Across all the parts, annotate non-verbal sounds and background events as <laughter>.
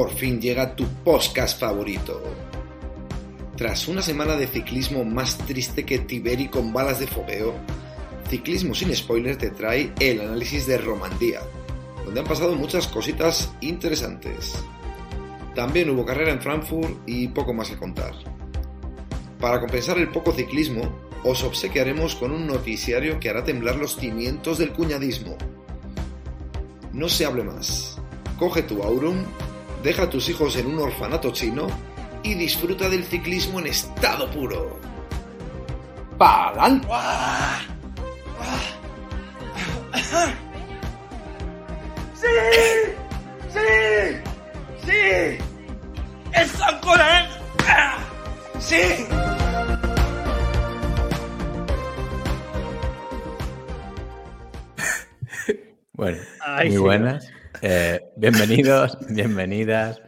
por fin llega tu podcast favorito. Tras una semana de ciclismo más triste que Tiberi con balas de fogueo, Ciclismo sin spoilers te trae el análisis de Romandía, donde han pasado muchas cositas interesantes. También hubo carrera en Frankfurt y poco más que contar. Para compensar el poco ciclismo, os obsequiaremos con un noticiario que hará temblar los cimientos del cuñadismo. No se hable más. Coge tu Aurum, deja a tus hijos en un orfanato chino y disfruta del ciclismo en estado puro. ¡Palan! ¡Sí! ¡Sí! ¡Sí! ¡Es San Coran! ¡Sí! Bueno, muy buenas. Eh, bienvenidos, <laughs> bienvenidas,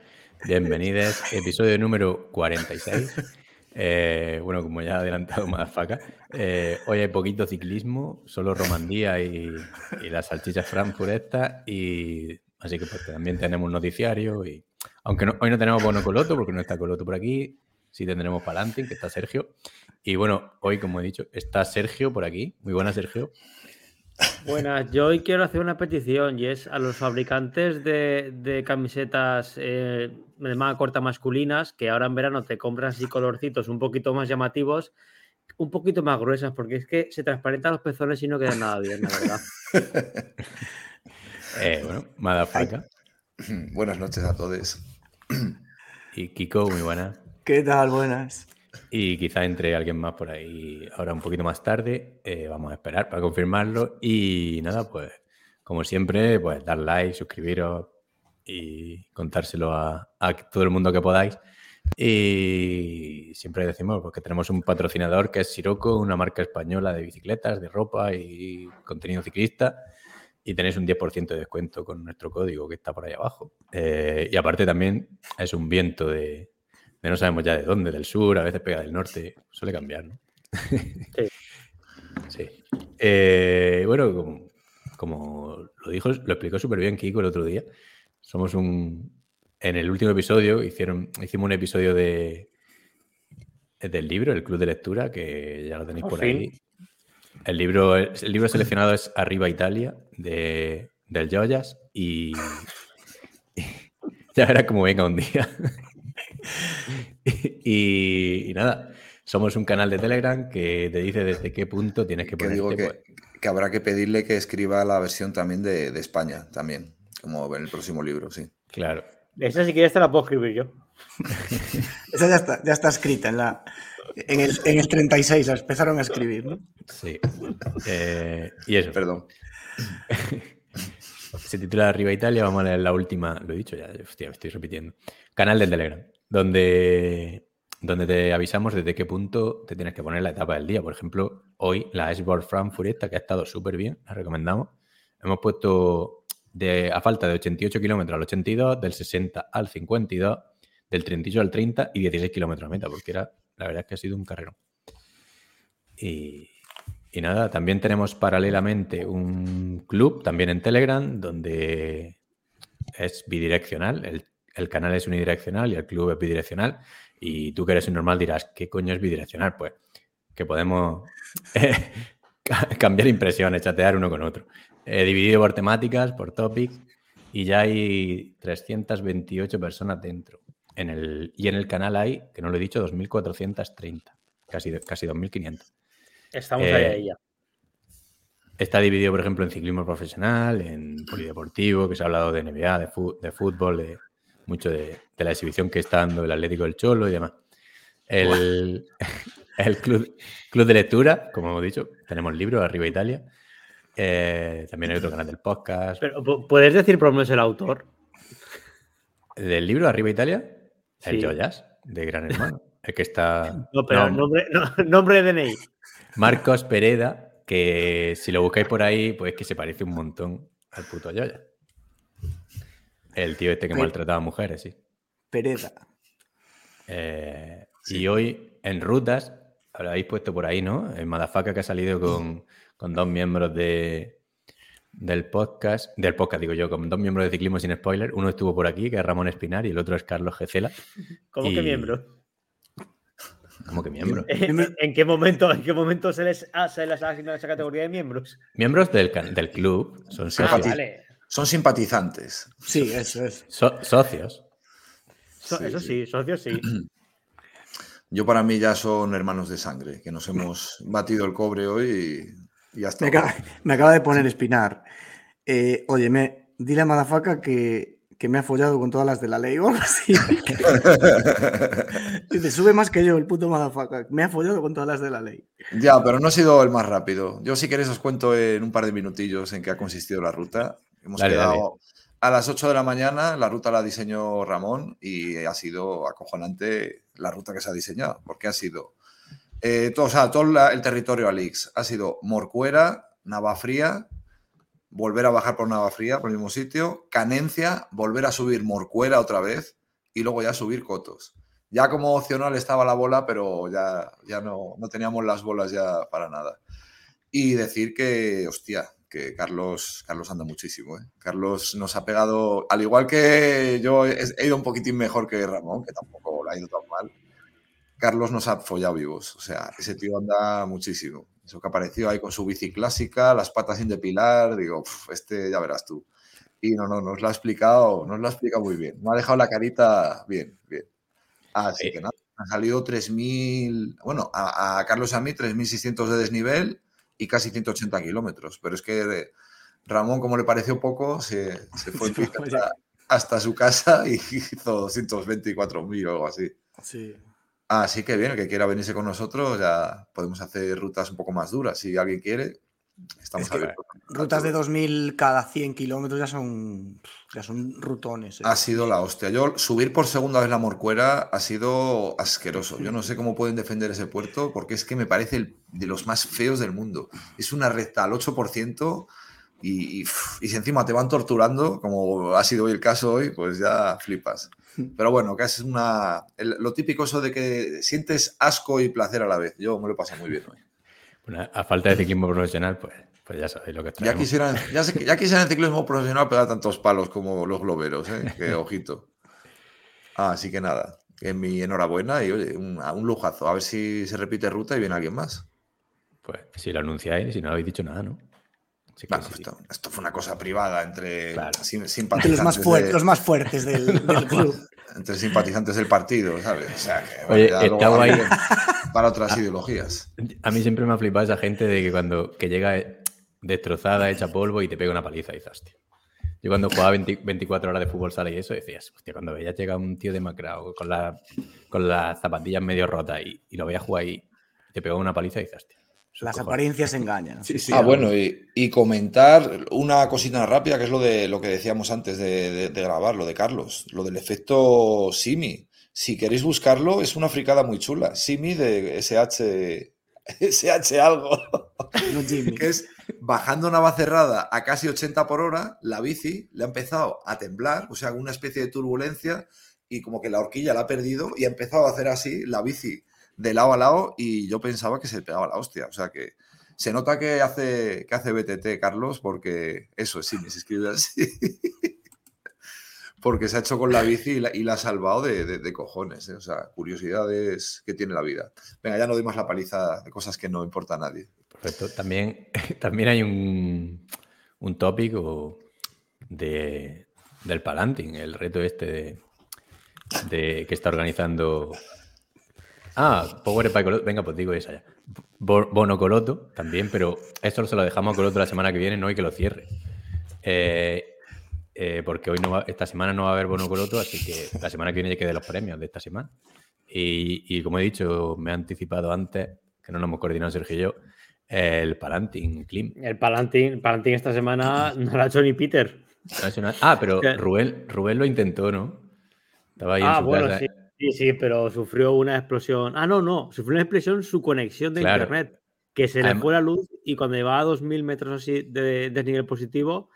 bienvenidas. Episodio número 46. Eh, bueno, como ya ha adelantado <laughs> Madafaca, eh, hoy hay poquito ciclismo, solo Romandía y, las salchichas Frankfurt estas, y así que pues, también tenemos un noticiario y aunque hoy no tenemos bono Coloto porque no está Coloto por aquí, sí tendremos Palantin, que está Sergio. Y bueno, hoy como he dicho, está Sergio por aquí. Muy buenas, Sergio. Buenas, yo hoy quiero hacer una petición y es a los fabricantes de, camisetas eh, de manga corta masculinas que ahora en verano te compras así colorcitos un poquito más llamativos, un poquito más gruesas, porque es que se transparentan los pezones y no queda nada bien, la verdad. <laughs> eh, bueno, Madafaka. Buenas noches a todos. Y Kiko, muy buenas. ¿Qué tal? Buenas. Y quizá entre alguien más por ahí ahora un poquito más tarde. Eh, vamos a esperar para confirmarlo. Y nada, pues como siempre, pues dar like, suscribiros y contárselo a, todo el mundo que podáis. Y siempre decimos porque que tenemos un patrocinador que es Siroco, una marca española de bicicletas, de ropa y contenido ciclista. Y tenéis un 10% de descuento con nuestro código que está por ahí abajo. Eh, y aparte también es un viento de, no sabemos ya de dónde, del sur, a veces pega del norte, suele cambiar, ¿no? Sí. <laughs> sí. Eh, bueno, como, lo dijo, lo explicó súper bien Kiko el otro día, somos un... En el último episodio hicieron, hicimos un episodio de, del libro, el club de lectura, que ya lo tenéis por, ahí. El libro, el libro seleccionado es Arriba Italia, de, del Joyas, y, <laughs> y ya verás cómo venga un día. <laughs> y, nada, somos un canal de Telegram que te dice desde qué punto tienes que poner. Digo que, que, habrá que pedirle que escriba la versión también de, de, España, también, como en el próximo libro, sí. Claro. Esa si quieres te la puedo escribir yo. <laughs> Esa ya está, ya está escrita en la. En el, en el 36 la empezaron a escribir, ¿no? Sí. Eh, y eso. Perdón. <laughs> Se titula Arriba Italia, vamos a leer la última, lo he dicho ya, hostia, me estoy repitiendo. Canal de Telegram, donde, donde te avisamos desde qué punto te tienes que poner la etapa del día. Por ejemplo, hoy la Sport Frankfurt esta, que ha estado súper bien, la recomendamos. Hemos puesto de, a falta de 88 kilómetros al 82, del 60 al 52, del 38 al 30 y 16 kilómetros a meta, porque era, la verdad es que ha sido un carrero. Y, y nada, también tenemos paralelamente un club, también en Telegram, donde es bidireccional. El, canal es unidireccional y el club es bidireccional. Y tú que eres un normal dirás, ¿qué coño es bidireccional? Pues que podemos <laughs> cambiar impresiones, chatear uno con otro. He dividido por temáticas, por topics, y ya hay 328 personas dentro. En el, y en el canal hay, que no lo he dicho, 2.430, casi, casi 2.500. Estamos ahí ahí ya. Está dividido, por ejemplo, en ciclismo profesional, en polideportivo, que se ha hablado de NBA, de, fútbol, de mucho de, la exhibición que está dando el Atlético del Cholo y demás. <laughs> El, club, club, de lectura, como hemos dicho, tenemos libros, Arriba Italia. Eh, también hay otro canal del podcast. Pero, ¿Puedes decir por lo menos el autor? ¿Del libro Arriba Italia? El Joyas, de Gran Hermano. El que está. <laughs> No, pero nombre, <laughs> nombre de DNI. Marcos Pereda, que si lo buscáis por ahí, pues que se parece un montón al puto Yoya. El tío este que maltrataba a mujeres, sí. Pereda. Eh, y hoy en rutas, lo habéis puesto por ahí, ¿no? En Madafaka que ha salido con, dos miembros de, del podcast, del podcast digo yo, con dos miembros de Ciclismo sin Spoiler. Uno estuvo por aquí, que es Ramón Espinar, y el otro es Carlos Gecela. <laughs> ¿Cómo Y- que miembro? ¿Cómo que miembro? <laughs> ¿En, en qué momento, en qué momento se les ha, se les ha asignado esa categoría de miembros? Miembros del, del club, son Ah, socios. vale. Son simpatizantes. Sí, eso es. So- socios. So- Sí, eso sí. sí, socios sí. <clears throat> Yo para mí ya son hermanos de sangre, que nos hemos batido el cobre hoy y, está. Me acaba, me acaba de poner Espinar. Eh, oye, me, dile a Madafaka que, que me ha follado con todas las de la ley o algo así. <laughs> Dice, sube más que yo, el puto Madafaka. Me ha follado con todas las de la ley. Ya, pero no ha sido el más rápido. Yo si queréis os cuento en un par de minutillos en qué ha consistido la ruta. Hemos Dale, quedado dale. a las 8 de la mañana, la ruta la diseñó Ramón y ha sido acojonante la ruta que se ha diseñado, porque ha sido eh, todo, o sea, todo la- el territorio Alix. Ha sido Morcuera, Navafría, volver a bajar por Navafría, por el mismo sitio, Canencia, volver a subir Morcuera otra vez y luego ya subir Cotos. Ya como opcional estaba la bola, pero ya, ya no, no teníamos las bolas ya para nada. Y decir que, hostia, que Carlos, Carlos anda muchísimo. ¿eh? Carlos nos ha pegado, al igual que yo he, ido un poquitín mejor que Ramón, que tampoco le ha ido tan mal. Carlos nos ha follado vivos. O sea, ese tío anda muchísimo. Eso que apareció ahí con su bici clásica, las patas sin depilar, digo, "Pf, este ya verás tú. Y no, no, nos lo ha explicado, nos lo ha explicado muy bien. Me ha dejado la carita bien, bien. Así Sí. que nada, han salido 3.000, bueno, a, a Carlos y a mí 3.600 de desnivel y casi 180 kilómetros. Pero es que eh, Ramón, como le pareció poco, se, se fue <laughs> hasta su casa <laughs> y hizo 224.000 o algo así. Sí. Así que bien, el que quiera venirse con nosotros, ya podemos hacer rutas un poco más duras. Si alguien quiere, estamos Es que abiertos. a Rutas de todo. 2000 cada 100 kilómetros ya son, ya son rutones. ¿eh? Ha sido la hostia. Yo subir por segunda vez la Morcuera ha sido asqueroso. Yo no sé cómo pueden defender ese puerto porque es que me parece el- de los más feos del mundo. Es una recta al 8% y, y, y si encima te van torturando, como ha sido hoy el caso hoy, pues ya flipas. <laughs> Pero bueno, que es una... el- lo típico eso de que sientes asco y placer a la vez. Yo me lo pasé muy bien hoy. Bueno, a falta de ciclismo profesional, pues, pues ya sabéis lo que Ya traemos. quisieran, ya, sé que- ya quisieran el ciclismo profesional pegar tantos palos como los globeros, ¿eh? Que <laughs> ojito. Así que nada, en mi enhorabuena y oye, un, un lujazo. A ver si se repite ruta y viene alguien más. Pues si lo anunciáis, si no habéis dicho nada, ¿no? Sí. esto, esto fue una cosa privada entre, Claro. sim- Entre los más, de- los más fuertes del, <laughs> del club. Entre simpatizantes del partido, ¿sabes? O sea, que Oye, luego para otras <laughs> ideologías. A mí siempre me ha flipado esa gente de que cuando que llega destrozada, hecha polvo y te pega una paliza y dices, hostia. Yo cuando jugaba 20 24 horas de fútbol sala y eso, decías, hostia, cuando veías llega un tío demacrado con, la, con las zapatillas medio rotas y, y lo veías jugar y te pegaba una paliza y dices, hostia. Las cojones". apariencias engañan. <laughs> Sí, sí, ah, bueno, y, y comentar una cosita rápida, que es lo de lo que decíamos antes de, de- de grabar, lo de Carlos, lo del efecto Simi. Si queréis buscarlo, es una fricada muy chula. Simi de SH, SH algo, No, Jimmy. que es bajando Navacerrada a casi 80 por hora, la bici le ha empezado a temblar, o sea, una especie de turbulencia, y como que la horquilla la ha perdido y ha empezado a hacer así la bici de lado a lado y yo pensaba que se pegaba la hostia. O sea que se nota que hace, que hace BTT, Carlos, porque eso, sí, me escribe así. <laughs> porque se ha hecho con la bici y la, y la ha salvado de, de- cojones. ¿eh? O sea, curiosidades que tiene la vida. Venga, ya no doy más la paliza de cosas que no importa a nadie. Perfecto. También, <laughs> también hay un, un tópico de, del Palanting, el reto este de- que está organizando. Ah, Power by Coloto. Venga, pues digo esa ya. Bo- Bono Coloto también, pero esto se lo dejamos a Coloto la semana que viene, no hay que lo cierre. Eh, eh, porque hoy no va- esta semana no va a haber Bono Coloto, así que la semana que viene ya quede los premios de esta semana. Y, y como he dicho, me he anticipado antes, que no nos hemos coordinado Sergio y yo, el Palanting Klim. El Palantín, Palantín esta semana no lo ha hecho ni Peter. No ha hecho nada. Ah, pero. <laughs> Rubén, Rubén lo intentó, ¿no? Estaba ahí en Ah, su bueno, casa. sí, sí, sí, pero sufrió una explosión. Ah, no, no, sufrió una explosión su conexión de Claro. internet, que se le fue la luz y cuando llevaba a 2.000 metros así de desnivel positivo,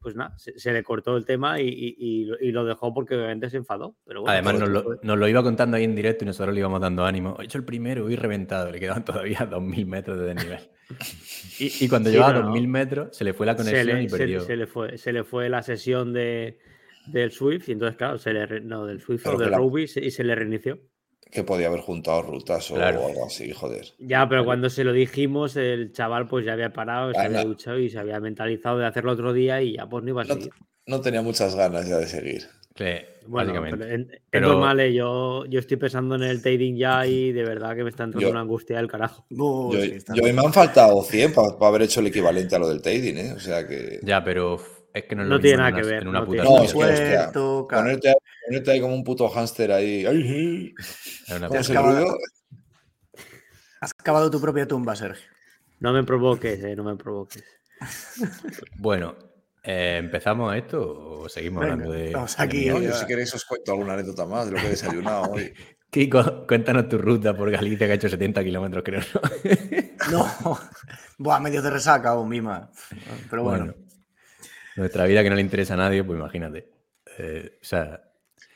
pues nada, se, se le cortó el tema y, y- y lo- dejó porque obviamente se enfadó. Pero bueno, Además, nos pues, lo, nos lo iba contando ahí en directo y nosotros le íbamos dando ánimo. He hecho el primero y reventado. Le quedaban <laughs> todavía 2.000 metros de desnivel. Y, y cuando Sí, llevaba no, no. 2000 metros, se le fue la Se conexión le, y se- perdió. se le fue, se le fue la sesión de, del Swift y entonces, claro, se le, re- no, del Swift Pero o del la- Ruby y se le reinició. Que podía haber juntado rutas o Claro. algo así, joder. Ya, pero cuando se lo dijimos, el chaval pues ya había parado, se Ah, había no. duchado y se había mentalizado de hacerlo otro día y ya pues no iba a No, seguir. no tenía muchas ganas ya de seguir. Que, Bueno, básicamente. pero en- es normal, eh, yo, yo estoy pensando en el trading ya y de verdad que me está entrando Yo- una angustia del carajo. Yo, sí, yo- me han faltado 100 para haber hecho el equivalente a lo del trading, ¿eh? O sea que. Ya, pero es que no es No tiene nada que ver, En una no puta tiene No, ponerte, ahí- ponerte ahí como un puto hámster ahí. ¡Ay, una ¿Cómo has ruido? Has cavado tu propia tumba, Sergio. No me provoques, eh, no me provoques. <laughs> Bueno, eh, ¿empezamos esto o seguimos Venga, hablando de. vamos de aquí, yo ya. si queréis os cuento alguna anécdota más de lo que he desayunado hoy. <laughs> Kiko, cuéntanos tu ruta por Galicia que ha hecho 70 kilómetros, creo. ¿no? <laughs> No. Buah, medio de resaca o mima. Pero bueno. Nuestra vida que no le interesa a nadie, pues imagínate. Eh, o sea,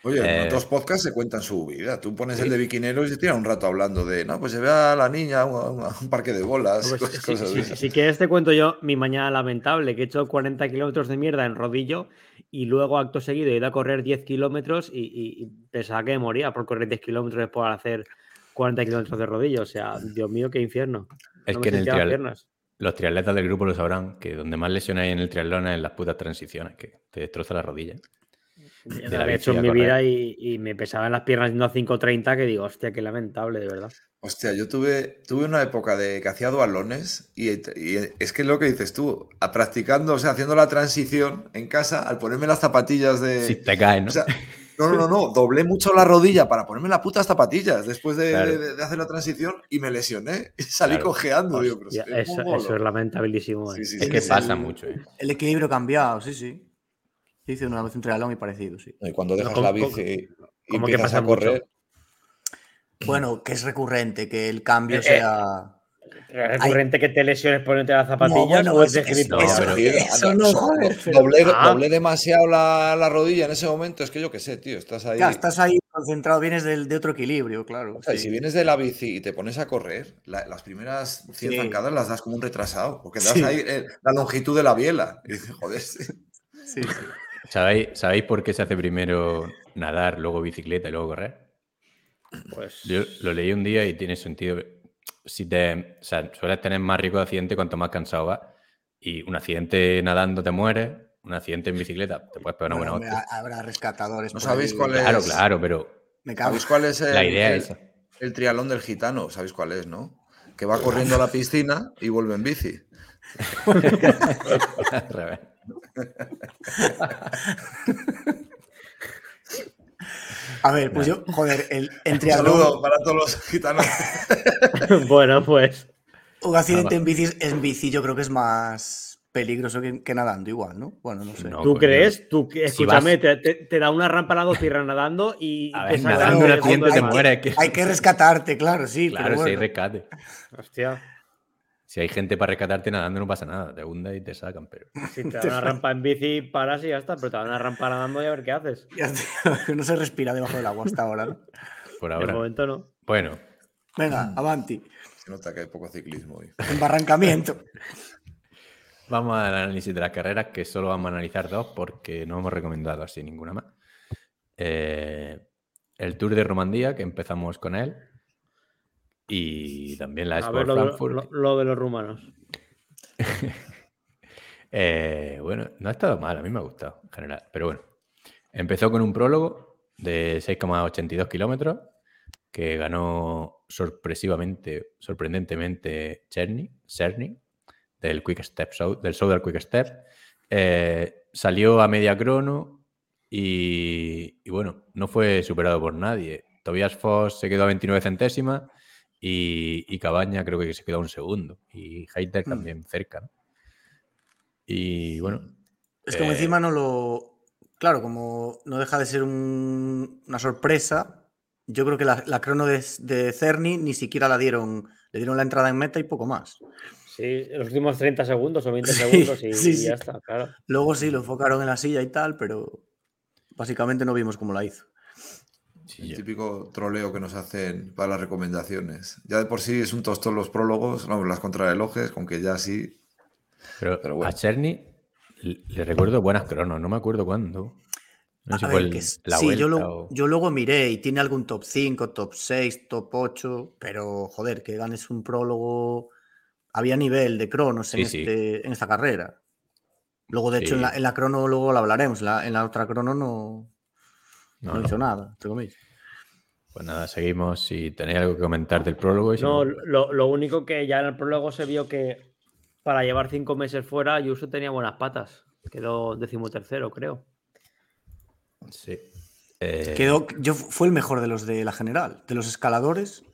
Oye, Eh, en otros podcasts se cuentan su vida. Tú pones el de Biquineros y se tira un rato hablando de, no, pues se ve a la niña a un, a un parque de bolas, Pues, <laughs> cosas, si, cosas si- quieres te cuento yo mi mañana lamentable, que he hecho 40 kilómetros de mierda en rodillo y luego acto seguido he ido a correr 10 kilómetros y, y- y pensaba que me moría por correr 10 kilómetros después de hacer 40 kilómetros de rodillo. O sea, Dios mío, qué infierno. es No que en el trial- piernas. Los triatletas del grupo lo sabrán, que donde más lesiones hay en el triatlón es en las putas transiciones, que te destroza la rodilla. De lo la había bici hecho en mi correr. vida y, y me pesaba en las piernas yendo a 5.30 que digo, hostia, qué lamentable, de verdad. Hostia, yo tuve, tuve una época de que hacía dualones y, y es que es lo que dices tú, a practicando, o sea, haciendo la transición en casa, al ponerme las zapatillas de... Si te caes, ¿no? O sea, <laughs> no, no, no, no, doblé mucho la rodilla para ponerme las putas zapatillas después de, Claro. de- de hacer la transición y me lesioné y salí Claro. cojeando. digo, pero eres eso, es lamentabilísimo. Sí, eh. sí, es sí, que sí. pasa mucho, ¿eh? El equilibrio cambiado, sí, sí. Hice una vez un triatlón y parecido, sí. Y cuando dejas ¿cómo- la cómo- bici y cómo que empiezas pasa a correr, Bueno, que es recurrente, que el cambio Eh, sea. ¿Es recurrente que te lesiones poniéndote las zapatillas bueno, o es es- de es- gilipollas? eso- pero- Sí, eso no, joder, doblé, Ah. doblé demasiado la, la rodilla en ese momento. Es que yo qué sé, tío, estás ahí. Ya estás ahí concentrado, vienes del, de otro equilibrio, claro. O sea, y sí. si vienes de la bici y te pones a correr, la- las primeras 100 Sí. zancadas las das como un retrasado, porque das Sí. ahí eh, la longitud de la biela. Y dices, joder, sí. Sí, sí. ¿Sabéis, ¿Sabéis por qué se hace primero nadar, luego bicicleta y luego correr? Pues Yo lo leí un día y tiene sentido. Si te, o sea, sueles tener más riesgo de accidente cuanto más cansado vas. Y un accidente nadando te mueres, un accidente en bicicleta te puedes pegar una Bueno, buena hostia. ha- habrá rescatadores. ¿No sabéis ahí. cuál es? Claro, claro, pero Me cago. ¿Sabéis cuál es el, la idea el- es esa. el trialón del gitano? ¿Sabéis cuál es, no? Que va corriendo a la piscina y vuelve en bici. <laughs> Al revés. <laughs> A ver, pues yo, joder, el, en Un triatlón, saludo para todos los gitanos. <laughs> bueno, pues un accidente Ah, en bici, en bici yo creo que es más peligroso que, que nadando igual, ¿no? Bueno, no sé. No, ¿tú crees? ¿Tú, Si escúchame, vas- te, te- te da una rampa a la dos tierras nadando y <laughs> A ver, nadando un del accidente te que- Hay que rescatarte, claro, sí. Claro, pero bueno. rescate. Hostia, Si hay gente para rescatarte nadando, no pasa nada. Te hundes y te sacan, pero. <laughs> si te <laughs> da una rampa en bici, paras y ya está, pero te da una rampa nadando y a ver qué haces. <laughs> Ya, tío, no se respira debajo del agua hasta ahora. ¿no? Por De ahora. momento no. Bueno, Venga, avanti. Se nota que hay poco ciclismo hoy. Embarrancamiento. vamos al análisis de las carreras, que solo vamos a analizar dos porque no hemos recomendado así ninguna más. Eh, el Tour de Romandía, que empezamos con él. Y también la Expo ver de lo, de- Frankfurt. lo- lo de los rumanos. <laughs> Eh, bueno, no ha estado mal, a mí me ha gustado en general. Pero bueno, empezó con un prólogo de 6,82 kilómetros que ganó sorpresivamente, sorprendentemente Cherny, Cerny, del Quick Step Show, del del Quick Step. Eh, salió a media crono y, y bueno, no fue superado por nadie. Tobias Foss se quedó a 29 centésimas y, y Cabaña creo que se quedó a un segundo. Y Heiter Hmm. también cerca. ¿no? Y bueno, Es como Eh, encima no lo. Claro, como no deja de ser un- una sorpresa, yo creo que la, la crono de, de Cerny ni siquiera la dieron. Le dieron la entrada en meta y poco más. Sí, los últimos 30 segundos o 20 <laughs> Sí, segundos y, sí, y sí. ya está, claro. Luego sí lo enfocaron en la silla y tal, pero básicamente no vimos cómo la hizo. Sí, el típico troleo que nos hacen para las recomendaciones. Ya de por sí es un tostón los prólogos, vamos, las contrarrelojes, con que ya sí. Pero, Pero bueno. a Cherny le recuerdo buenas cronos, no me acuerdo cuándo. No sé si A fue ver, el- que la sí, yo, lo- o- yo luego miré y tiene algún top 5, top 6, top 8, pero joder, que ganes un prólogo. Había nivel de cronos en, Sí, este- en esta carrera. Luego, de hecho, en la, en la crono luego lo hablaremos. En la, en la otra crono no, No, no no. hizo nada, entre comillas. Pues nada, seguimos. Si tenéis algo que comentar del prólogo. y si No, no, lo, lo único que ya en el prólogo se vio que para llevar cinco meses fuera, Ayuso tenía buenas patas. Quedó decimotercero, creo. sí. Eh, Quedó, yo, fue el mejor de los de la general. De los escaladores,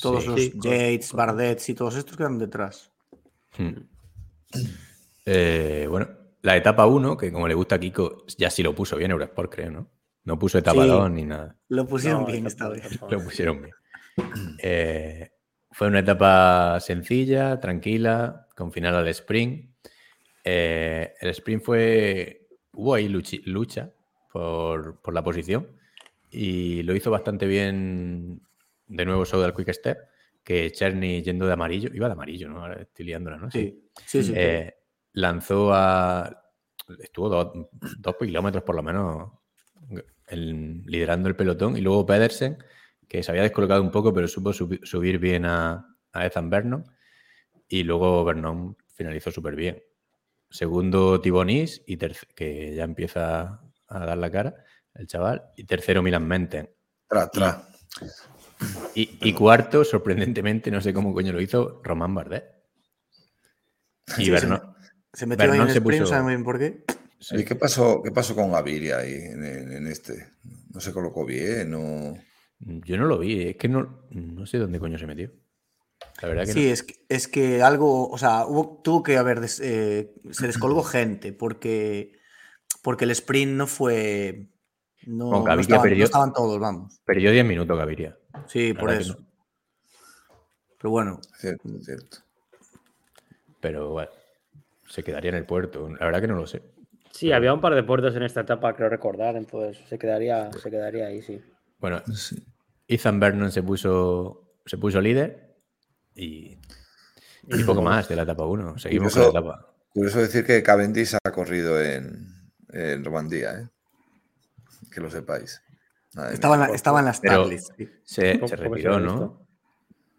todos sí. los Sí, Yates, Bardets y todos estos quedaron detrás. Hmm. Eh, bueno, la etapa 1, que como le gusta a Kiko, ya sí lo puso bien Eurosport, creo, ¿no? No puso etapa Sí. 2 ni nada. Lo pusieron No, bien esta- esta vez. Lo pusieron bien. <clears throat> Eh, fue una etapa sencilla, tranquila, con final al sprint. Eh, el sprint fue. Hubo ahí lucha por, por la posición y lo hizo bastante bien de nuevo Soud al Quick Step, que Cherny yendo de amarillo, iba de amarillo, ¿no? Ahora estoy liándola, ¿no? Sí, sí, sí. Eh, lanzó a. Estuvo dos, dos kilómetros por lo menos el- liderando el pelotón. Y luego Pedersen, que se había descolocado un poco, pero supo subi- subir bien a, a Ethan Vernon. Y luego Vernon finalizó súper bien. Segundo Tibonis, y terc- que ya empieza a dar la cara, el chaval. Y tercero Milan Menten. Tra, tra. Y, y cuarto, sorprendentemente, no sé cómo coño lo hizo, Román Bardet. Y Sí, Vernon. Se metió ahí en el se sprint, no puso- sabe muy bien por qué. Sí. ¿Y qué pasó, qué pasó con Gaviria ahí en, este? No se colocó bien, o... Yo no lo vi, es que no, no sé dónde coño se metió. La verdad que Sí, no. es que, es que algo, o sea, hubo- tuvo que haber, des- eh, se descolgó <clears throat> gente porque, porque el sprint no fue, no, Con no Gaviria estaban, no perdió- estaban todos, vamos. Perdió 10 minutos Gaviria. Sí, La por eso. Pero bueno, Cierto, cierto. Pero bueno, se quedaría en el puerto. La verdad que no lo sé. Sí, había un par de puertos en esta etapa, creo recordar, entonces se quedaría, se quedaría ahí, sí. Bueno. Ethan Vernon se puso, se puso líder y, y poco más de la etapa 1. Seguimos con la Curioso- etapa. Curioso decir que Cavendish ha corrido en, en Romandía, ¿eh? Que lo sepáis. Madre estaba en, mía, la- por- estaba en las tablets. Se, ¿Cómo- se cómo se retiró, ¿no?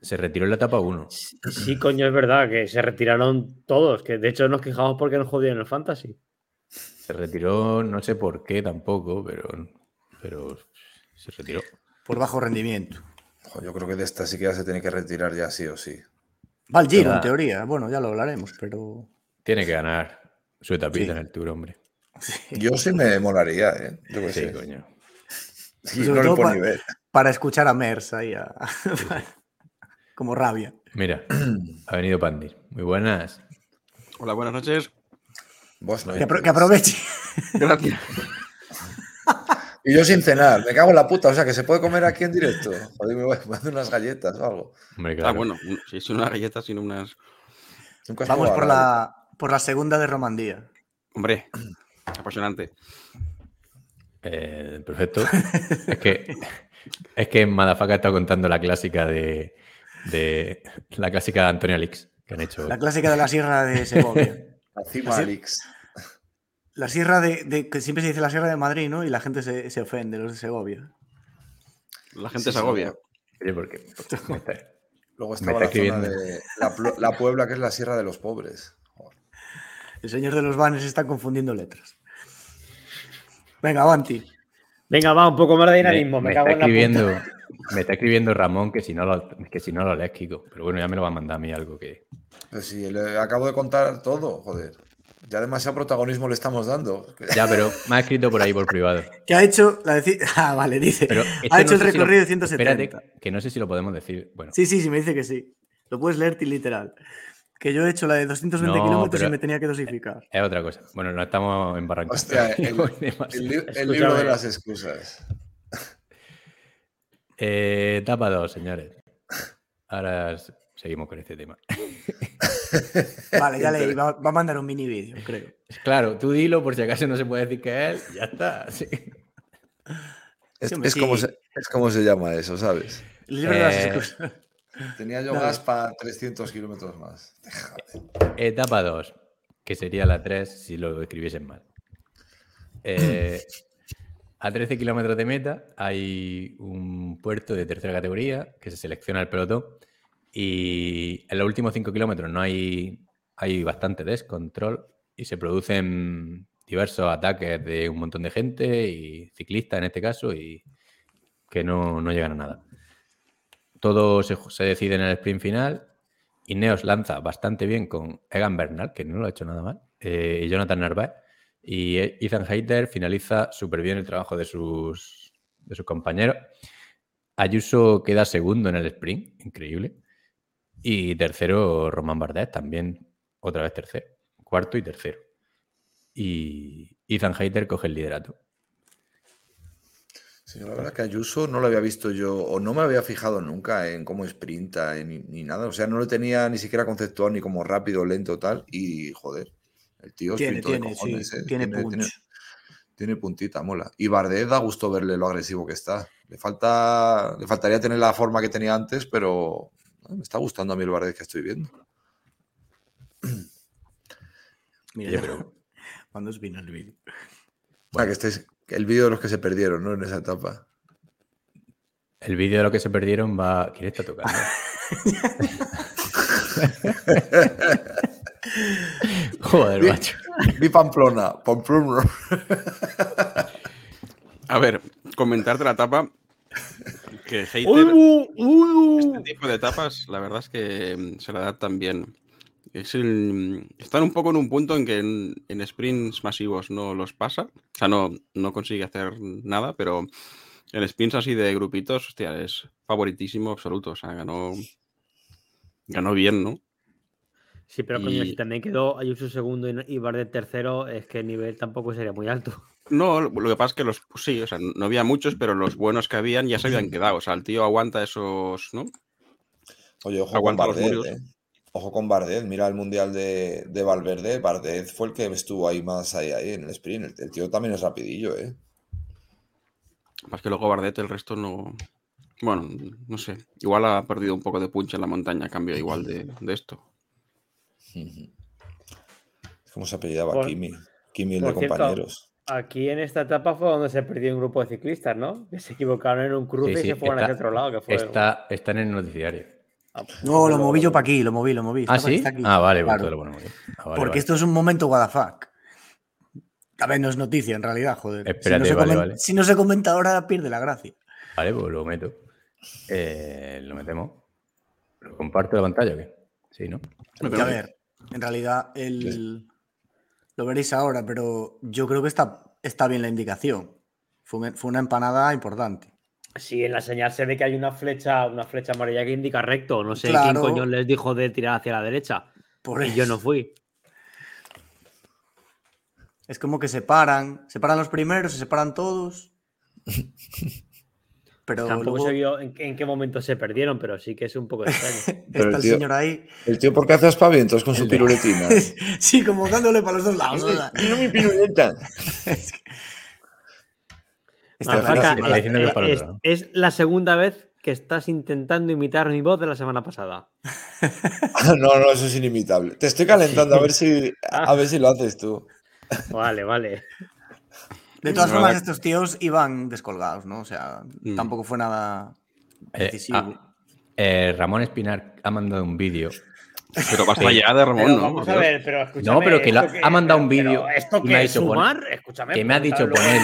Se retiró en la etapa 1. Sí, coño, es verdad que se retiraron todos, que de hecho nos quejamos porque nos jodían el fantasy. Se retiró, no sé por qué tampoco, pero, pero se retiró. Por bajo rendimiento. Yo creo que de esta sí que ya se tiene que retirar ya sí o sí. Va al Giro, en teoría. Bueno, ya lo hablaremos, pero. Tiene que ganar su etapita Sí. en el Tour, hombre. Yo sí me molaría, ¿eh? Yo Sí, sé. coño. Sí, no le todo pone pa- nivel. Para escuchar a Mers ahí. a- <laughs> Como rabia. Mira, ha venido Pandir. Muy buenas. Hola, buenas noches. Vos no Que, apro- que aproveche. Gracias. Y yo sin cenar, me cago en la puta, o sea, que se puede comer aquí en directo. Joder, me voy a hacer unas galletas o algo. Hombre, Ah, claro. bueno, un- si es una galleta, sino unas. Vamos por la- la, por la segunda de Romandía. Hombre, apasionante. Eh, perfecto. es que es que Madafaka está contando la clásica de, de la clásica de Antonio Alix que han hecho. La clásica de la Sierra de Segovia. <laughs> La Sierra de, de- que siempre se dice la Sierra de Madrid, ¿no? Y la gente se, se ofende, los de Segovia. La gente Sí, se agobia. Oye, porque <laughs> Luego está la zona escribiendo. de la, Puebla, que es la Sierra de los Pobres. Joder. El señor de los banes está confundiendo letras. Venga, Avanti. Venga, va, un poco más de dinamismo, me, me cago está en la escribiendo, puta. <laughs> me está escribiendo Ramón que si no lo, que si no lo lees, Kiko. Pero bueno, ya me lo va a mandar a mí algo que. Pues sí, le acabo de contar todo, joder. Ya demasiado protagonismo le estamos dando. Ya, pero me ha escrito por ahí por privado. Que ha hecho la deci- <laughs> Ah, vale, dice. Pero ha esto hecho no el si recorrido de 170. Espérate, que no sé si lo podemos decir. Bueno, Sí, sí, sí, me dice que sí. Lo puedes leer literal. Que yo he hecho la de 220 No, kilómetros y me tenía que dosificar. es otra cosa. Bueno, no estamos embarrancando. Hostia, el, <laughs> libro de las excusas. Eh, etapa 2, señores. Ahora seguimos con este tema. <laughs> Vale, ya leí. Va, va a mandar un mini vídeo, creo. Claro, tú dilo por si acaso no se puede decir que es él. Ya está. <laughs> sí. Es, como se, es como se llama eso, ¿sabes? Eh. Tenía yo gas para 300 kilómetros más. Etapa 2, que sería la 3 si lo escribiesen mal. Eh, <clears throat> a 13 kilómetros de meta hay un puerto de tercera categoría que se selecciona el pelotón y en los últimos 5 kilómetros no hay, hay bastante descontrol y se producen diversos ataques de un montón de gente y ciclistas en este caso y que no, no llegan a nada. Todo se, se decide en el sprint final Ineos lanza bastante bien con Egan Bernal, que no lo ha hecho nada mal, eh, y Jonathan Narváez. Y eh, Ethan Hayter finaliza súper bien el trabajo de sus, de sus compañeros. Ayuso queda segundo en el sprint, increíble. Y tercero, Román Bardet, también otra vez tercero. Cuarto y tercero. Y Ethan Hayter coge el liderato. Sí, la verdad que Ayuso no lo había visto yo, o no me había fijado nunca en cómo sprinta ni, ni nada. O sea, no lo tenía ni siquiera conceptuado ni como rápido, lento, tal. Y joder, el tío Tiene, de tiene, sí, ¿eh? tiene punch. tiene, tiene puntita, mola. Y Bardet da gusto verle lo agresivo que está. Le falta, le faltaría tener la forma que tenía antes, pero no, me está gustando a mí el Bardet que estoy viendo. <clears throat> Mira, Oye, pero- <laughs> ¿Cuándo os vino el vídeo? Ah, que este es el vídeo de los que se perdieron, ¿no? En esa etapa. El vídeo de lo que se perdieron va. ¿Quién está tocando? <laughs> <laughs> Joder, Vi- macho. Vi Pamplona, Pamplona. A ver, comentar de la etapa. Que hater. ¡Uy, uy! Este tipo de etapas, la verdad es que mm, se la adaptan bien. Es el- están un poco en un punto en que en, en sprints masivos no los pasa. O sea, no, no consigue hacer nada, pero en sprints así de grupitos, hostia, es favoritísimo absoluto. O sea, ganó, ganó bien, ¿no? Sí, pero coño, Y- si también quedó Ayuso segundo y, Bardet tercero, es que el nivel tampoco sería muy alto. No, lo que pasa es que los, pues sí, o sea, no había muchos, pero los buenos que habían ya se habían quedado. O sea, el tío aguanta esos, ¿no? Oye, ojo Aguanta con Bardet, eh. Ojo con Bardet. Mira el mundial de, de Valverde. Bardet fue el que estuvo ahí más ahí, ahí en el sprint. El, el tío también es rapidillo, ¿eh? Más que luego Bardet, el resto no. Bueno, no sé. Igual ha perdido un poco de punch en la montaña a cambio igual de, de esto. ¿Cómo se apellidaba? Por- Kimi. Kimi, el de cierto, compañeros. Aquí en esta etapa fue donde se perdió un grupo de ciclistas, ¿no? Que se equivocaron en un cruce Sí, y sí, se fueron hacia otro lado. Que fue... Está, está en el noticiario. Ah, pues, No, lo moví yo para aquí, lo moví, lo moví. ¿Ah, Está- sí? está aquí. Ah, vale, pues Claro. todo lo ponemos aquí. Ah, vale, Porque vale. esto es un momento fuck. A ver, no es noticia en realidad, joder. Espérate, si, no se vale, vale. si no se comenta ahora, pierde la gracia. Vale, pues lo meto. Eh, lo metemos. ¿Lo comparto la pantalla o qué? Sí, ¿no? Y a ver, en realidad el... lo veréis ahora, pero yo creo que está, está bien la indicación. Fue, un- fue una empanada importante. Sí, en la señal se ve que hay una flecha, una flecha amarilla que indica recto. No sé Claro. quién coño les dijo de tirar hacia la derecha. Por Y yo no fui. Es como que separan, separan los primeros, se separan todos. <laughs> Pero Tampoco luego se vio en, en qué momento se perdieron, pero sí que es un poco <laughs> extraño. El está el tío- señor ahí. El tío, ¿por qué hace aspavientos con su El piruletina? <laughs> sí, como dándole para los dos lados. ¡Mira mi piruleta! <laughs> Es es, la segunda vez que estás intentando imitar mi voz de la semana pasada. No, no, eso es inimitable. Te estoy calentando a ver si, a ver si lo haces tú. Vale, vale. De todas formas, verdad- estos tíos iban descolgados, ¿no? O sea, Mm. tampoco fue nada Eh, decisivo. ah, eh, Ramón Espinar ha mandado un vídeo. Pero basta ya de Ramón, Pero ¿no? vamos Por a Dios. ver, pero escúchame. No, pero que la- ¿esto qué- ha mandado un vídeo ¿Esto y me ha dicho es poner- sumar? Escúchame. que me ha dicho poner-.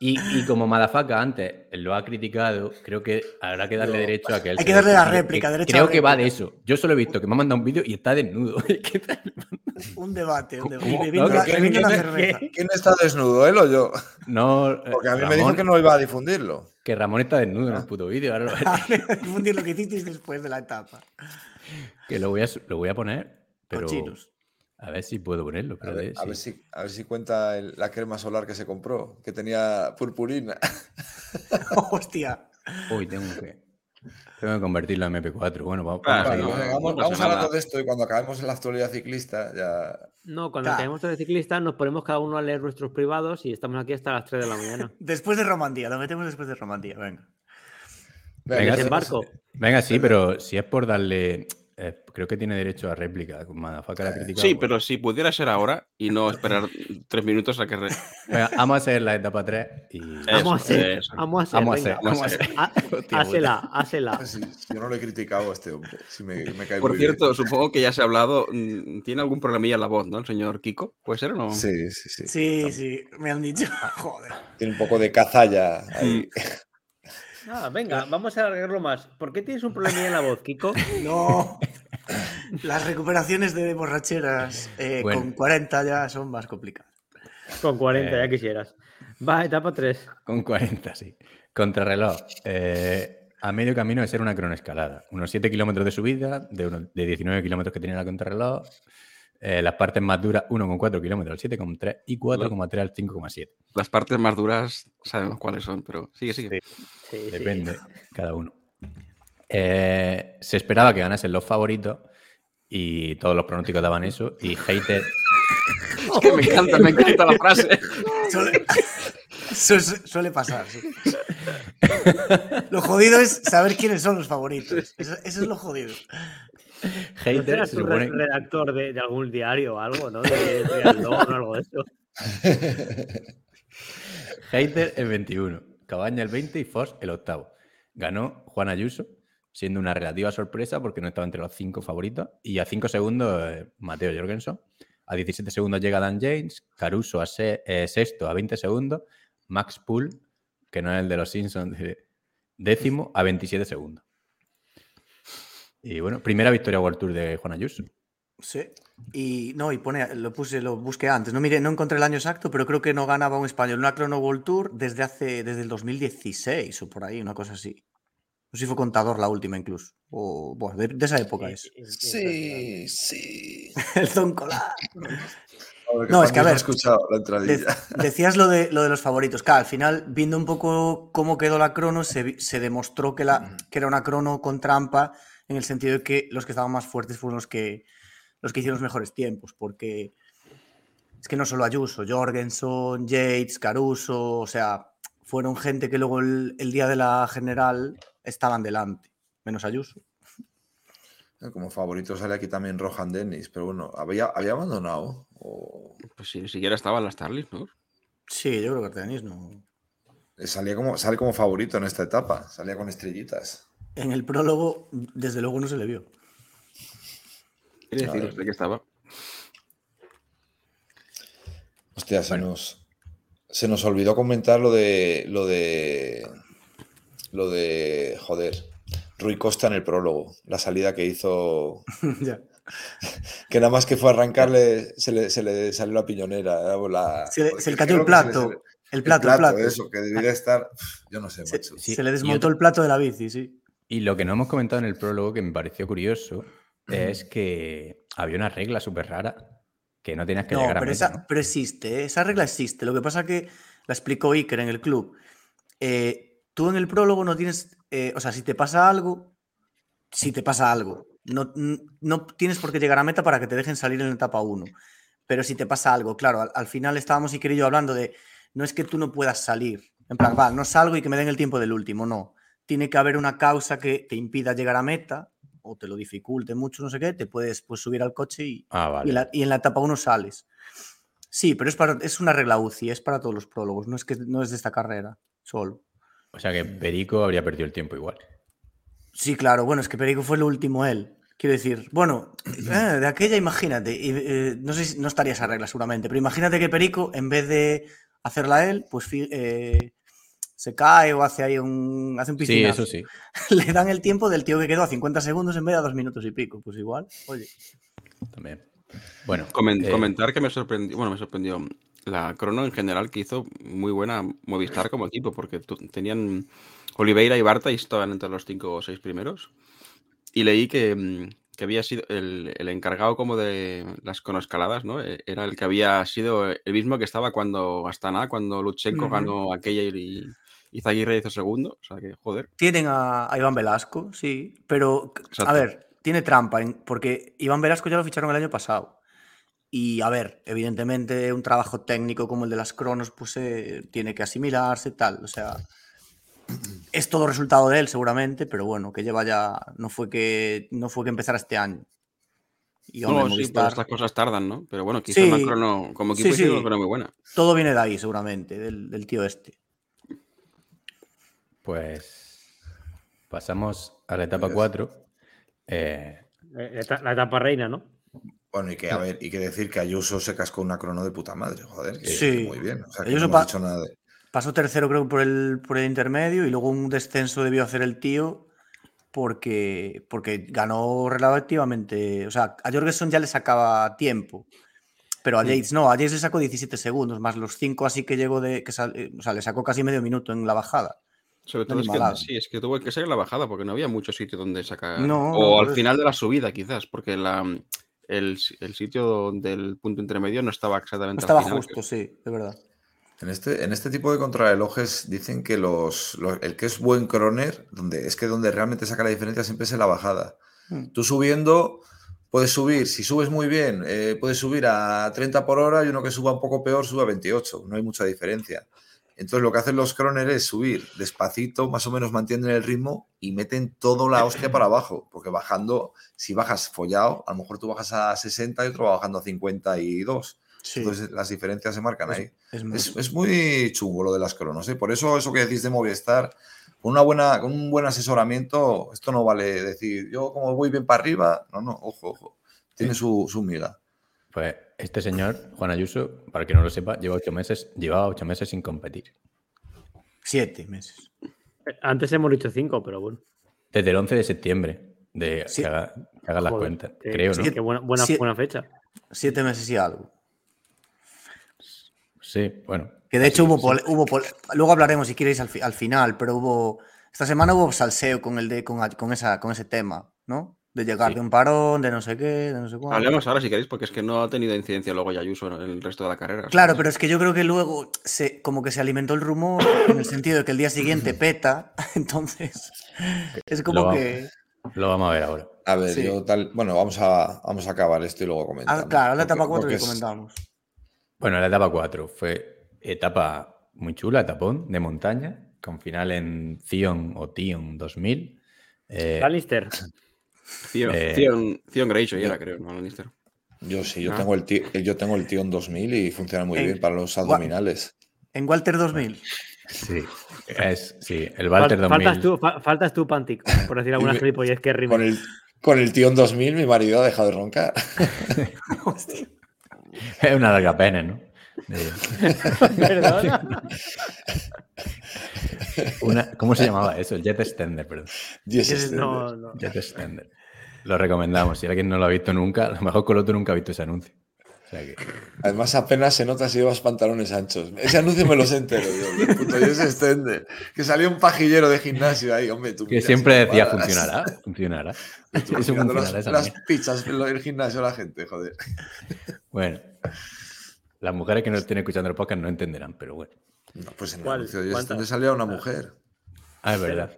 Y, y como Madafaka antes lo ha criticado, creo que habrá que darle No. derecho a que él Hay que darle la réplica, Que- derecho a Creo que va de eso. Yo solo he visto que me ha mandado un vídeo y está desnudo. <laughs> Un debate, un debate. ¿Cómo? Y bebiendo No, la- que- bebiendo que- una que- cerveza. ¿Quién está desnudo, él o yo? No, eh, Porque a mí me dijo que no iba a difundirlo. que Ramón está desnudo en Ah. el puto vídeo. Ahora lo, <laughs> Difundir lo que hicisteis después de la etapa. Que lo voy, a, lo voy a poner, pero Cochinos. a ver si puedo ponerlo. A Pero ver, de- a sí. ver si, a ver si cuenta el- la crema solar que se compró, que tenía purpurina. <laughs> Hostia. Uy, tengo que. Tengo que convertirlo en MP4. Bueno, vamos, Ah, vamos a no, no vamos, vamos hablando de esto y cuando acabemos en la actualidad ciclista ya... No, cuando Claro. caemos de ciclistas nos ponemos cada uno a leer nuestros privados y estamos aquí hasta las 3 de la mañana. <laughs> Después de Romandía, lo metemos después de Romandía, venga. Venga, sí. Venga, pero si es por darle. eh, creo que tiene derecho a réplica. La criticado. Sí, pero si pudiera ser ahora y no esperar tres minutos a que... re- <laughs> Venga, vamos a hacer la etapa 3 y. Eso, Vamos a hacer, eso. vamos a hacer, Vamos a hacer, vamos a hacer. Ha- Hostia Hásela, hásela. <laughs> Sí, yo no le he criticado a este hombre. Sí me, me cae Por muy bien. cierto, supongo que ya se ha hablado. mm, ¿Tiene algún problemilla en la voz, no? El señor Kiko. ¿Puede ser o no? Sí, sí, sí. Sí, sí, me han dicho. <laughs> Joder. Tiene un poco de cazalla ahí. Ah, venga, vamos a alargarlo más. ¿Por qué tienes un problema en la voz, Kiko? <laughs> No. Las recuperaciones de borracheras eh, Bueno. con 40 ya son más complicadas. Con 40, Eh. ya quisieras. Va, etapa 3. Con 40, sí. Contrarreloj. eh, a medio camino de ser una cronoescalada. Unos 7 kilómetros de subida, de, unos- de 19 kilómetros que tiene la contrarreloj. Eh, las partes más duras, 1,4 kilómetros al 7,3 y 4,3 al 5,7. Las partes más duras sabemos cuáles son, pero sigue, sigue. Sí, sí. Depende, cada uno. Eh, se esperaba que ganasen los favoritos y todos los pronósticos daban eso. Y Hater, <laughs> Es que me encanta, me encanta la frase. <laughs> Suele, su- suele pasar, sí. Lo jodido es saber quiénes son los favoritos. Eso, eso es lo jodido. ¿No Hater se supone. redactor de, de algún diario o algo, ¿no? De, de Triatlón o algo de eso. <laughs> Hater el 21, Cabaña el 20 y Foss el octavo. Ganó Juan Ayuso, siendo una relativa sorpresa porque no estaba entre los cinco favoritos. Y a 5 segundos, eh, Mateo Jorgensen. A 17 segundos llega Dan James, Caruso a se- eh, sexto a 20 segundos, Max Poole, que no es el de los Simpsons, de- décimo a 27 segundos. Y bueno, primera victoria World Tour de Juan Ayuso. Sí. Y no, y pone, lo puse, lo busqué antes. No mire, no encontré el año exacto, pero creo que no ganaba un español una Chrono World Tour desde hace, desde el 2016 o por ahí, una cosa así. No sé si fue contador la última incluso. O bueno, de, de esa época es. Sí, sí. El Zoncola. <laughs> No, es que a ver, ha escuchado la De- decías lo de, lo de los favoritos. Claro, al final, viendo un poco cómo quedó la crono, se, se demostró que, la, que era una crono con trampa en el sentido de que los que estaban más fuertes fueron los que, los que hicieron los mejores tiempos, porque es que no solo Ayuso, Jorgensen, Yates, Caruso, o sea, fueron gente que luego el, el día de la general estaban delante, menos Ayuso. Como favorito sale aquí también Rohan Dennis, pero bueno, ¿había, había abandonado? O... Pues si ni siquiera estaba en las Starlist, ¿no? Sí, yo creo que Artenis no. Eh, Salía como, sale como favorito en esta etapa, salía con estrellitas. En el prólogo, desde luego, no se le vio. Quiere decir de que estaba. Hostia, se nos, se nos olvidó comentar lo de lo de lo de joder, Rui Costa en el prólogo, la salida que hizo, <laughs> ya. <laughs> que nada más que fue a arrancarle, se le, se le salió la piñonera. la- Se le- joder, se le cayó el plato. El plato, el plato. eso, que debería estar, yo no sé, Se, macho. Sí, se le desmontó el plato de la bici, sí. Y lo que no hemos comentado en el prólogo, que me pareció curioso, es que había una regla súper rara que no tenías que No, llegar a pero, meta, esa, ¿no? pero existe, ¿eh? esa regla existe. Lo que pasa que la explicó Iker en el club. Eh, tú en el prólogo no tienes, eh, o sea, si te pasa algo, si te pasa algo, no, no tienes por qué llegar a meta para que te dejen salir en la etapa 1. Pero si te pasa algo, claro, al, al final estábamos Iker y yo hablando de, no es que tú no puedas salir, en plan, va, no salgo y que me den el tiempo del último, no. Tiene que haber una causa que te impida llegar a meta o te lo dificulte mucho, no sé qué, te puedes pues, subir al coche y, Ah, y, vale. la, y en la etapa 1 sales. Sí, pero es, para, es una regla UCI, es para todos los prólogos, no es, que, no es de esta carrera solo. O sea que Perico habría perdido el tiempo igual. Sí, claro, bueno, es que Perico fue el último él. Quiero decir, bueno, eh, <clears throat> de aquella imagínate, eh, no sé si no estaría esa regla seguramente, pero imagínate que Perico, en vez de hacerla él, pues eh, se cae o hace ahí un, hace un Sí, eso sí. <laughs> Le dan el tiempo del tío que quedó a 50 segundos en vez de a dos minutos y pico. Pues igual, oye. También. Bueno, Comen- eh, Comentar que me sorprendió, bueno, me sorprendió la crono en general que hizo muy buena Movistar como equipo, porque tenían Oliveira y Barta y estaban entre los cinco o seis primeros. Y leí que, mm, que había sido el, el encargado como de las cronoescaladas, ¿no? Eh, Era el que había sido el mismo que estaba cuando Astana, cuando Lutsenko Ujú. ganó aquella y, Izaguirre hizo segundo, o sea que, joder. Tienen a, a Iván Velasco, sí, pero a ver, tiene trampa, porque Iván Velasco ya lo ficharon el año pasado. Y a ver, evidentemente un trabajo técnico como el de las Cronos, pues eh, tiene que asimilarse tal. O sea, es todo resultado de él seguramente, pero bueno, que lleva ya, no fue que, no fue que empezara este año. Y No, sí, pero estas cosas tardan, ¿no? Pero bueno, quizás Sí. la crono, como equipo Sí, sí. crono muy buena. todo viene de ahí seguramente, del, del tío este. Pues pasamos a la etapa 4. Eh, Eh, La eta- la etapa reina, ¿no? Bueno, y que, a ver, y que decir que Ayuso se cascó una crono de puta madre, joder. Que, Sí. muy bien. O sea, que Ayuso no pa- hemos dicho nada de... Pasó tercero, creo, por el, por el intermedio y luego un descenso debió hacer el tío porque, porque ganó relativamente. O sea, a Jorgensen ya le sacaba tiempo, pero a Yates no. A Yates le sacó 17 segundos, más los 5 así que llegó de. Que sal- eh, o sea, le sacó casi medio minuto en la bajada. Sobre todo es que, sí, es que tuvo que ser la bajada porque no había mucho sitio donde sacar. No, no, o al eso. final de la subida, quizás, porque la, el, el sitio del punto intermedio no estaba No exactamente estaba al final. justo, sí, de verdad. En este, en este tipo de contrarrelojes dicen que los, los- el que es buen croner, donde, es que donde realmente saca la diferencia siempre es en la bajada. Mm. Tú subiendo, puedes subir, si subes muy bien, eh, puedes subir a 30 por hora y uno que suba un poco peor sube a 28, no hay mucha diferencia. Entonces lo que hacen los croners es subir despacito, más o menos mantienen el ritmo y meten toda la hostia para abajo, porque bajando, si bajas follado, a lo mejor tú bajas a 60 y otro va bajando a 52. Sí, Entonces las diferencias se marcan es, ahí. es muy- Es, es muy chungo lo de las cronos, ¿eh? Por eso eso que decís de Movistar, con, una buena, con un buen asesoramiento, esto no vale decir, yo como voy bien para arriba, no, no, ojo, ojo, tiene su, su miga. Pues este señor, Juan Ayuso, para que no lo sepa, lleva ocho meses, llevaba ocho meses sin competir. Siete meses. Antes hemos dicho cinco, pero bueno. Desde el 11 de septiembre, de Sí. que haga, que haga las Joder, cuentas. Creo, ¿no? sí, Qué buena, buena, fecha. Siete meses y algo. Sí, bueno. Que de hecho hubo, pole- hubo pole- luego hablaremos si queréis al, fi- al final, pero hubo esta semana hubo salseo con el de con esa con ese tema, ¿no? De llegar Sí. de un parón, de no sé qué, de no sé cuánto. Hablemos ahora si queréis, porque es que no ha tenido incidencia luego ya Ayuso en el resto de la carrera. Claro, ¿sabes? pero es que yo creo que luego se, como que se alimentó el rumor en el sentido de que el día siguiente <laughs> peta, <laughs> entonces es Lo como vamos- que Lo vamos a ver ahora. A ver, Sí. yo tal, bueno, vamos a, vamos a acabar esto y luego comentamos. ah, claro, la etapa Porque- 4 porque que es- comentábamos. Bueno, la etapa 4 fue etapa muy chula, etapón de montaña, con final en Zion o Tion 2000. Eh. <laughs> Theon, eh, Theon- Theon Greyjoy era, creo, no Lannister. Yo sí, yo Ah. tengo el ti- yo tengo el Tion 2000 y funciona muy En- bien para los abdominales. En Walter 2000. sí, es, sí, el Fal- Walter 2000. faltas, tú, fa- faltas tú, Pantic, por decir alguna me- gilipollez que rime. Con el, con el Tion 2000 mi marido ha dejado de roncar. <laughs> Es una larga pena, ¿no? <laughs> ¿Perdona? una- ¿Cómo se llamaba eso? El Jet Extender, perdón. Ese- extender. no, no. Jet Extender. Lo recomendamos. Si alguien no lo ha visto nunca, a lo mejor Coloto nunca ha visto ese anuncio. O sea que, Además, apenas se nota si llevas pantalones anchos. Ese anuncio me lo sé entero. Yo, el puto Yes Extender. Que salió un pajillero de gimnasio ahí, hombre. Tú que siempre si decía, paras. funcionará, <laughs> funcionará. Tú Eso mirando funcionará las, esa las pizzas en el gimnasio la gente, joder. Bueno, las mujeres que no estén escuchando el podcast no entenderán, pero bueno. No, pues en el anuncio de salía una mujer. Ah, es verdad.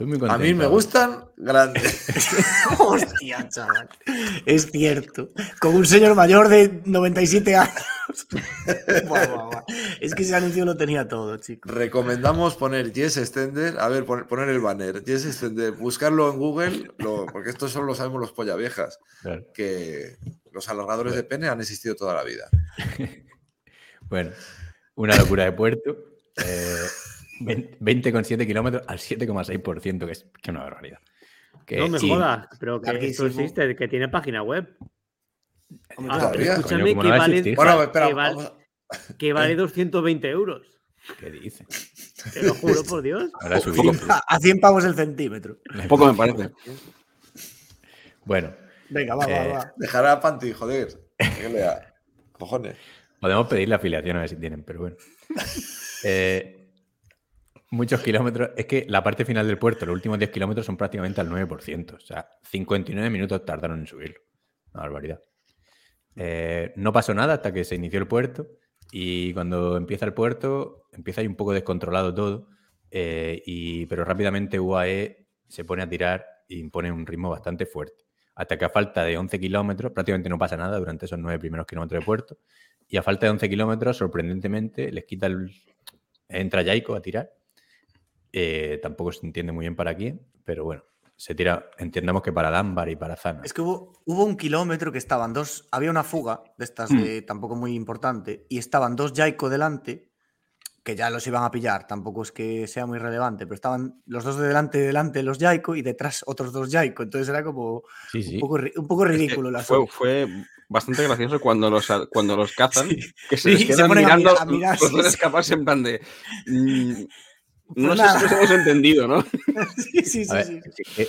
Estoy muy A mí me gustan grandes. <laughs> Hostia, chaval. Es cierto. Con un señor mayor de 97 años. <laughs> Buah, buah, buah. Es que ese anuncio lo tenía todo, chicos. Recomendamos poner Yes Extender. A ver, poner, poner el banner. Yes Extender. Buscarlo en Google, lo- porque esto solo lo sabemos los polla viejas. Claro. Que los alargadores de pene han existido toda la vida. <laughs> Bueno, una locura de puerto. eh, 20 20,7 kilómetros al 7,6%, que es que es una barbaridad. Que, No me sí, jodas, pero que esto Larguísimo. existe, que tiene página web. Hombre, Ah, escúchame, coño, ¿cómo que, no va a vale, existir? Bueno, espera, que vale- vamos a- que vale 220 euros. ¿Qué dice? Te lo juro por Dios. <laughs> Ahora subido. poco- A a 100 pavos el centímetro. Poco me parece. Bueno, Venga, va, va, Eh, va. Dejar a Panty, joder. Que lea. <laughs> Cojones. podemos pedir la afiliación a ver si tienen, pero bueno. <laughs> Eh, muchos kilómetros. Es que la parte final del puerto, los últimos 10 kilómetros son prácticamente al 9%. O sea, 59 minutos tardaron en subirlo. Una barbaridad. Eh, no pasó nada hasta que se inició el puerto. Y cuando empieza el puerto, empieza ahí un poco descontrolado todo. eh, y, pero rápidamente UAE se pone a tirar y impone un ritmo bastante fuerte. Hasta que a falta de 11 kilómetros, prácticamente no pasa nada durante esos nueve primeros kilómetros de puerto. Y a falta de 11 kilómetros, sorprendentemente, les quita el. Entra Jaico a tirar. Eh, tampoco se entiende muy bien para quién, pero bueno, se tira, entendemos que para Dunbar y para Zana. Es que hubo, hubo un kilómetro que estaban dos, había una fuga de estas de, tampoco muy importante, y estaban dos Jaico delante, que ya los iban a pillar, tampoco es que sea muy relevante, pero estaban los dos de delante, delante los Jaico y detrás otros dos Jaico, entonces era como Sí, sí. un, poco, ri- un poco Es que ridículo la fue, fue bastante gracioso cuando los, cuando los cazan, Sí. que se Sí, les se quedan ponen a mirando mirar- a mirar, los sí, dos sí. escaparse en plan de... mm, no Pues sé si nos hemos entendido, ¿no? <laughs> sí, sí, sí, ver, sí. que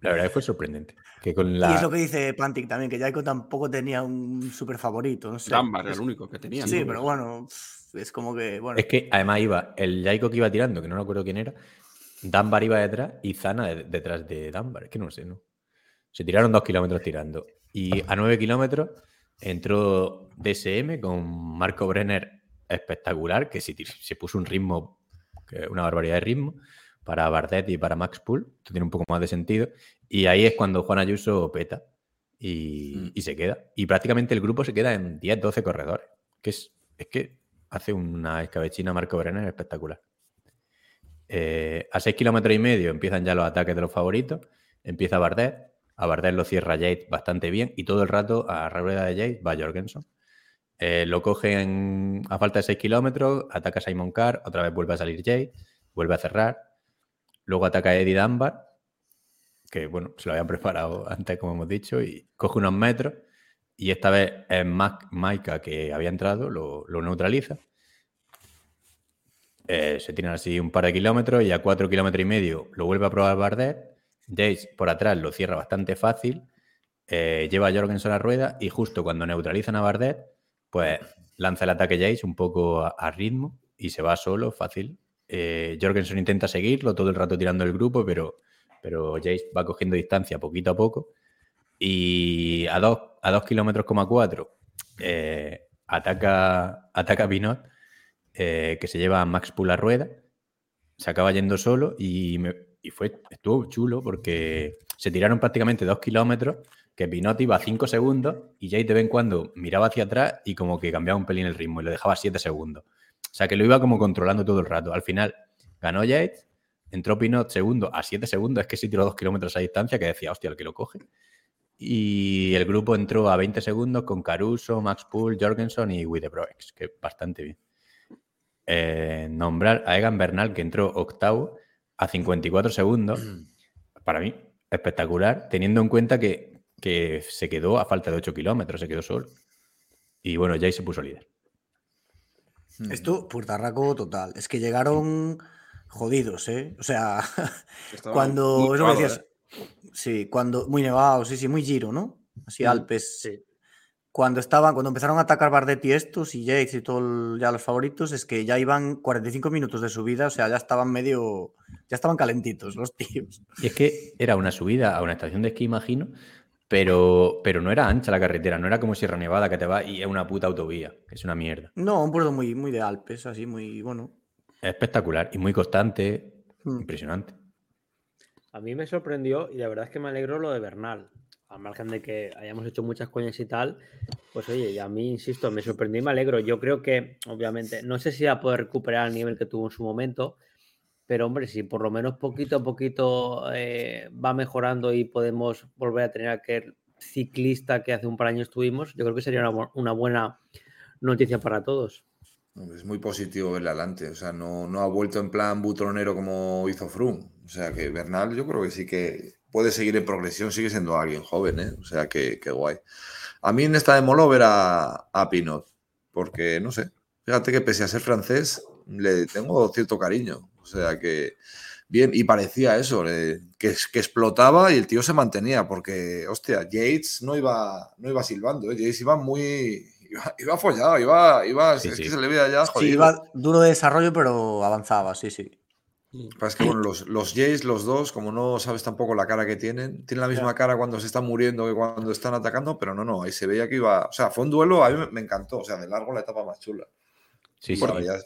la verdad que fue sorprendente. Que con Y es la, lo que dice Pantic también, que Jaico tampoco tenía un super favorito, no sé. Dunbar era el único que tenía. Sí, ¿no? pero bueno, es como que, bueno, Es que además iba el Jaico que iba tirando, que no me acuerdo quién era, Dunbar iba detrás y Zana de- detrás de Dunbar. Es que no sé, ¿no? Se tiraron dos kilómetros tirando. Y a nueve kilómetros entró DSM con Marco Brenner espectacular, que se, se puso un ritmo, que una barbaridad de ritmo, para Bardet y para Max Pool. Esto tiene un poco más de sentido. Y ahí es cuando Juan Ayuso peta y, Mm. y se queda. Y prácticamente el grupo se queda en 10, 12 corredores. Que es, es que hace una escabechina Marco Brenner espectacular. Eh, a 6 kilómetros y medio empiezan ya los ataques de los favoritos. Empieza Bardet. A Bardet lo cierra Yates bastante bien. Y todo el rato a la rueda de Yates va Jorgensen. Eh, lo cogen a falta de 6 kilómetros. Ataca Simon Carr. Otra vez vuelve a salir Yates. Vuelve a cerrar. Luego ataca Eddie Dunbar. Que bueno, se lo habían preparado <laughs> antes, como hemos dicho. Y coge unos metros. Y esta vez es Maika que había entrado. Lo, neutraliza. Eh, se tiran así un par de kilómetros y a cuatro kilómetros y medio lo vuelve a probar Bardet. Jace por atrás lo cierra bastante fácil. eh, lleva a Jorgensen a rueda y justo cuando neutralizan a Bardet, pues lanza el ataque Jace un poco a, a ritmo y se va solo, fácil. Eh, Jorgensen intenta seguirlo todo el rato tirando el grupo, pero, pero Jace va cogiendo distancia poquito a poco. Y a dos, a dos kilómetros, coma cuatro, eh, ataca, ataca a Pinot eh, que se lleva a Max Pool a rueda, se acaba yendo solo y, me- y fue, estuvo chulo porque se tiraron prácticamente dos kilómetros, que Pinot iba a cinco segundos y Jay de vez en cuando miraba hacia atrás y como que cambiaba un pelín el ritmo y lo dejaba a siete segundos. O sea que lo iba como controlando todo el rato. Al final ganó Yates, entró Pinot segundo a siete segundos, es que se tiró dos kilómetros a distancia que decía, hostia, el que lo coge. Y el grupo entró a 20 segundos con Caruso, Max Pool, Jorgensen y Widebroex, que bastante bien eh, nombrar a Egan Bernal, que entró octavo a 54 segundos. Para mí, espectacular, teniendo en cuenta que, que se quedó a falta de 8 kilómetros, se quedó solo. Y bueno, Jay se puso líder. Mm. Esto, puertarraco total. Es que llegaron jodidos, ¿eh? O sea, <laughs> Estaba cuando. muy Eso que nevado, decías. Sí, cuando. Muy nevado, sí, sí, muy giro, ¿no? Así, Mm, Alpes. sí. Cuando estaban, cuando empezaron a atacar Bardet y estos y Yates y todo el- ya los favoritos, es que ya iban 45 minutos de subida, o sea, ya estaban medio. Ya estaban calentitos los <laughs> tíos. Y es que era una subida a una estación de esquí, imagino, pero, pero no era ancha la carretera, no era como Sierra Nevada que te va y es una puta autovía, que es una mierda. No, un puerto muy, muy de Alpes, así, muy bueno. Es espectacular y muy constante, Mm. impresionante. A mí me sorprendió y la verdad es que me alegro lo de Bernal. Al margen de que hayamos hecho muchas coñas y tal, pues oye, y a mí, insisto, me sorprendió y me alegro. Yo creo que, obviamente, no sé si va a poder recuperar el nivel que tuvo en su momento, pero hombre, si por lo menos poquito a poquito eh, va mejorando y podemos volver a tener aquel ciclista que hace un par de años tuvimos, yo creo que sería una, bu- una buena noticia para todos. Es muy positivo verle adelante. O sea, no, no ha vuelto en plan butronero como hizo Froome. O sea, que Bernal yo creo que sí que puede seguir en progresión, sigue siendo alguien joven, ¿eh? O sea, que, que guay. A mí en esta de Molo ver a, a Pinot, porque no sé, fíjate que pese a ser francés, le tengo cierto cariño. O sea, que bien, y parecía eso, le- que, que explotaba y el tío se mantenía, porque, hostia, Yates no iba, no iba silbando, ¿eh? Yates iba muy. Iba, iba follado, iba. iba Sí, es sí. que se le veía ya Sí, jodido. iba duro de desarrollo, pero avanzaba, sí, sí. Pasa que bueno, los, los Jays, los dos, como no sabes tampoco la cara que tienen, tienen la misma cara cuando se están muriendo que cuando están atacando, pero no, no, ahí se veía que iba. O sea, fue un duelo, a mí me, encantó. O sea, de largo la etapa más chula. Sí, sí. Bueno, ya-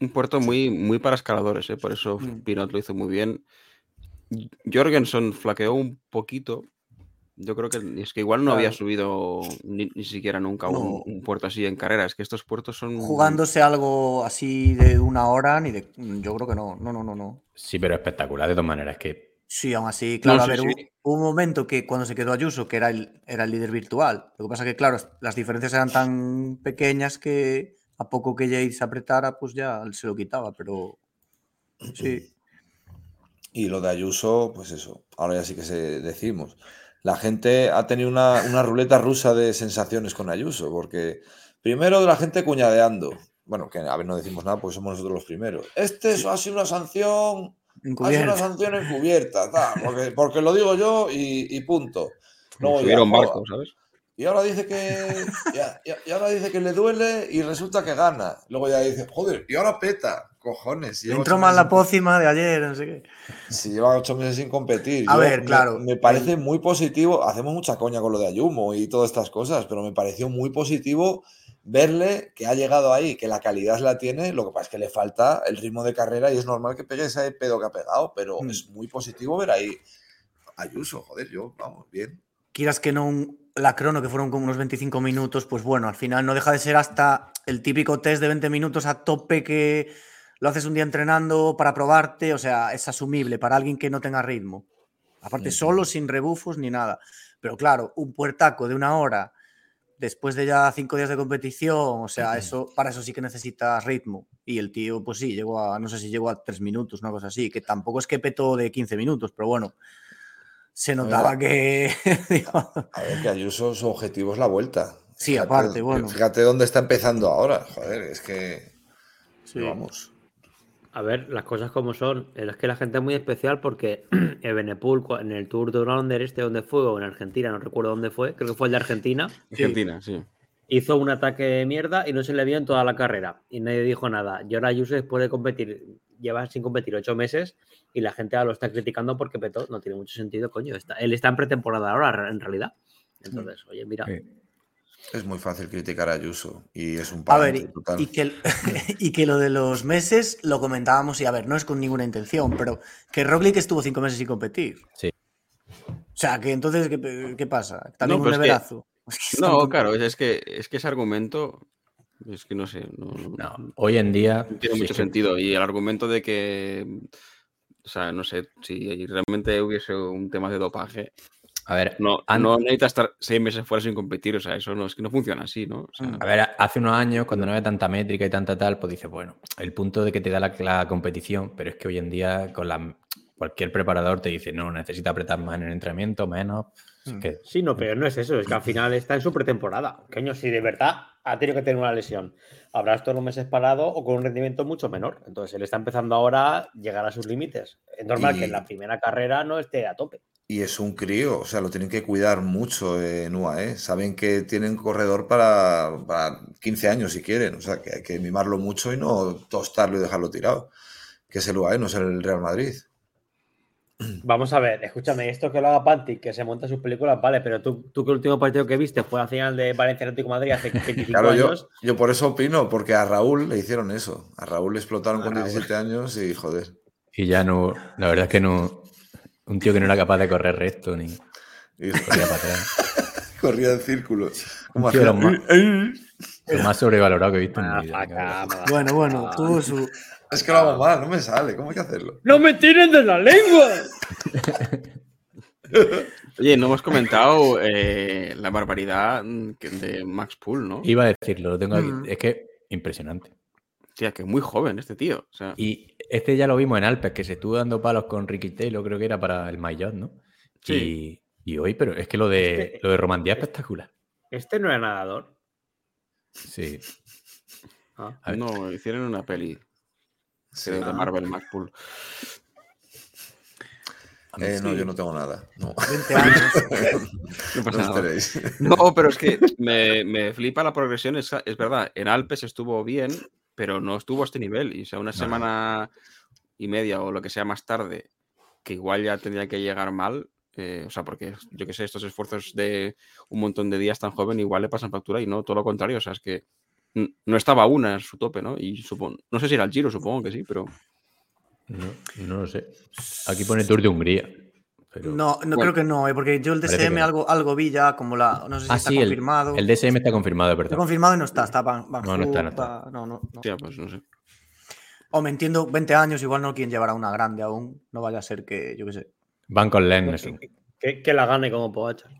Un puerto muy, muy para escaladores, ¿eh? por eso Mm. Pinot lo hizo muy bien. Jorgensen flaqueó un poquito. Yo creo que es que igual no había subido ni, ni siquiera nunca un, No. un puerto así en carrera. Es que estos puertos son. Jugándose algo así de una hora, ni de. Yo creo que no. No, no, no, no. Sí, pero espectacular de todas maneras. Es que Sí, aún así, claro, a sí, ver, sí. hubo, hubo un momento que cuando se quedó Ayuso, que era el, era el líder virtual. Lo que pasa que, claro, las diferencias eran tan pequeñas que a poco que Yates apretara, pues ya se lo quitaba, pero <clears throat> sí. Y lo de Ayuso, pues eso, ahora ya sí que se decimos. La gente ha tenido una, una ruleta rusa de sensaciones con Ayuso, porque primero de la gente cuñadeando. Bueno, que a ver, no decimos nada, pues somos nosotros los primeros. Este eso ha sido una sanción, ha sido una Encubierta. sanción encubierta, tal, porque, porque lo digo yo y, y punto. Ya, subieron joda. barcos, ¿sabes? Y ahora dice que. ya- y ahora dice que le duele y resulta que gana. Luego ya dice, joder, y ahora peta. Cojones. si entró mal la pócima de ayer, no sé qué. si lleva ocho meses sin competir. A Yo- ver, me- claro, Me, parece muy positivo. Hacemos mucha coña con lo de Ayumo y todas estas cosas, pero me pareció muy positivo verle que ha llegado ahí, que la calidad la tiene. Lo que pasa es que le falta el ritmo de carrera y es normal que pegue ese pedo que ha pegado, pero Mm. es muy positivo ver ahí. Ayuso, joder, yo, vamos, bien. Quieras que no, un- la crono, que fueron como unos 25 minutos, pues bueno, al final no deja de ser hasta el típico test de 20 minutos a tope que lo haces un día entrenando para probarte, o sea, es asumible para alguien que no tenga ritmo. Aparte, solo, sin rebufos ni nada. Pero claro, un puertaco de una hora después de ya cinco días de competición, o sea, eso, para eso sí que necesitas ritmo. Y el tío, pues sí, llegó a, no sé si llegó a tres minutos, una cosa así, que tampoco es que petó de 15 minutos, pero bueno, se notaba que... <laughs> A ver, que Ayuso su objetivo es la vuelta. Sí, aparte, bueno. Fíjate dónde está empezando ahora. Joder, es que. Sí. Vamos. A ver, las cosas como son. Es que la gente es muy especial porque <clears throat> Ebenepul, en el Tour de Rounder este donde fue, o en Argentina, no recuerdo dónde fue, creo que fue el de Argentina, Argentina, sí. hizo un ataque de mierda y no se le vio en toda la carrera. Y nadie dijo nada. Y ahora Ayuso después de competir, lleva sin competir ocho meses y la gente ahora lo está criticando porque petó. No tiene mucho sentido, coño. Está, él está en pretemporada ahora, en realidad. Entonces, oye, mira. Sí. Es muy fácil criticar a Ayuso y es un A ver, y, y que, <laughs> y que lo de los meses lo comentábamos y a ver, no es con ninguna intención, pero que Roglic estuvo cinco meses sin competir. Sí. O sea, que entonces, ¿qué, qué pasa? También No, un pero es que- neverazo. <laughs> No, claro, es que, es que ese argumento. Es que no sé. No, No, hoy en día. no tiene sí, mucho sentido. Y el argumento de que. O sea, no sé, si realmente hubiese un tema de dopaje, A ver, no, an- no necesitas estar seis meses fuera sin competir. O sea, eso no es que no funciona así, ¿no? O sea. A ver, hace unos años, cuando no había tanta métrica y tanta tal, pues dices, bueno, el punto de que te da la, la competición, pero es que hoy en día con la, cualquier preparador te dice, no, necesita apretar más en el entrenamiento, menos. Mm. que, Sí, no, pero no es eso, es que al final está en su pretemporada. Coño, si de verdad ha tenido que tener una lesión, habrá estos unos meses parado o con un rendimiento mucho menor. Entonces él está empezando ahora a llegar a sus límites. Es normal Y- que en la primera carrera no esté a tope. Y es un crío, o sea, lo tienen que cuidar mucho en UAE. Saben que tienen corredor para, para 15 años si quieren, o sea, que hay que mimarlo mucho y no tostarlo y dejarlo tirado. Que es el UAE, no es el Real Madrid. Vamos a ver, escúchame, esto que lo haga Pantic, que se monta sus películas, vale, pero tú, tú que el último partido que viste fue la final de Valencia Atlético Madrid hace <laughs> 25 Claro, yo, años. yo por eso opino, porque a Raúl le hicieron eso. A Raúl le explotaron A con Raúl. 17 años y joder. y ya no, la verdad es que no, un tío que no era capaz de correr recto ni Y corría para atrás. <laughs> corría en círculos. ¿Cómo Un tío de los hacía? más, lo más sobrevalorado que he visto en mi vida. Bueno, bueno, tuvo su. Es que lo hago mal, no me sale. ¿Cómo hay que hacerlo? ¡No me tiren de la lengua! <laughs> Oye, no hemos comentado eh, la barbaridad mm, de Max Pool, ¿no? Iba a decirlo, lo tengo aquí. Mm. Es que impresionante. Tía, que muy joven este tío. O sea, Y este ya lo vimos en Alpes, que se estuvo dando palos con Ricky Taylor, creo que era para el Maillot, ¿no? Sí. Y, y hoy, pero es que lo de, Este- lo de Romandía es espectacular. Este no era nadador. Sí. Ah. A ver. no, hicieron una peli Sí. de Marvel Max Pool. A mí Eh, no, yo no tengo nada. No, 20 años. No <laughs> no pasa nada. esperéis. No, pero es que me, me flipa la progresión. Es, es verdad, en Alpes estuvo bien, pero no estuvo a este nivel. Y o sea, una semana y media o lo que sea más tarde, que igual ya tendría que llegar mal. eh, o sea, porque yo que sé, estos esfuerzos de un montón de días tan joven igual le pasan factura y no todo lo contrario. O sea, es que no estaba una en su tope, ¿no? Y supongo, no sé si era el Giro, supongo que sí, pero No, no lo sé. Aquí pone Tour de Hungría. Pero... No, no Bueno, creo que no, eh, porque yo el DSM que algo, algo vi ya como la. No sé si Ah, está sí, el, confirmado. el DSM está confirmado, Está perdón. confirmado y no está. Está Van, Van No, no está, no está. no, no, no. hostia, pues no sé. O me entiendo, 20 años, igual no quieren llevar a una grande aún. No vaya a ser que, yo qué sé. Van con Lenneson. Que, que la gane como Pogacar.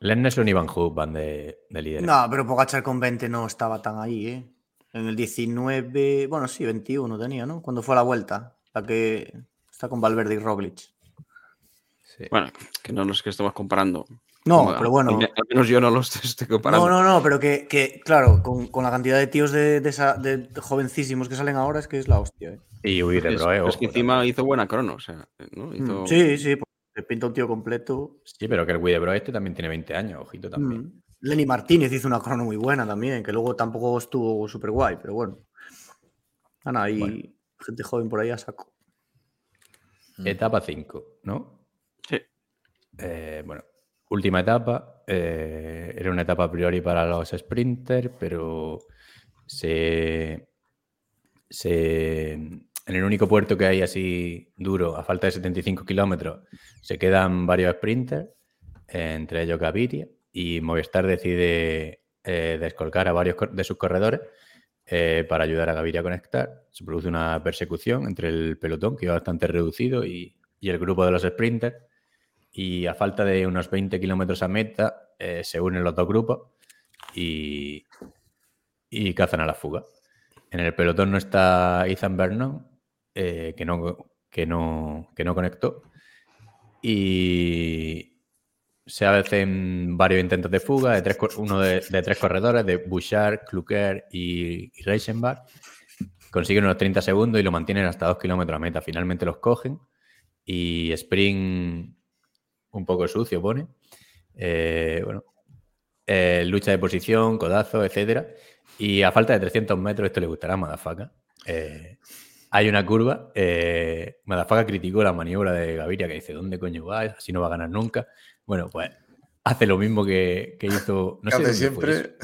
Lenneson y Van Hook van de, de líderes. No, pero Pogachar con 20 no estaba tan ahí, ¿eh? En el 19, bueno, sí, 21 tenía, ¿no? Cuando fue a la vuelta, la que está con Valverde y Roglic. Sí. Bueno, que no nos que estemos comparando. No, Como- pero bueno. Al menos yo no los estoy comparando. No, no, no, pero que, que, claro, con, con la cantidad de tíos de, de esa- de jovencísimos que salen ahora es que es la hostia, ¿eh? Y huir de Es, Broe, es que encima también. hizo buena crono, o sea, ¿no? Mm, Hizo- Sí, sí, pues, te pinta un tío completo. Sí, pero que el de este también tiene 20 años, ojito también. Mm. Lenny Martínez hizo una crono muy buena también, que luego tampoco estuvo súper guay, pero bueno. Ana, hay Bueno. gente joven por ahí a saco. Etapa 5, ¿no? Sí. Eh, bueno, última etapa. eh, era una etapa a priori para los sprinters, pero se, se- en el único puerto que hay así duro, a falta de 75 kilómetros, se quedan varios sprinters, entre ellos Gaviria, y Movistar decide eh, descolcar a varios de sus corredores eh, para ayudar a Gaviria a conectar. Se produce una persecución entre el pelotón, que iba bastante reducido, y, y el grupo de los sprinters. Y a falta de unos 20 kilómetros a meta, eh, se unen los dos grupos y, y cazan a la fuga. En el pelotón no está Ethan Vernon, eh, que, no, que, no, que no conectó. Y se hacen varios intentos de fuga, de tres, uno de, tres corredores, de Bouchard, Kluker y, Reichenbach. Consiguen unos 30 segundos y lo mantienen hasta 2 kilómetros a meta. Finalmente los cogen y Spring un poco sucio pone. Eh, bueno, eh, lucha de posición, codazo, etcétera. Y a falta de 300 metros, esto le gustará a Madafaka. Hay una curva. Eh, Madafaka criticó la maniobra de Gaviria que dice: ¿Dónde coño vas? Así no va a ganar nunca. Bueno, pues hace lo mismo que, que hizo. No sé hace siempre.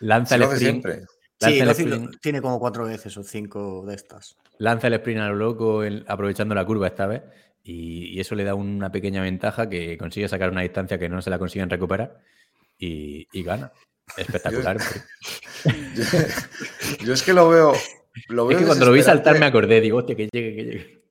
Lanza el sprint. siempre. Lanza Sí, el lo hace- sprint. lo- tiene como cuatro veces o cinco de estas. lanza el sprint a lo loco aprovechando la curva esta vez y, y eso le da una pequeña ventaja que consigue sacar una distancia que no se la consiguen recuperar y, y gana. Espectacular. <laughs> Yo, yo es que lo veo. Lo es que cuando lo vi saltar me acordé, digo, hostia, que llegue, que llegue.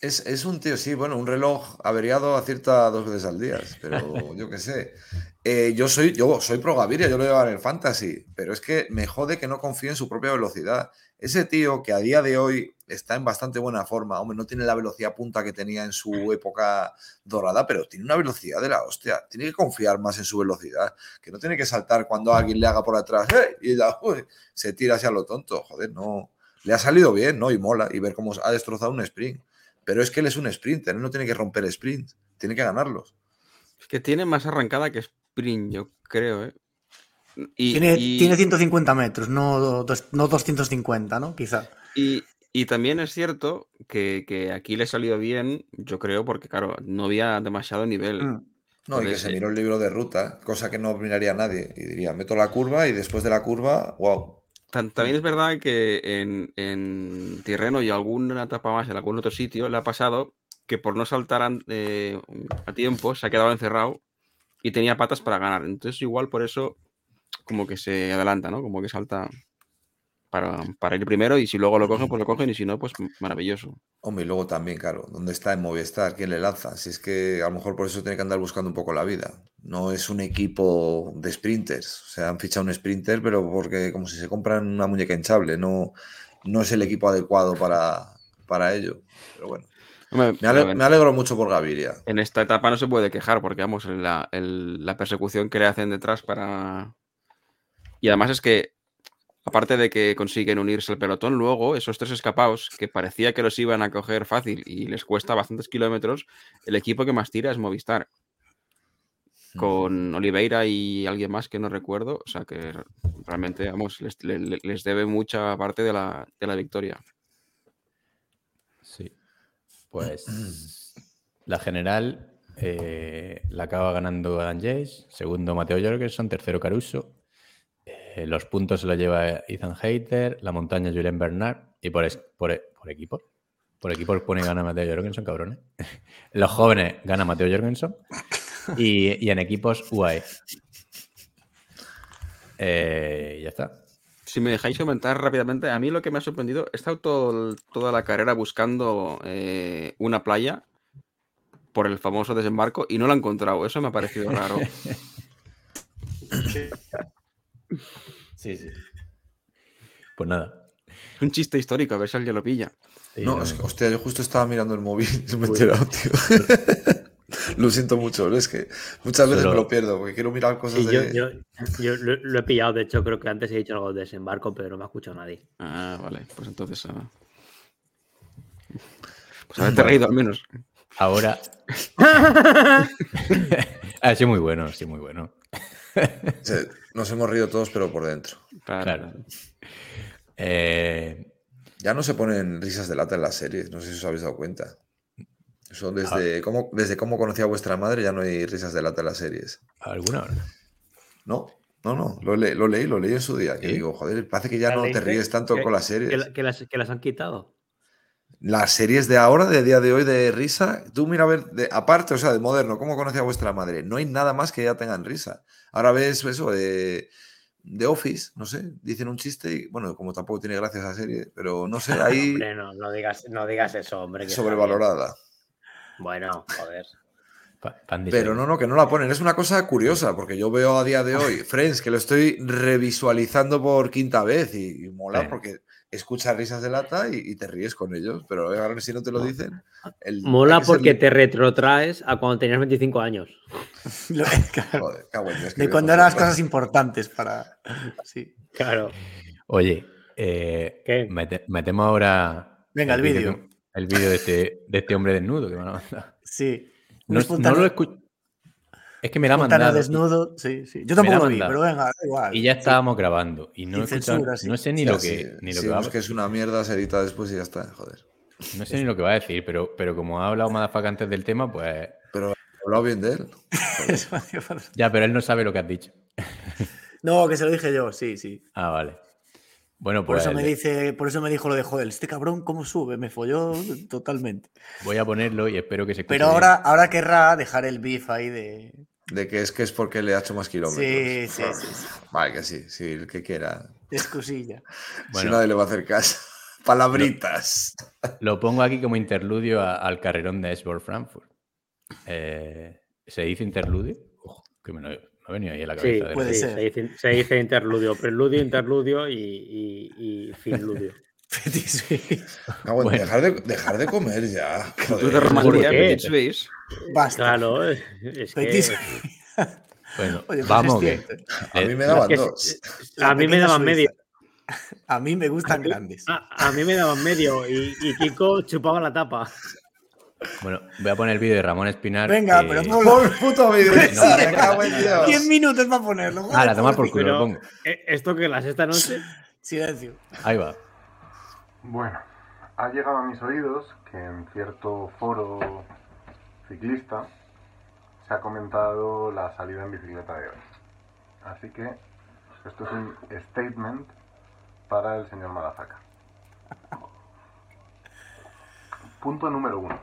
Es, es un tío, sí, bueno, un reloj averiado acierta dos veces al día, pero <laughs> yo qué sé. Eh, yo soy, yo soy pro Gaviria, yo lo llevo en el fantasy, pero es que me jode que no confíe en su propia velocidad. Ese tío que a día de hoy está en bastante buena forma, hombre, no tiene la velocidad punta que tenía en su época dorada, pero tiene una velocidad de la hostia. Tiene que confiar más en su velocidad, que no tiene que saltar cuando alguien le haga por atrás ¡eh! y ya, uy, se tira hacia lo tonto. Joder, no. Le ha salido bien, ¿no? Y mola, y ver cómo ha destrozado un sprint. Pero es que él es un sprinter, él no tiene que romper sprint, tiene que ganarlos. Es que tiene más arrancada que sprint, yo creo, ¿eh? Y, Tiene, y- tiene 150 metros, no, dos- no 250, ¿no? Quizá. y- y también es cierto que, que aquí le ha salido bien, yo creo, porque claro, no había demasiado nivel. Mm. No, y que se eh, miró el libro de ruta, cosa que no miraría nadie. Y diría, meto la curva y después de la curva, wow. También es verdad que en, en Tirreno y alguna etapa más en algún otro sitio le ha pasado que por no saltar eh, a tiempo se ha quedado encerrado y tenía patas para ganar. Entonces igual por eso como que se adelanta, ¿no? Como que salta para, para ir primero y si luego lo cogen, <laughs> pues lo cogen y si no, pues maravilloso. Hombre, y luego también, claro, ¿dónde está en Movistar? ¿Quién le lanza? Si es que a lo mejor por eso tiene que andar buscando un poco la vida. No es un equipo de sprinters. O sea, han fichado un sprinter, pero porque como si se compran una muñeca hinchable. No, no es el equipo adecuado para, para ello. Pero bueno. Hombre, Me, ale- pero me alegro mucho por Gaviria. en esta etapa no se puede quejar porque, vamos, la, el- la persecución que le hacen detrás para... Y además es que, aparte de que consiguen unirse al pelotón, luego esos tres escapados, que parecía que los iban a coger fácil y les cuesta bastantes kilómetros, el equipo que más tira es Movistar. Con Oliveira y alguien más que no recuerdo. O sea que realmente, vamos, les, le- le- les debe mucha parte de la, de la victoria. Sí. Pues la general eh, la acaba ganando Adam Jace, segundo Mateo Jorgensen, tercero Caruso. Eh, los puntos se los lleva Ethan Hayter, la montaña Julian Bernard y por, es- por, por equipo. Por equipo pone gana Mateo Jorgensen, cabrones. <laughs> Los jóvenes gana Mateo Jorgensen y, y en equipos UAE. Eh, ya está. Si me dejáis comentar rápidamente, a mí lo que me ha sorprendido, he estado todo toda la carrera buscando eh, una playa por el famoso desembarco y no la he encontrado. Eso me ha parecido raro. <laughs> Sí, sí. Pues nada. Es un chiste histórico, a ver si alguien lo pilla. Sí, No, no, es que, hostia, yo justo estaba mirando el móvil y no me he enterado, tío. <laughs> lo siento mucho, es que muchas veces me lo pierdo porque quiero mirar cosas Sí, yo, de... yo, yo lo, lo he pillado, de hecho, creo que antes he dicho algo de desembarco, pero no me ha escuchado nadie. Ah, vale, pues entonces. ah. <laughs> Pues haberte reído al menos. Ahora. <laughs> ha sido muy bueno, sí, muy bueno. Nos hemos reído todos, pero por dentro. Claro. Claro. Eh, Ya no se ponen risas de lata en las series, no sé si os habéis dado cuenta. Eso desde, cómo, desde cómo conocí a vuestra madre ya no hay risas de lata en las series. ¿Alguna hora? No, no, no, lo, le- lo leí, lo leí en su día. Que ¿Sí? digo, joder, parece que ya ¿La no te ríes tanto ¿Que- con las series. Que las, que las han quitado. Las series de ahora, de día de hoy, de risa, tú mira a ver, de, aparte, o sea, de moderno, ¿cómo conocí a vuestra madre? No hay nada más que ya tengan risa. Ahora ves eso de, de Office, no sé, dicen un chiste y, bueno, como tampoco tiene gracia esa serie, pero no sé, <laughs> ahí Hombre, no, no digas, no digas eso, hombre. que sobrevalorada. Bueno, joder. Pero no, no, que no la ponen. Es una cosa curiosa, porque yo veo a día de hoy <laughs> Friends, que lo estoy revisualizando por quinta vez y, y mola Sí. porque escuchas risas de lata y, y te ríes con ellos. Pero ahora si no te lo dicen. el- Mola porque te retrotraes a cuando tenías 25 años. <laughs> Joder, cago en Dios, qué de cuando eran las cosas importantes para. Sí. Claro. Oye, eh, ¿Qué? mete- metemos ahora. Venga, el vídeo. que- El vídeo de este, de este hombre desnudo que me ha mandado. Sí. No lo escucho. Es que me la ha espontáneo mandado. desnudo. Sí, sí. Yo tampoco ha lo vi, pero venga, da igual. Y ya Sí. estábamos grabando. Y no, he censura, sí. no sé ni lo que, ni lo que va vemos que es una mierda, se edita después y ya está, joder. No sé ni lo que va a decir, pero, pero como ha hablado Madafaka antes del tema, pues. Pero he hablado bien de él. <laughs> Ya, pero él no sabe lo que has dicho. <laughs> No, que se lo dije yo, sí, sí. Ah, vale. Bueno, Por pues eso me dice, por eso me dijo lo de joder, este cabrón cómo sube, me folló totalmente. voy a ponerlo y espero que se. Pero bien. ahora, ahora querrá dejar el beef ahí de. De que es que es porque le ha hecho más kilómetros. Sí, sí, sí, sí. <laughs> Vale, que sí, sí, el que quiera. Excusilla. <laughs> Si Bueno. nadie le va a hacer caso. <laughs> Palabritas. Lo pongo aquí como interludio a- al carrerón de Esbor Frankfurt. Eh, ¿Se dice interludio? Ojo, que me, lo- me ha venido ahí a la Sí, cabeza. de puede sí, repente. ser. Se, dice, se dice interludio, preludio, interludio y, y, y finludio. Petit suisse. Bueno. dejar, de, dejar de comer ya. Tú. Romandía, qué? Petit Suisse. Basta. Claro, es, es que. Petit Suisse. Bueno, Oye, pues vamos, que. A mí me daban que dos. A mí me daban medio. A mí me gustan grandes. A, a mí me daban medio y, y Kiko chupaba la tapa. Bueno, voy a poner el vídeo de Ramón Espinar. Venga, que- pero no Por puto vídeo. <laughs> No, me cago en Dios. 10 minutos para ponerlo. Ah, la tomar por culo, Pero- lo pongo. Eh, ¿Esto que las esta noche? Silencio. Ahí va. Bueno, ha llegado a mis oídos que en cierto foro ciclista se ha comentado la salida en bicicleta de hoy. Así que esto es un statement para el señor Madafaka. Punto número uno.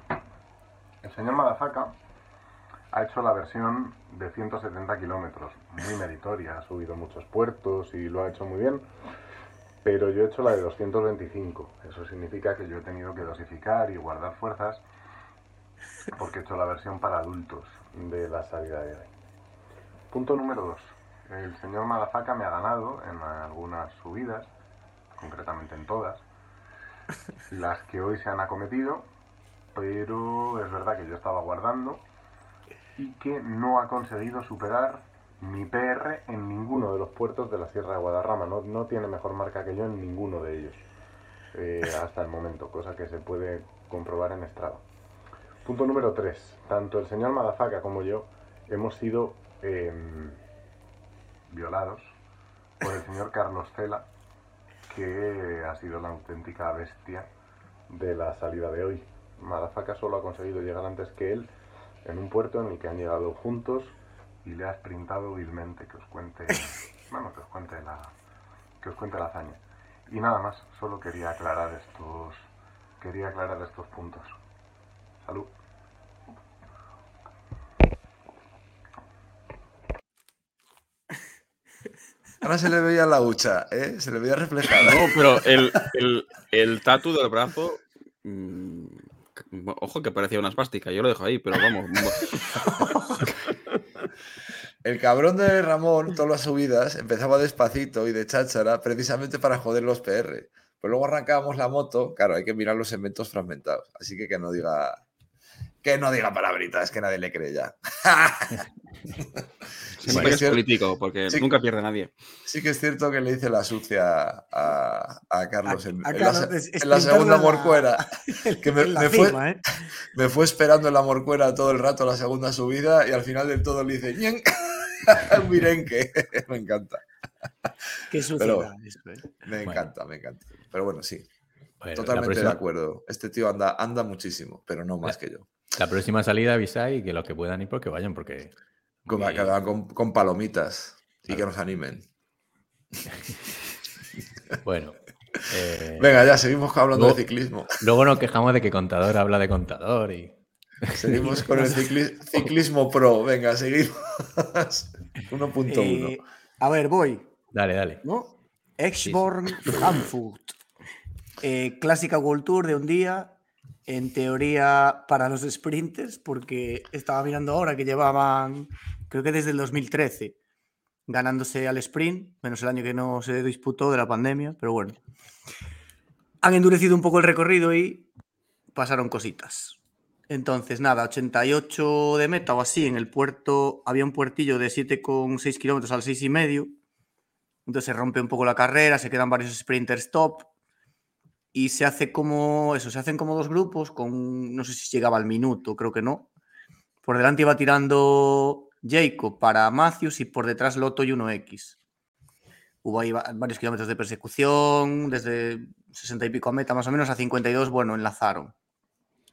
El señor Madafaka ha hecho la versión de 170 kilómetros, muy meritoria, ha subido muchos puertos y lo ha hecho muy bien. Pero yo he hecho la de 225. Eso significa que yo he tenido que dosificar y guardar fuerzas porque he hecho la versión para adultos de la salida de hoy. Punto número 2. El señor Madafaka me ha ganado en algunas subidas, concretamente en todas, las que hoy se han acometido, pero es verdad que yo estaba guardando y que no ha conseguido superar mi PR en ninguno de los puertos de la Sierra de Guadarrama. No, no tiene mejor marca que yo en ninguno de ellos eh, hasta el momento, cosa que se puede comprobar en Strava. Punto número 3. Tanto el señor Madafaka como yo hemos sido em, violados por el señor Carlos Cela, que ha sido la auténtica bestia de la salida de hoy. Madafaka solo ha conseguido llegar antes que él en un puerto en el que han llegado juntos y le ha sprintado vilmente. Que os cuente, <laughs> bueno, que os cuente la, que os cuente la hazaña. Y nada más, solo quería aclarar estos, quería aclarar estos puntos. Salud. Ahora se le veía la hucha, ¿eh? Se le veía reflejada. No, pero el, el, el tatu del brazo. mm, ojo que parecía una espástica. Yo lo dejo ahí, pero vamos. <laughs> El cabrón de Ramón, todas las subidas, empezaba despacito y de cháchara, precisamente para joder los PR. Pero luego arrancábamos la moto, claro, hay que mirar los segmentos fragmentados. Así que que no diga. Que no diga palabritas, que nadie le cree ya. <laughs> Que es es político, porque sí. nunca pierde nadie. Sí que es cierto que le hice la sucia a, a Carlos A- en, a en Carlos, la, se- es- en la espintarlo segunda la- morcuera. <laughs> Que me, fue, ¿eh? me fue esperando en la morcuera todo el rato la segunda subida y al final del todo le hice "Ñen". <laughs> un virenque. me encanta, Qué suciedad eso, ¿eh? me Bueno. encanta, me encanta. Pero bueno, sí, totalmente próxima- de acuerdo. Este tío anda, anda muchísimo, pero no más que yo. La próxima salida avisáis que los que puedan ir, pues que vayan, porque. Con, muy- que con, con palomitas y que nos animen. <laughs> Bueno. eh, Venga, ya seguimos hablando luego- de ciclismo. Luego nos quejamos de que Contador habla de Contador y. <laughs> Seguimos con el cicli- <laughs> ciclismo pro. Venga, seguimos. 1.1. Eh, a ver, voy. Dale, dale. ¿no? Exborn Frankfurt. Eh, clásica World Tour de un día. En teoría para los sprinters, porque estaba mirando ahora que llevaban, creo que desde el 2013, ganándose al sprint, menos el año que no se disputó de la pandemia, pero bueno. Han endurecido un poco el recorrido y pasaron cositas. Entonces, nada, 88 de meta o así, en el puerto había un puertillo de 7,6 kilómetros al 6,5. Entonces se rompe un poco la carrera, se quedan varios sprinters top y se hace como eso, se hacen como dos grupos con, no sé si llegaba al minuto, creo que no. Por delante iba tirando Jacob para Matthews y por detrás Loto y 1X. Hubo ahí va- varios kilómetros de persecución, desde 60 y pico a meta más o menos a 52, bueno, enlazaron.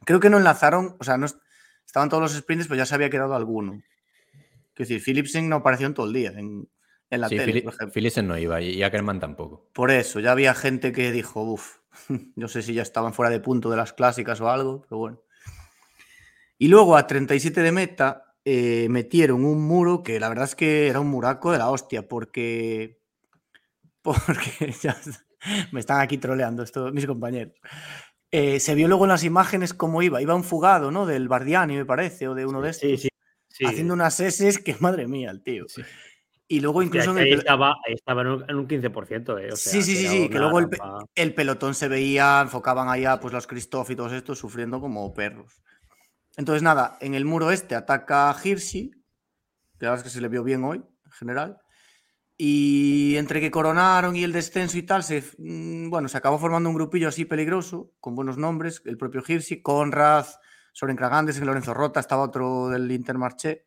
Creo que no enlazaron, o sea, no es- estaban todos los sprints, pero ya se había quedado alguno. Quiero decir, Philipsen no apareció en todo el día en, en la Sí, tele, Phili- por ejemplo. Philipsen no iba y y Ackerman tampoco. Por eso, ya había gente que dijo, uff, <laughs> no sé si ya estaban fuera de punto de las clásicas o algo, pero bueno. Y luego a 37 de meta eh, metieron un muro que la verdad es que era un muraco de la hostia, porque. <laughs> Porque ya me están aquí troleando mis compañeros. Eh, se vio luego en las imágenes cómo iba. Iba un fugado, ¿no? Del Bardiani, me parece, o de uno de estos. Sí, sí. sí. Haciendo unas S que <laughs> madre mía, el tío. Sí. Y luego incluso en el ahí estaba, ahí estaba en, un, en un 15%. Eh, o sea, Sí, sí, sí, sí, que luego el pelotón se veía, enfocaban allá pues los Christoph y todos estos sufriendo como perros. Entonces, nada, en el muro este ataca a que la verdad es que se le vio bien hoy, en general. Y entre que coronaron y el descenso y tal, se, mm, bueno, se acabó formando un grupillo así peligroso, con buenos nombres, el propio Hirschi, Conrad, Soren Kragandes, Lorenzo Rota, estaba otro del Intermarché.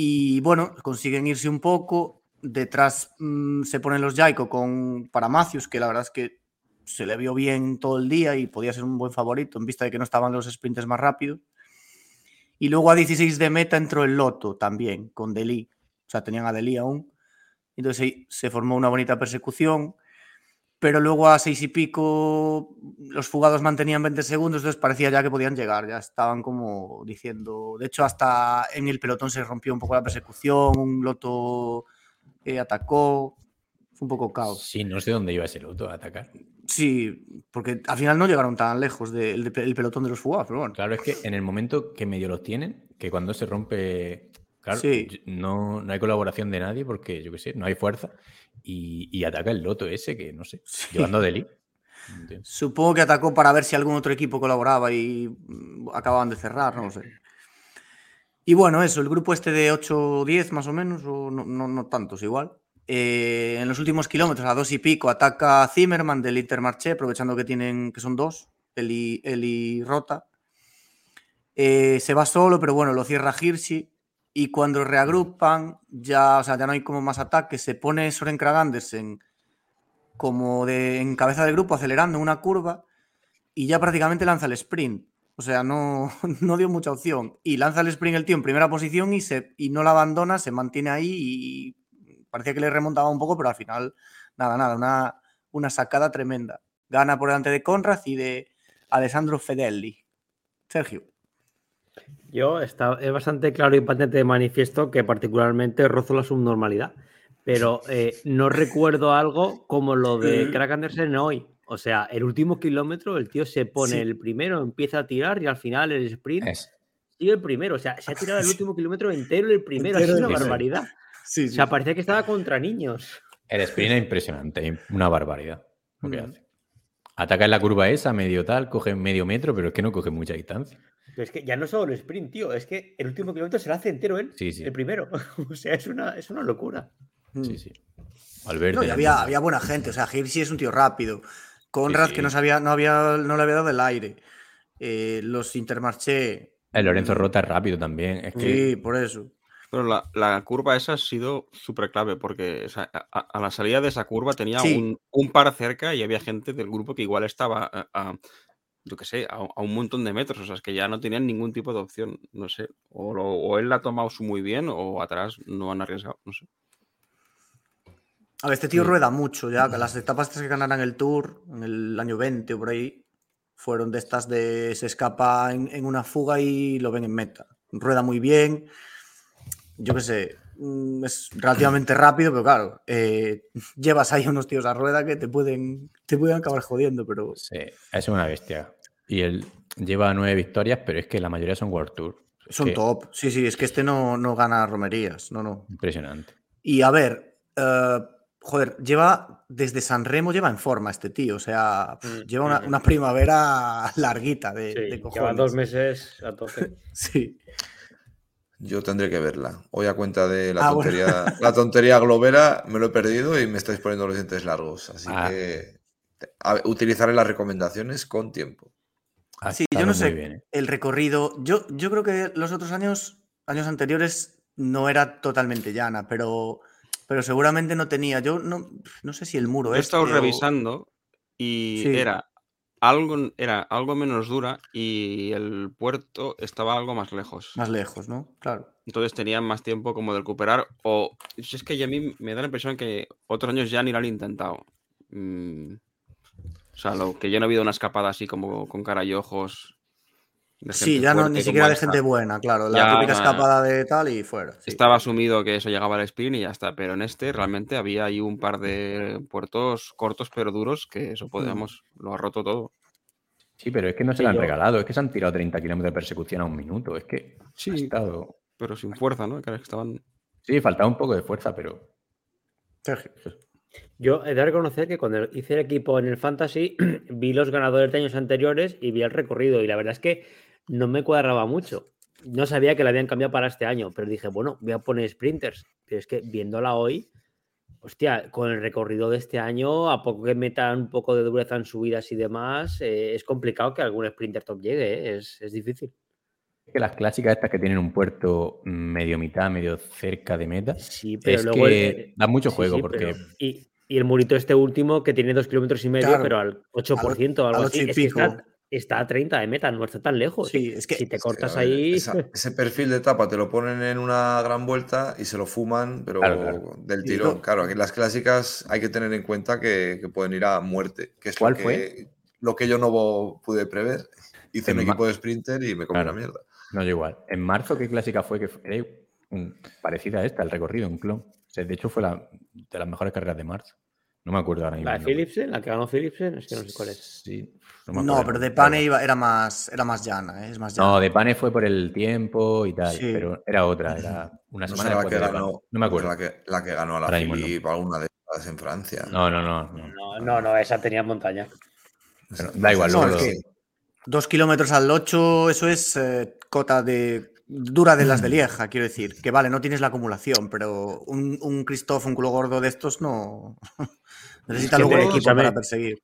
Y bueno, consiguen irse un poco. Detrás mm, se ponen los Jaiko con para que la verdad es que se le vio bien todo el día y podía ser un buen favorito en vista de que no estaban los sprinters más rápidos. Y luego a 16 de meta entró el Loto también, con Deli. O sea, tenían a Deli aún. Entonces se formó una bonita persecución. Pero luego a seis y pico los fugados mantenían 20 segundos, entonces parecía ya que podían llegar. Ya estaban como diciendo. De hecho, hasta en el pelotón se rompió un poco la persecución. Un Loto eh, atacó. Fue un poco caos. Sí, no sé dónde iba ese auto a atacar. Sí, porque al final no llegaron tan lejos del del pelotón de los fugados, pero bueno. Claro, es que en el momento que medio los tienen, que cuando se rompe. Claro, Sí. no, no hay colaboración de nadie porque, yo qué sé, no hay fuerza. Y, y ataca el loto ese, que no sé, <laughs> Sí. llevando a entiendo. Supongo que atacó para ver si algún otro equipo colaboraba y mm, acababan de cerrar, no lo sé. Y bueno, eso, el grupo este de 8 o 10 más o menos, o no, no, no tantos igual. eh, en los últimos kilómetros, a dos y pico, ataca Zimmerman del Intermarché, aprovechando que tienen, que son dos, él y Rota. Eh, se va solo, pero bueno, lo cierra Hirschi. Y cuando reagrupan, ya, o sea, ya no hay como más ataques. Se pone Soren Kragandersen como de, en cabeza del grupo, acelerando en una curva. Y ya prácticamente lanza el sprint. O sea, no, <laughs> no dio mucha opción. Y lanza el sprint el tío en primera posición y, se, y no la abandona, se mantiene ahí y parecía que le remontaba un poco, pero al final Nada, nada, una, una sacada tremenda. Gana por delante de Conrad y de Alessandro Fedelli. Sergio. Yo está, es bastante claro y patente de manifiesto que particularmente rozo la subnormalidad, pero <laughs> eh, no recuerdo algo como lo de Crack Andersen hoy. O sea, el último kilómetro el tío se pone Sí. el primero, empieza a tirar y al final el sprint Es- sigue el primero. O sea, se ha tirado el <laughs> último kilómetro entero el primero. Entero es una barbaridad. Sí, O sea, parecía que estaba contra niños. El sprint es impresionante, una barbaridad lo que Mm. hace. Ataca en la curva esa, medio tal, coge medio metro, pero es que no coge mucha distancia. Pero es que ya no solo el sprint, tío, es que el último kilómetro se lo hace entero él, Sí, sí. el primero. <laughs> o sea, es una, es una locura. Sí, sí. Valverde. No, y había, había buena gente. O sea, Hirsi es un tío rápido. Conrad, sí. que no, sabía, no, había, no le había dado el aire. Eh, los Intermarché. El Lorenzo Rota es rápido también. Es que Sí, por eso. Pero la, la curva esa ha sido súper clave porque o sea, a, a- a la salida de esa curva tenía Sí. un, un par cerca y había gente del grupo que igual estaba a, a- yo qué sé, a, a un montón de metros. O sea, es que ya no tenían ningún tipo de opción. No sé. O, lo- o él la ha tomado muy bien o atrás no han arriesgado. No sé. A ver, este tío Sí. rueda mucho ya. que Las etapas que ganaran el Tour en el año 20 o por ahí fueron de estas de se escapa en, en una fuga y lo ven en meta. Rueda muy bien. Yo qué sé, mm, es relativamente rápido, pero claro, eh, llevas ahí unos tíos a rueda que te pueden, te pueden acabar jodiendo, pero sí, es una bestia. Y él lleva nueve victorias, pero es que la mayoría son World Tour. Es son que top. Sí, sí, es que este no, no gana romerías, no, no. Impresionante. Y a ver, eh, joder, lleva desde San Remo lleva en forma este tío, o sea, Mm, lleva una, mm. una primavera larguita de, Sí, de lleva cojones. dos meses a tope. <laughs> Sí. Yo tendré que verla. Hoy a cuenta de la Ah, bueno. tontería, <laughs> la tontería globera me lo he perdido y me estáis poniendo los dientes largos. Así Ah. que a utilizaré las recomendaciones con tiempo. Ha Sí, yo estado no sé bien, ¿eh? el recorrido. Yo, yo creo que los otros años, años anteriores, no era totalmente llana, pero, pero seguramente no tenía. Yo no, no sé si el muro Yo he estado este o- revisando y Sí. era algo, era algo menos dura y el puerto estaba algo más lejos. más lejos, ¿no? Claro. Entonces tenían más tiempo como de recuperar. O si es que ya a mí me da la impresión que otros años ya ni lo han intentado. Mm, o sea, lo que yo no he habido una escapada así como con cara y ojos. Sí, ya no, ni siquiera de esta. gente buena, claro. La Ya, típica escapada de tal y fuera. sí. Estaba asumido que eso llegaba al sprint y ya está. Pero en este realmente había ahí un par de puertos cortos pero duros que eso podemos, lo ha roto todo. Sí, pero es que no se Sí, lo han yo- regalado, es que se han tirado 30 kilómetros de persecución a un minuto. Es que Sí. ha estado. Pero sin fuerza, ¿no? Que estaban. Sí, faltaba un poco de fuerza, pero. Yo he de reconocer que cuando hice el equipo en el Fantasy, <clears throat> vi los ganadores de años anteriores y vi el recorrido. Y la verdad es que no me cuadraba mucho. No sabía que la habían cambiado para este año, pero dije, bueno, voy a poner sprinters. Pero es que viéndola hoy, hostia, con el recorrido de este año, a poco que metan un poco de dureza en subidas y demás, eh, es complicado que algún sprinter top llegue, ¿eh? es, es difícil. Es que las clásicas estas que tienen un puerto medio mitad, medio cerca de meta, Sí, pero es luego. que eh, da mucho juego sí, porque pero- y, y el murito este último que tiene dos kilómetros y medio, Claro, pero al 8% o al algo ocho así. es que está. Está a 30 de meta, no está tan lejos. Sí, es que- si te Es que, cortas ver, ahí. esa- <laughs> ese perfil de etapa te lo ponen en una gran vuelta y se lo fuman, pero Claro, claro. del tirón. Claro, aquí en las clásicas hay que tener en cuenta que, que pueden ir a muerte, que es ¿Cuál lo que, fue? lo que yo no pude prever. Hice un En equipo de sprinter y me comí Claro. una mierda. no yo igual. En marzo, ¿qué clásica fue? Que fue un- parecida a esta, el recorrido, un clon. O sea, de hecho, fue la, de las mejores carreras de marzo. No me acuerdo ahora mismo. La de. Philipsen, la que ganó Philipsen, es que no sé cuál es. Sí, no, me No, acuerdo. pero de Pane iba, era, más, era más llana, ¿eh? es más llana. No, de Pane fue por el tiempo y tal, Sí. pero era otra, era <laughs> una No semana después que de ganó, No me acuerdo. La que, la que ganó a la Ahora mismo no. Alguna de estas en Francia. No, no, no. no. No, no, no, esa tenía montaña. Pero da igual, luego es que dos kilómetros al 8, eso es eh, cota de dura de las de <clears throat> Lieja, quiero decir. Que vale, no tienes la acumulación, pero un, un Christoph, un culo gordo de estos, no. <laughs> Necesita que luego un equipo escúchame. para perseguir.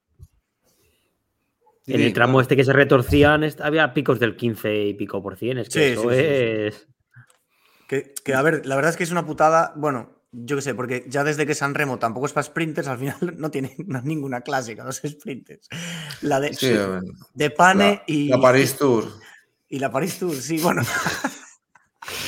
En el tramo este que se retorcían había picos del 15 y pico por cien. Es que Sí, eso sí, sí, sí. es. Que, que, a ver, la verdad es que es una putada. Bueno, yo qué sé, porque ya desde que San Remo tampoco es para sprinters, al final <laughs> no tiene ninguna clásica los sprinters. La de, Sí, de Pane la, y. la Paris Tour. Y la Paris Tour, sí, bueno. <laughs>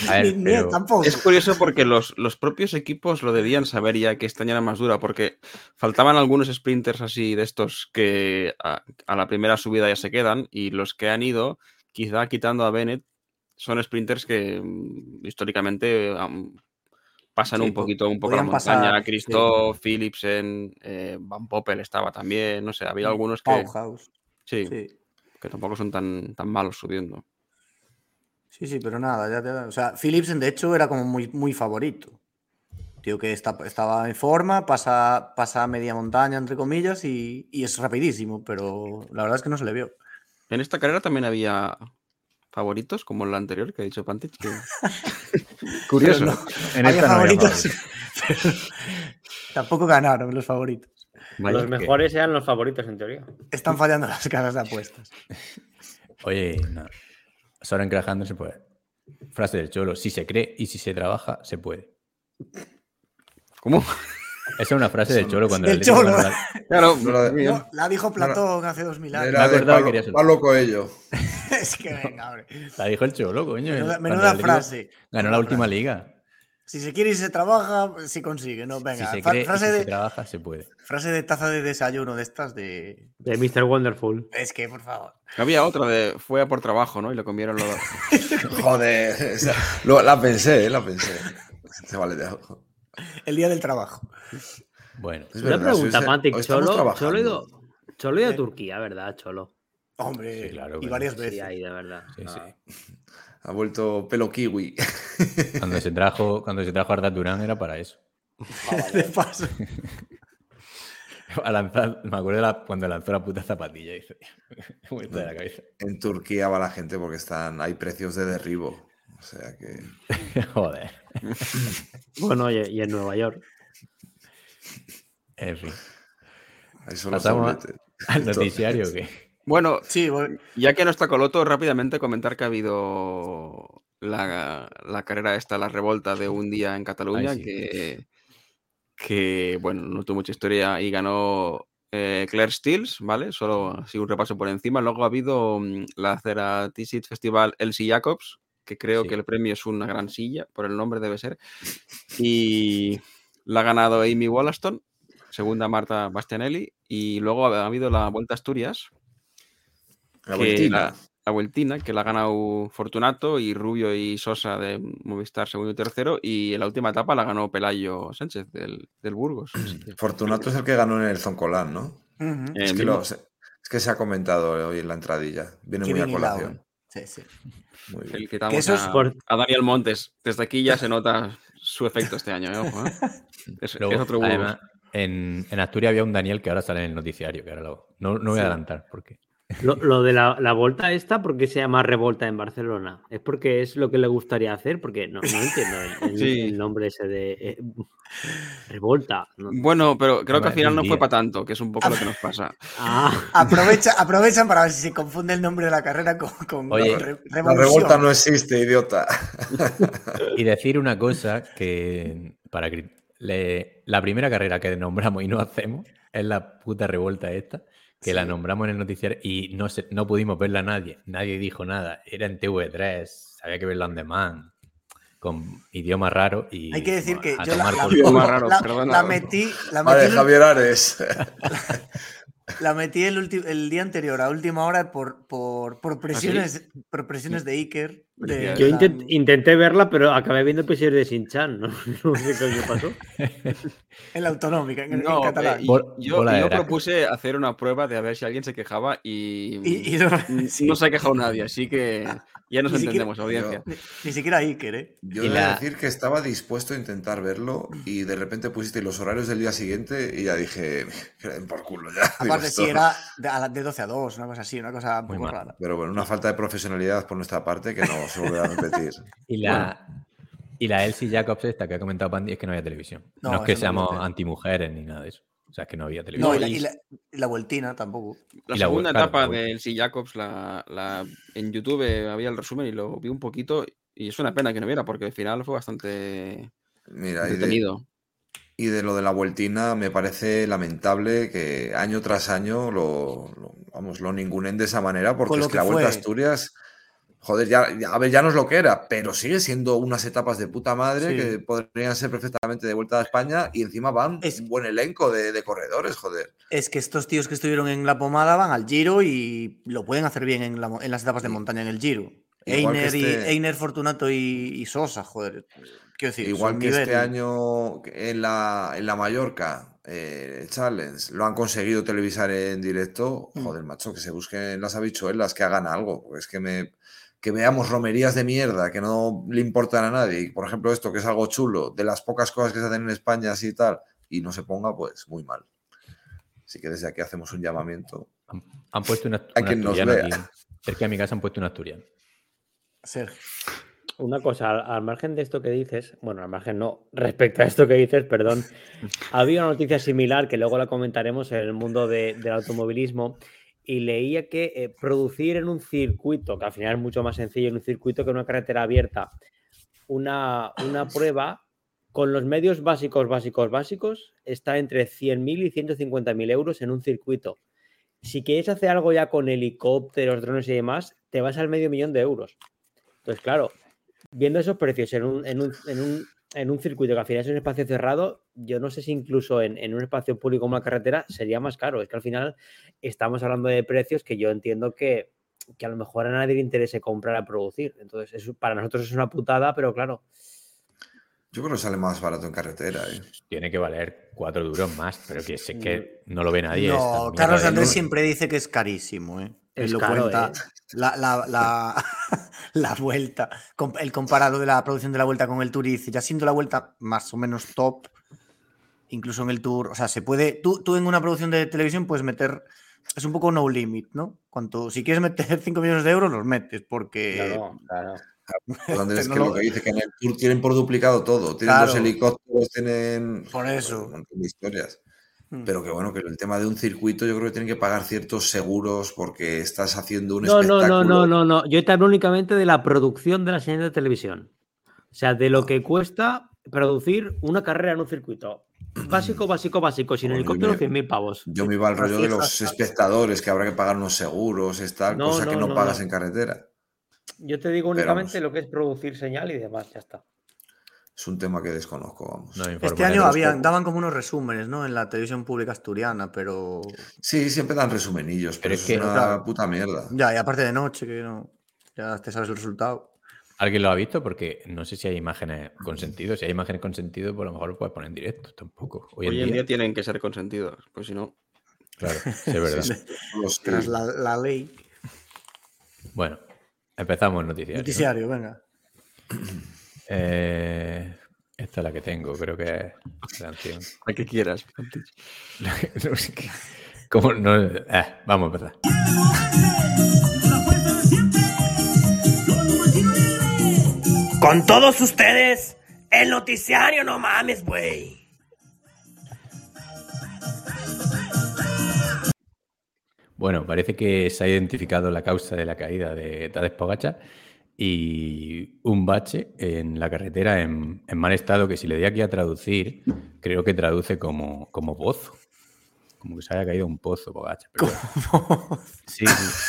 A ver, Ni- ni él pero- tampoco. Es curioso porque los, los propios equipos lo debían saber ya que esta año era más dura, porque faltaban algunos sprinters así de estos que a, a la primera subida ya se quedan y los que han ido, quizá quitando a Bennett, son sprinters que mm, históricamente am, pasan Sí, un po- poquito un poco la podían pasar, montaña. sí. Christoph, Philipsen, eh, Van Poppel estaba también, no sé, había algunos que, Bauhaus. sí, Sí. que tampoco son tan, tan malos subiendo. Sí, sí, pero nada, ya te- o sea, Philipsen de hecho era como muy, muy favorito. Tío que está, estaba en forma, pasa, pasa media montaña, entre comillas, y, y es rapidísimo, pero la verdad es que no se le vio. En esta carrera también había favoritos, como en la anterior que ha dicho Pantich. que- <laughs> Curioso. No, En esta no había favoritos, pero <laughs> tampoco ganaron los favoritos. Vaya, Los que- mejores eran los favoritos, en teoría. Están fallando las casas de apuestas. Oye, no. Soren Krajando se puede. Frase del Cholo. Si se cree y si se trabaja, se puede. ¿Cómo? Esa es una frase del Cholo cuando el Cholo. la- <laughs> Claro, No la-. No, dijo Platón hace dos mil años. Me Era de acordaba que Pablo, quería Pablo Coelho. <laughs> es que venga, hombre. La dijo el Cholo, coño. Menuda, menuda frase. Ganó la última frase. liga. Si se quiere y se trabaja, se consigue. No, Si venga. se y frase, si se de, trabaja, se puede. frase de taza de desayuno de estas de. De Mr. Wonderful. Es que, por favor. Había otra de fue a por trabajo, ¿no? Y lo comieron los. <laughs> Joder, o sea, lo- la pensé, eh, la pensé. Se vale de algo. El día del trabajo. Bueno, Es Una verdad, pregunta, hoy estamos Cholo. Cholo, ido, Cholo ido a. Turquía, ¿verdad, Cholo? Hombre, Sí, claro, y varias Sí, veces. ahí, de verdad. sí, sí. Ah. Ha vuelto pelo kiwi. Cuando se trajo, cuando se trajo Arda Turán era para eso. <laughs> de paso. A lanzar, me acuerdo de la- cuando lanzó la puta zapatilla. Dice, <laughs> de la cabeza. En Turquía va la gente porque están, hay precios de derribo. O sea que. <laughs> Joder. Bueno, y, y en Nueva York. En fin. Ahí son los Pasamos al noticiario que. Bueno, Sí, bueno, ya que no está Coloto, rápidamente comentar que ha habido la, la carrera esta, la revolta de un día en Cataluña, Ay, sí. que, que, bueno, no tuvo mucha historia y ganó eh, Claire Stills, ¿vale? Solo así un repaso por encima. Luego ha habido mm, la Ceratisit Festival Elsie Jacobs, que creo Sí. que el premio es una gran silla, por el nombre debe ser. Y la ha ganado Amy Wollaston, segunda Marta Bastianelli, y luego ha habido la Vuelta a Asturias, La vueltina. la, la vueltina, que la ha ganado Fortunato y Rubio y Sosa de Movistar segundo y tercero, y en la última etapa la ganó Pelayo Sánchez del, del Burgos. <clears throat> Fortunato es el que ganó en el Zoncolán, ¿no? ujú, eh, es, que lo- es que se ha comentado hoy en la entradilla. Viene qué muy a colación. Sí, sí. Muy bien. felicitamos que eso es a, por- a Daniel Montes. Desde aquí ya se nota su efecto este año, ¿eh? Ojo, ¿eh? <laughs> Es, Luego, es otro Burgos. además, en, en Asturias había un Daniel que ahora sale en el noticiario, que ahora lo- no, no voy a Sí. adelantar porque. Lo, lo de la, la volta esta, ¿por qué se llama revolta en Barcelona? ¿Es porque es lo que le gustaría hacer? Porque no, no entiendo el, el- Sí. el nombre ese de eh, revolta. ¿no? Bueno, pero creo que al final no fue para tanto, que es un poco lo que nos pasa. <laughs> Ah, Aprovecha, aprovechan para ver si se confunde el nombre de la carrera con, con Oye, re- La revuelta no existe, idiota. <laughs> Y decir una cosa que para le- la primera carrera que nombramos y no hacemos es la puta revuelta esta, que la nombramos en el noticiario y no, se, no pudimos verla nadie. Nadie dijo nada. Era en TV3, había que verla on demand, con idioma raro y. Hay que decir que a yo la, la- la- metí, la metí, Javier Ares. <laughs> la metí el, ulti- el día anterior, a última hora, por, por, por presiones, por presiones de Iker. de- Felicidades. yo la- intent- intenté verla, pero acabé viendo el episodio de Sinchan. No, <laughs> no sé qué me pasó. <laughs> en la autonómica, en, en No, catalán. eh, y Bol- yo, propuse hacer una prueba de a ver si alguien se quejaba y, Y- y no- mm, sí. no se ha quejado nadie, así que <laughs> ya nos Ni siquiera- entendemos, audiencia. Ni, ni siquiera Iker, ¿eh? Yo Y he la- de decir que estaba dispuesto a intentar verlo y de repente pusiste los horarios del día siguiente y ya dije, que den por culo ya. <laughs> Aparte, si era de, a la- de 12 a 2, una cosa así, una cosa un Muy poco mal. rara. Pero bueno, una falta de profesionalidad por nuestra parte que no se volverá a repetir. <laughs> Y la, y la Elsie Jacobs esta que ha comentado Pandy es que no había televisión. No, No, es que seamos antimujeres ni nada de eso. O sea, es que no había televisión. No, y la, y- la- y la vueltina tampoco. La Y la segunda vuelta, etapa la vuelta. del C. Jacobs, la, la- en YouTube había el resumen y lo vi un poquito y es una pena que no viera porque al final fue bastante Mira, y de, y de lo de la vueltina me parece lamentable que año tras año lo, lo- vamos, lo ningunen de esa manera porque es que que la Vuelta a. Asturias, joder, ya, ya- a ver, ya no es lo que era, pero sigue siendo unas etapas de puta madre Sí. que podrían ser perfectamente de vuelta a España y encima van Es- un buen elenco de, de corredores, joder. Es que estos tíos que estuvieron en la pomada van al Giro y lo pueden hacer bien en, la mo- en las etapas de montaña en el Giro. Einer, y, este- Einer, Fortunato y, y Sosa, joder. Quiero decir, Igual que nivel. este año en la, en la Mallorca eh, Challenge lo han conseguido televisar en directo, Mm. joder, macho, que se busquen las habichuelas, que hagan algo. Es que me que veamos romerías de mierda que no le importan a nadie. Y, por ejemplo, esto que es algo chulo, de las pocas cosas que se hacen en España así y tal, y no se ponga, pues muy mal. Así que desde aquí hacemos un llamamiento. Han, han puesto una, Hay un quien nos vea. aquí. Cerca de mi casa han puesto un asturiano. Sergio. Una cosa, al, al margen de esto que dices, bueno, al margen no, respecto a esto que dices, perdón, <laughs> había una noticia similar que luego la comentaremos en el mundo de- del automovilismo y leía que eh, producir en un circuito, que al final es mucho más sencillo en un circuito que en una carretera abierta, una, una prueba con los medios básicos, básicos, básicos, está entre 100.000 y 150.000 euros en un circuito. Si quieres hacer algo ya con helicópteros, drones y demás, te vas al medio millón de euros. Entonces, claro, viendo esos precios en un, en un, en un, en un circuito que al final es un espacio cerrado, yo no sé si incluso en, en un espacio público como la carretera sería más caro. Es que al final estamos hablando de precios que yo entiendo que, que a lo mejor a nadie le interese comprar a producir. Entonces, eso para nosotros es una putada, pero claro, Yo creo que sale más barato en carretera. ¿eh? Tiene que valer cuatro duros más, pero que sé que no lo ve nadie. No, Carlos Andrés siempre dice que es carísimo, ¿eh? Es lo caro, cuenta. ¿eh? La, la, la, <laughs> la vuelta, el comparado de la producción de la vuelta con el Tour y dice, ya siendo la vuelta más o menos top, incluso en el Tour, o sea, se puede, tú, tú en una producción de televisión puedes meter, es un poco no limit, ¿no? Cuanto, si quieres meter <laughs> 5 millones de euros, los metes, porque... claro, claro. <laughs> Andrés, que lo que dice que en el Tour tienen por duplicado todo. Tienen Claro. helicópteros, tienen Por eso. de historias. Mm. Pero que bueno, que el tema de un circuito yo creo que tienen que pagar ciertos seguros porque estás haciendo un No, no, espectáculo. no, no, no, no. Yo te hablo únicamente de la producción de la señal de televisión. O sea, de lo que cuesta producir una carrera en un circuito. Básico, básico, básico. Sin helicóptero, me- 100.000 pavos. Yo me iba al rollo de los espectadores, que habrá que pagar unos seguros, esta No, cosa que no, pagas en carretera. Yo te digo únicamente lo que es producir señal y demás, ya está. Es un tema que desconozco, vamos. No Este año habían, daban como unos resúmenes, ¿no? En la televisión pública asturiana, pero... Sí, siempre dan resumenillos, pero, Pero es que- es una Claro. puta mierda. Ya, y aparte de noche, que no... Ya te sabes el resultado. ¿Alguien lo ha visto? Porque no sé si hay imágenes con sentido. Si hay imágenes con sentido, pues a lo mejor lo puedes poner en directo. Tampoco. Hoy, Hoy en día tienen que ser consentidos, pues si no. Claro, sí, es verdad. <laughs> Tras la, la ley. Bueno, empezamos el noticiario. ¿no? Noticiario, venga. <clears throat> Eh, esta es la que tengo, creo que es la canción. La que quieras. <laughs> Eh, vamos a empezar. Con todos ustedes, el noticiario, no mames, güey. Bueno, parece que se ha identificado la causa de la caída de Tadej Pogacar y un bache en la carretera en, en mal estado que si le di aquí a traducir, creo que traduce como, como pozo. Como que se haya caído un pozo, Pogacar. pero. Sí, sí. <laughs>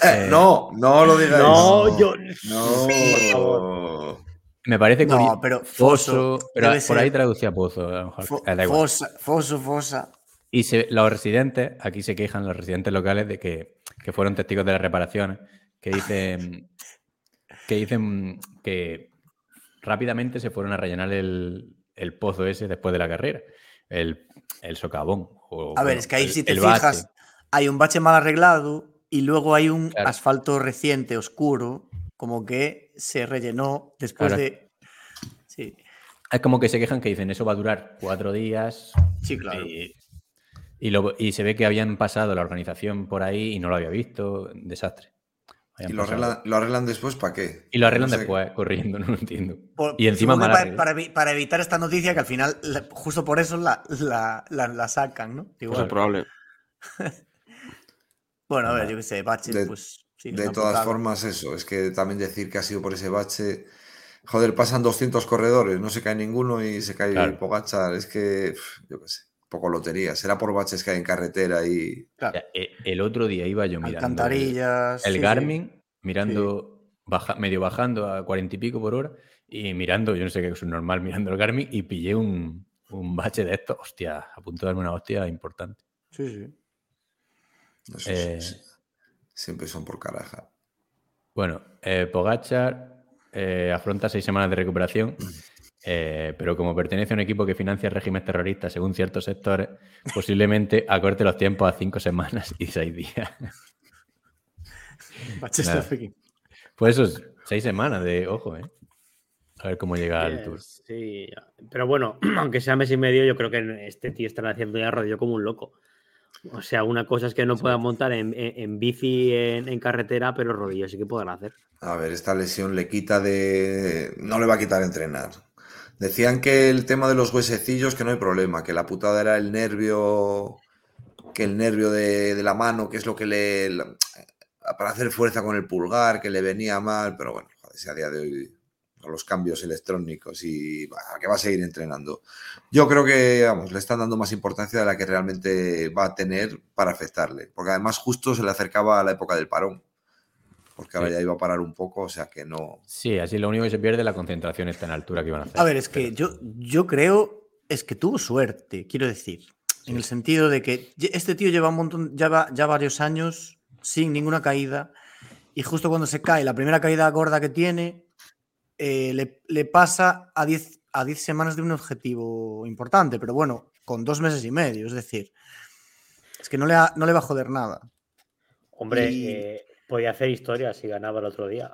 Eh, Eh, no, no lo digáis. No, yo. No. Me parece No, curioso. pero Foso, foso, pero por ahí traducía pozo, a lo mejor. Fo- Eh, da igual. fosa, foso, fosa. Y se- los residentes, aquí se quejan los residentes locales de que, que fueron testigos de las reparaciones, que dicen que dicen que rápidamente se fueron a rellenar el, el pozo ese después de la carrera, el, el socavón. o, A ver, bueno, es que ahí el- si te bache. fijas, hay un bache mal arreglado y luego hay un Claro. asfalto reciente, oscuro, como que se rellenó después Claro. de... Sí, Es como que se quejan que dicen eso va a durar cuatro días. sí, claro. Y, y lo- y se ve que habían pasado la organización por ahí y no lo había visto. Desastre. ¿Y lo arreglan, lo arreglan después para qué? Y lo arreglan No sé. después, corriendo, <laughs> no lo entiendo. Por- y encima mal para, evi- para evitar esta noticia que al final, la- justo por eso la, la- la- la sacan, ¿no? Pues Igual. es probable. <laughs> Bueno, a ver, yo qué sé, bache, De- pues sí. De todas putada. formas, eso, es que también decir que ha sido por ese bache. Joder, pasan 200 corredores, no se cae ninguno y se cae Claro. Pogachar. Es que, yo qué sé, poco lotería. Será por baches que hay en carretera y. Claro. Eh, El otro día iba yo mirando el- Alcantarillas. el, sí. Garmin, mirando baja, medio bajando a cuarenta y pico por hora y mirando, yo no sé qué es un normal, mirando el Garmin y pillé un, un bache de esto, hostia, a punto de darme una hostia importante. Sí, sí. No sé, Eh, sí, Siempre son por caraja. Bueno, eh, Pogachar eh, afronta seis semanas de recuperación, <clears throat> eh, pero como pertenece a un equipo que financia regímenes terroristas según ciertos sectores, posiblemente <laughs> acorte los tiempos a cinco semanas y seis días. <laughs> Pues eso, es seis semanas de ojo, ¿eh? A ver cómo llega al tour. Sí, pero bueno, <clears throat> aunque sea mes y medio, yo creo que este tío está haciendo ya rodillo como un loco. O sea, una cosa es que no pueda montar en, en- en bici en, en carretera, pero rodillo sí que podrá hacer. A ver, esta lesión le quita de. No le va a quitar entrenar. Decían que el tema de los huesecillos, que no hay problema, que la putada era el nervio. Que el nervio de, de la mano, que es lo que le. para hacer fuerza con el pulgar, que le venía mal, pero bueno, joder, a día de hoy. Con los cambios electrónicos y bah, que va a seguir entrenando. Yo creo que, vamos, le están dando más importancia de la que realmente va a tener para afectarle. Porque además justo se le acercaba a la época del parón porque ahora Sí. ya iba a parar un poco, o sea que no. Sí, así lo único que se pierde es la concentración esta en altura que iban a hacer. A ver, es que yo, yo creo, es que tuvo suerte, quiero decir, en el sentido de que este tío lleva un montón, ya, va- ya varios años sin ninguna caída y justo cuando se cae, la primera caída gorda que tiene, eh, le, le pasa a 10 a 10 semanas de un objetivo importante, pero bueno, con dos meses y medio, es decir, es que no le, ha- no le va a joder nada. Hombre, Y- eh, podía hacer historia si ganaba el otro día.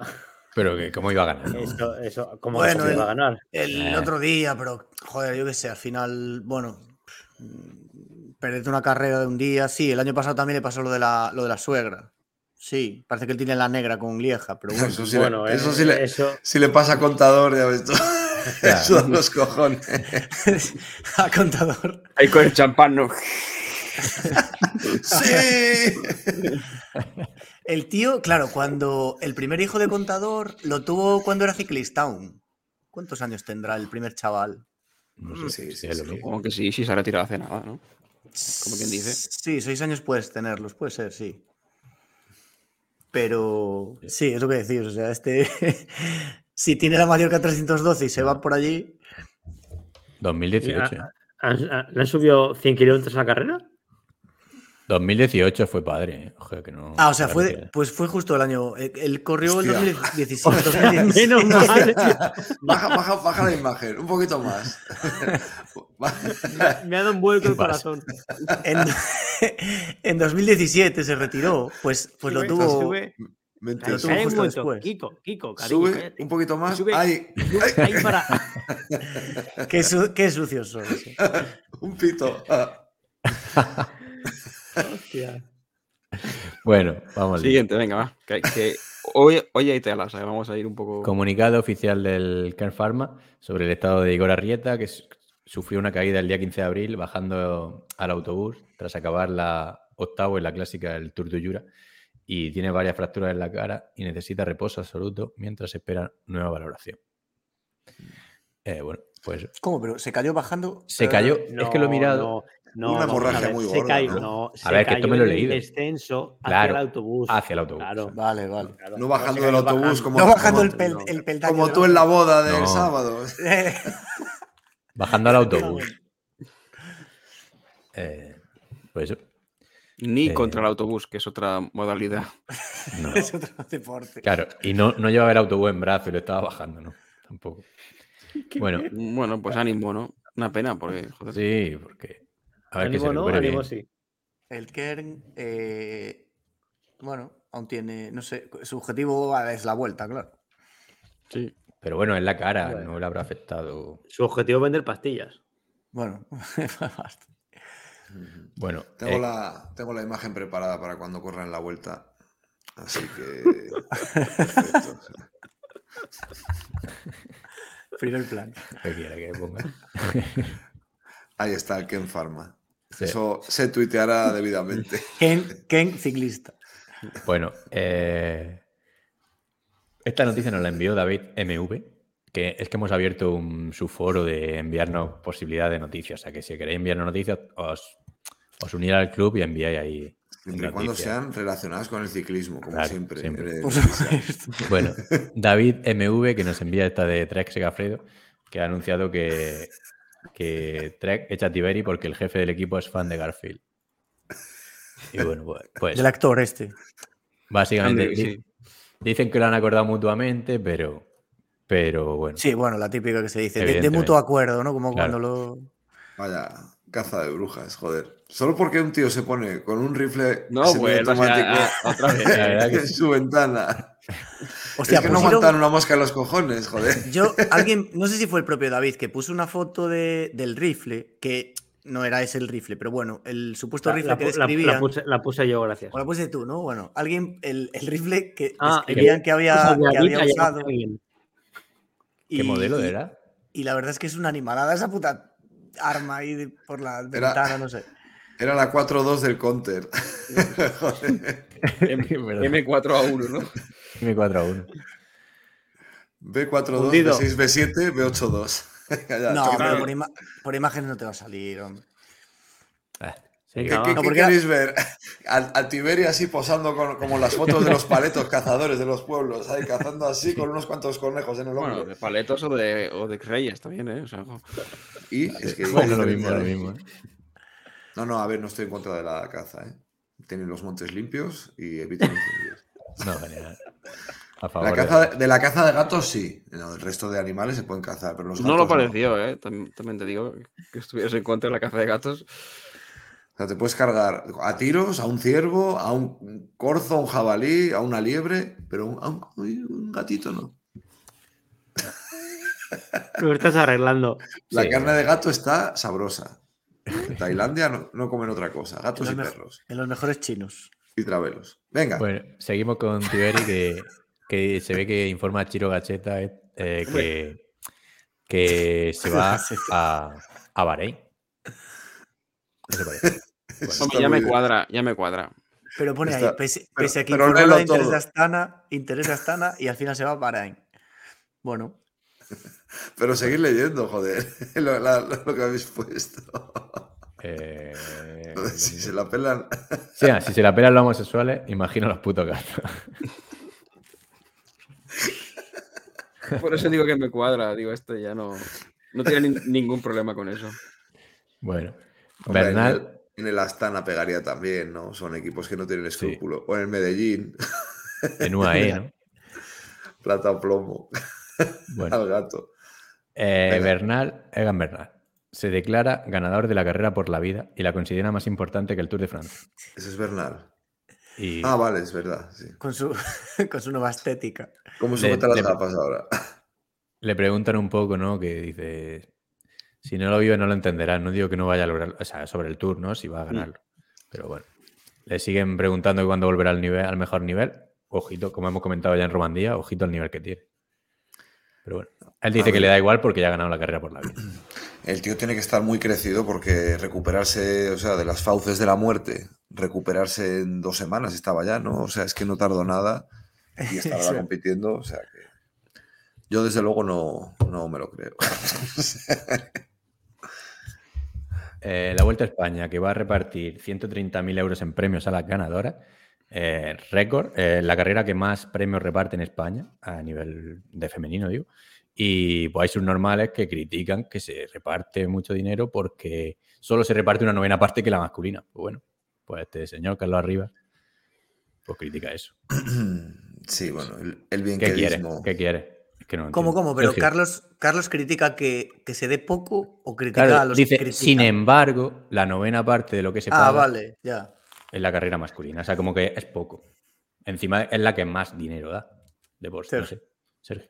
Pero que, ¿cómo iba a ganar? Eso, eso, ¿cómo, Bueno, cómo iba a el- ganar? El Eh. otro día, pero joder, yo qué sé, al final, bueno, perderte una carrera de un día, sí, el año pasado también le pasó lo de la, lo de la suegra. Sí, parece que él tiene la negra con Lieja, pero bueno. Eso sí, bueno, le, eso eh, sí le, eso, si le pasa a contador, ya ves tú. <laughs> Eso da los cojones. <laughs> a contador. Ahí con el champán, ¿no? <laughs> ¡Sí! El tío, claro, cuando el primer hijo de contador lo tuvo cuando era ciclista aún. ¿Cuántos años tendrá el primer chaval? No sé, Sí, sí, sí, sí. lo mismo. Supongo que sí, sí se ha retirado hace nada, ¿no? Como quien dice. Sí, seis años puedes tenerlos, puede ser, sí. Pero sí, es lo que decís. O sea, este. <laughs> si tiene la Mallorca 312 y se va por allí. 2018. ¿eh? ¿han- han- ¿Le han subido 100 kilómetros a la carrera? 2018 fue padre. ¿eh? Ojo, que no. Ah, o sea, fue, pues fue justo el año. eh, Él corrió el Hostia. 2017. 2017. <laughs> Menos <laughs> mal. Baja, baja, baja la imagen, un poquito más. <laughs> Me ha dado un vuelco el corazón. En, en 2017 se retiró. Pues, pues lo Sube, tuvo. sube. Mentira. Lo tuvo justo momento. después. Kiko, Kiko, cariño, Sube cállate. un poquito más. Sube. Sube ahí para. Qué, su- qué sucios son. sí. Un pito. Hostia. Bueno, vamos. Siguiente, venga, va. Que, que hoy, hoy hay telas, ¿sabes? vamos a ir un poco. Comunicado oficial del Kern Pharma sobre el estado de Igor Arrieta, que sufrió una caída el día 15 de abril bajando al autobús tras acabar la octavo en la clásica del Tour de Jura y tiene varias fracturas en la cara y necesita reposo absoluto mientras espera nueva valoración. Eh, bueno, pues ¿Cómo? Pero se cayó bajando. se cayó. es que lo he mirado No, no, Una no, hemorragia a ver, muy se gorda, cayó, ¿no? no, A se ver, que esto me lo he leído. descenso hacia Claro, el autobús. hacia el autobús. Claro, Vale, vale. claro. No bajando del autobús bajando. como, No bajando como- el, pel- no. el peldaño. como tú en la boda del No. sábado. <laughs> Bajando al autobús. Eh, pues eso. Ni Eh, contra el autobús, que es otra modalidad. No. <laughs> es otro deporte. Claro, y no, no llevaba el autobús en brazo y lo estaba bajando, ¿no? Tampoco. <laughs> Bueno, Bueno, pues ánimo, ¿no? Una pena, porque, joder. sí, porque. A ver que se Ánimo, ¿no? recupere Ánimo, bien. sí. El Kern, eh, bueno, aún tiene, no sé, su objetivo es la vuelta, claro. Sí. Pero bueno, en la cara, Bueno. no le habrá afectado. Su objetivo es vender pastillas. Bueno. <laughs> Bueno, Tengo, eh, la, tengo la imagen preparada para cuando corran la vuelta. Así que. <laughs> perfecto. primer plan. Ahí está el Ken Pharma. Sí. Eso se tuiteará debidamente. <laughs> Ken, Ken ciclista. Bueno, eh, esta noticia nos la envió David MV, que es que hemos abierto un subforo de enviarnos posibilidad de noticias. O sea que si queréis enviarnos noticias, os, os unir al club y enviáis ahí. Siempre y cuando sean relacionadas con el ciclismo, como Claro, siempre. siempre. eh, Por Patricia. supuesto. <laughs> Bueno, David MV, que nos envía esta de Trek Segafredo, que ha anunciado que, que Trek echa a Tiberi porque el jefe del equipo es fan de Garfield. Y bueno, pues, pues, Del actor este. básicamente Andy, di- sí. dicen que lo han acordado mutuamente, pero, pero bueno. Sí, bueno, la típica que se dice. De, de mutuo acuerdo, ¿no? Como Claro. cuando lo. Vaya, caza de brujas, joder. Solo porque un tío se pone con un rifle No, semiautomático vuelvas a- a- otra vez. <laughs> En su ventana. <laughs> Hostia, es que no pusieron- aguantan una mosca en los cojones, joder. Yo, alguien, no sé si fue el propio David, que puso una foto de, del rifle, que no era ese el rifle, pero bueno, el supuesto La, rifle la que pu- la- la describían. puse, la puse yo, gracias. O la puse tú, ¿no? Bueno, alguien, el, el rifle que Ah, describían que había, <laughs> que había usado. ¿Qué modelo y- era? Y la verdad es que es una animalada esa puta arma ahí de- por la ventana, no sé. <laughs> Era la 4-2 del counter. joder. M- <laughs> Verdad. M4 a 1, ¿no? M4 a 1. B4-2, Hundido. B6-B7, B8-2. <laughs> Ya, No, pero por, ima- por imágenes no te va a salir, hombre. ¿Qué, Venga, qué-. No, qué porque- queréis ver? <laughs> Al, al Tiberi así posando con, como las fotos de los paletos cazadores de los pueblos, ahí cazando así con unos cuantos conejos en el hombro. Bueno, de paletos o de, o de reyes también, ¿eh? O sea, y es que Bueno, lo mismo, lo mismo. ¿eh? No, no, a ver, no estoy en contra de la caza, ¿eh? Tienen los montes limpios y evitan incendios. <laughs> No, genial. A favor La de- caza de, de la caza de gatos sí, No, el resto de animales se pueden cazar, pero los no lo pareció, ¿eh? Tam- También te digo que estuvieras en contra de la caza de gatos. O sea, te puedes cargar a tiros a un ciervo, a un corzo, a un jabalí, a una liebre, pero un- a un, gatito no. Lo estás arreglando. La Sí. carne de gato está sabrosa. En <laughs> Tailandia no, no comen otra cosa, gatos y perros en los mejores chinos. y travelos. Venga, Bueno, seguimos con Tiberi, que, que se ve que informa a Chiro Gacheta eh, eh, que, que se va <laughs> a, a Bahrein. <laughs> Eso parece. Está ya me bien. cuadra, ya me cuadra. Pero pone Está- ahí, pese, pero- pese a que de Astana, interés de Astana y al final se va a Bahrein. Bueno, Pero seguid leyendo, joder, <laughs> lo, la- lo que habéis puesto. Eh, si se la pelan. <laughs> sí, ah, si se la pelan los homosexuales, imagino los putos gatos. <laughs> Por eso digo que me cuadra. Digo, este ya no, no tiene ni- ningún problema con eso. Bueno, Hombre, en, Bernal, el, en el Astana pegaría también, ¿no? Son equipos que no tienen escrúpulo. O en el Medellín, en UAE, ¿no? plata o plomo Bueno, al gato. Eh. Bernal, Egan Bernal, se declara ganador de la carrera por la vida y la considera más importante que el Tour de Francia. Ese es Bernal. Y Ah, vale, es verdad. Sí. con su, <laughs> con su nueva estética. ¿Cómo Le- sujeta las gafas ahora? le preguntan un poco, ¿no? Que dice, si no lo vive no lo entenderás. No digo que no vaya a lograr, o sea, sobre el Tour, ¿no? Si va a ganarlo. Pero bueno, le siguen preguntando cuándo volverá al, nivel, al mejor nivel. Ojito, como hemos comentado ya en Romandía, ojito al nivel que tiene. Pero bueno, él dice que le da igual porque ya ha ganado la carrera por la vida. <clears throat> El tío tiene que estar muy crecido porque recuperarse, o sea, de las fauces de la muerte, recuperarse en dos semanas estaba ya, ¿no? O sea, es que no tardó nada y Eso. <laughs> compitiendo, o sea que yo desde luego no, no me lo creo. <laughs> Eh, la Vuelta a España, que va a repartir 130.000 euros en premios a las ganadoras. Eh, récord, eh, la carrera que más premios reparte en España, a nivel de femenino, digo. Y pues hay subnormales que critican que se reparte mucho dinero porque solo se reparte una novena parte que la masculina. Pues bueno, pues este señor Carlos Arriba, pues critica eso. <clears throat> Sí, bueno, el, el bien ¿Qué quiere? ¿Qué quiere? Es que no ¿Cómo, cómo? Pero. Carlos, Carlos critica que, que se dé poco o critica a Claro, los dice, que sin embargo, la novena parte de lo que se Ah, paga vale, ya. Es la carrera masculina. O sea, como que es poco. Encima es la que más dinero da. De por sí. No sé. Sergio.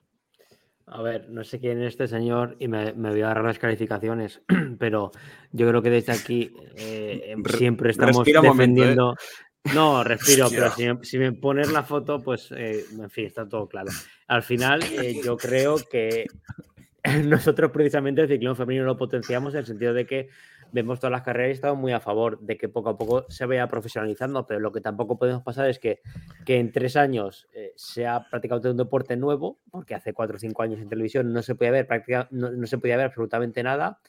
A ver, no sé quién es este señor y me, me voy a agarrar las calificaciones, <clears throat> pero yo creo que desde aquí eh, em, Re- siempre estamos respira un momento, ¿eh? defendiendo. No, respiro, pero si me, si me pones la foto, pues eh, en fin, está todo claro. Al final, eh, yo creo que <laughs> nosotros precisamente el ciclismo femenino lo potenciamos en el sentido de que vemos todas las carreras y estamos muy a favor de que poco a poco se vaya profesionalizando, pero lo que tampoco podemos pasar es que, que en tres años eh, sea prácticamente un deporte nuevo, porque hace cuatro o cinco años en televisión no se podía ver, práctica- no, no se podía ver absolutamente nada,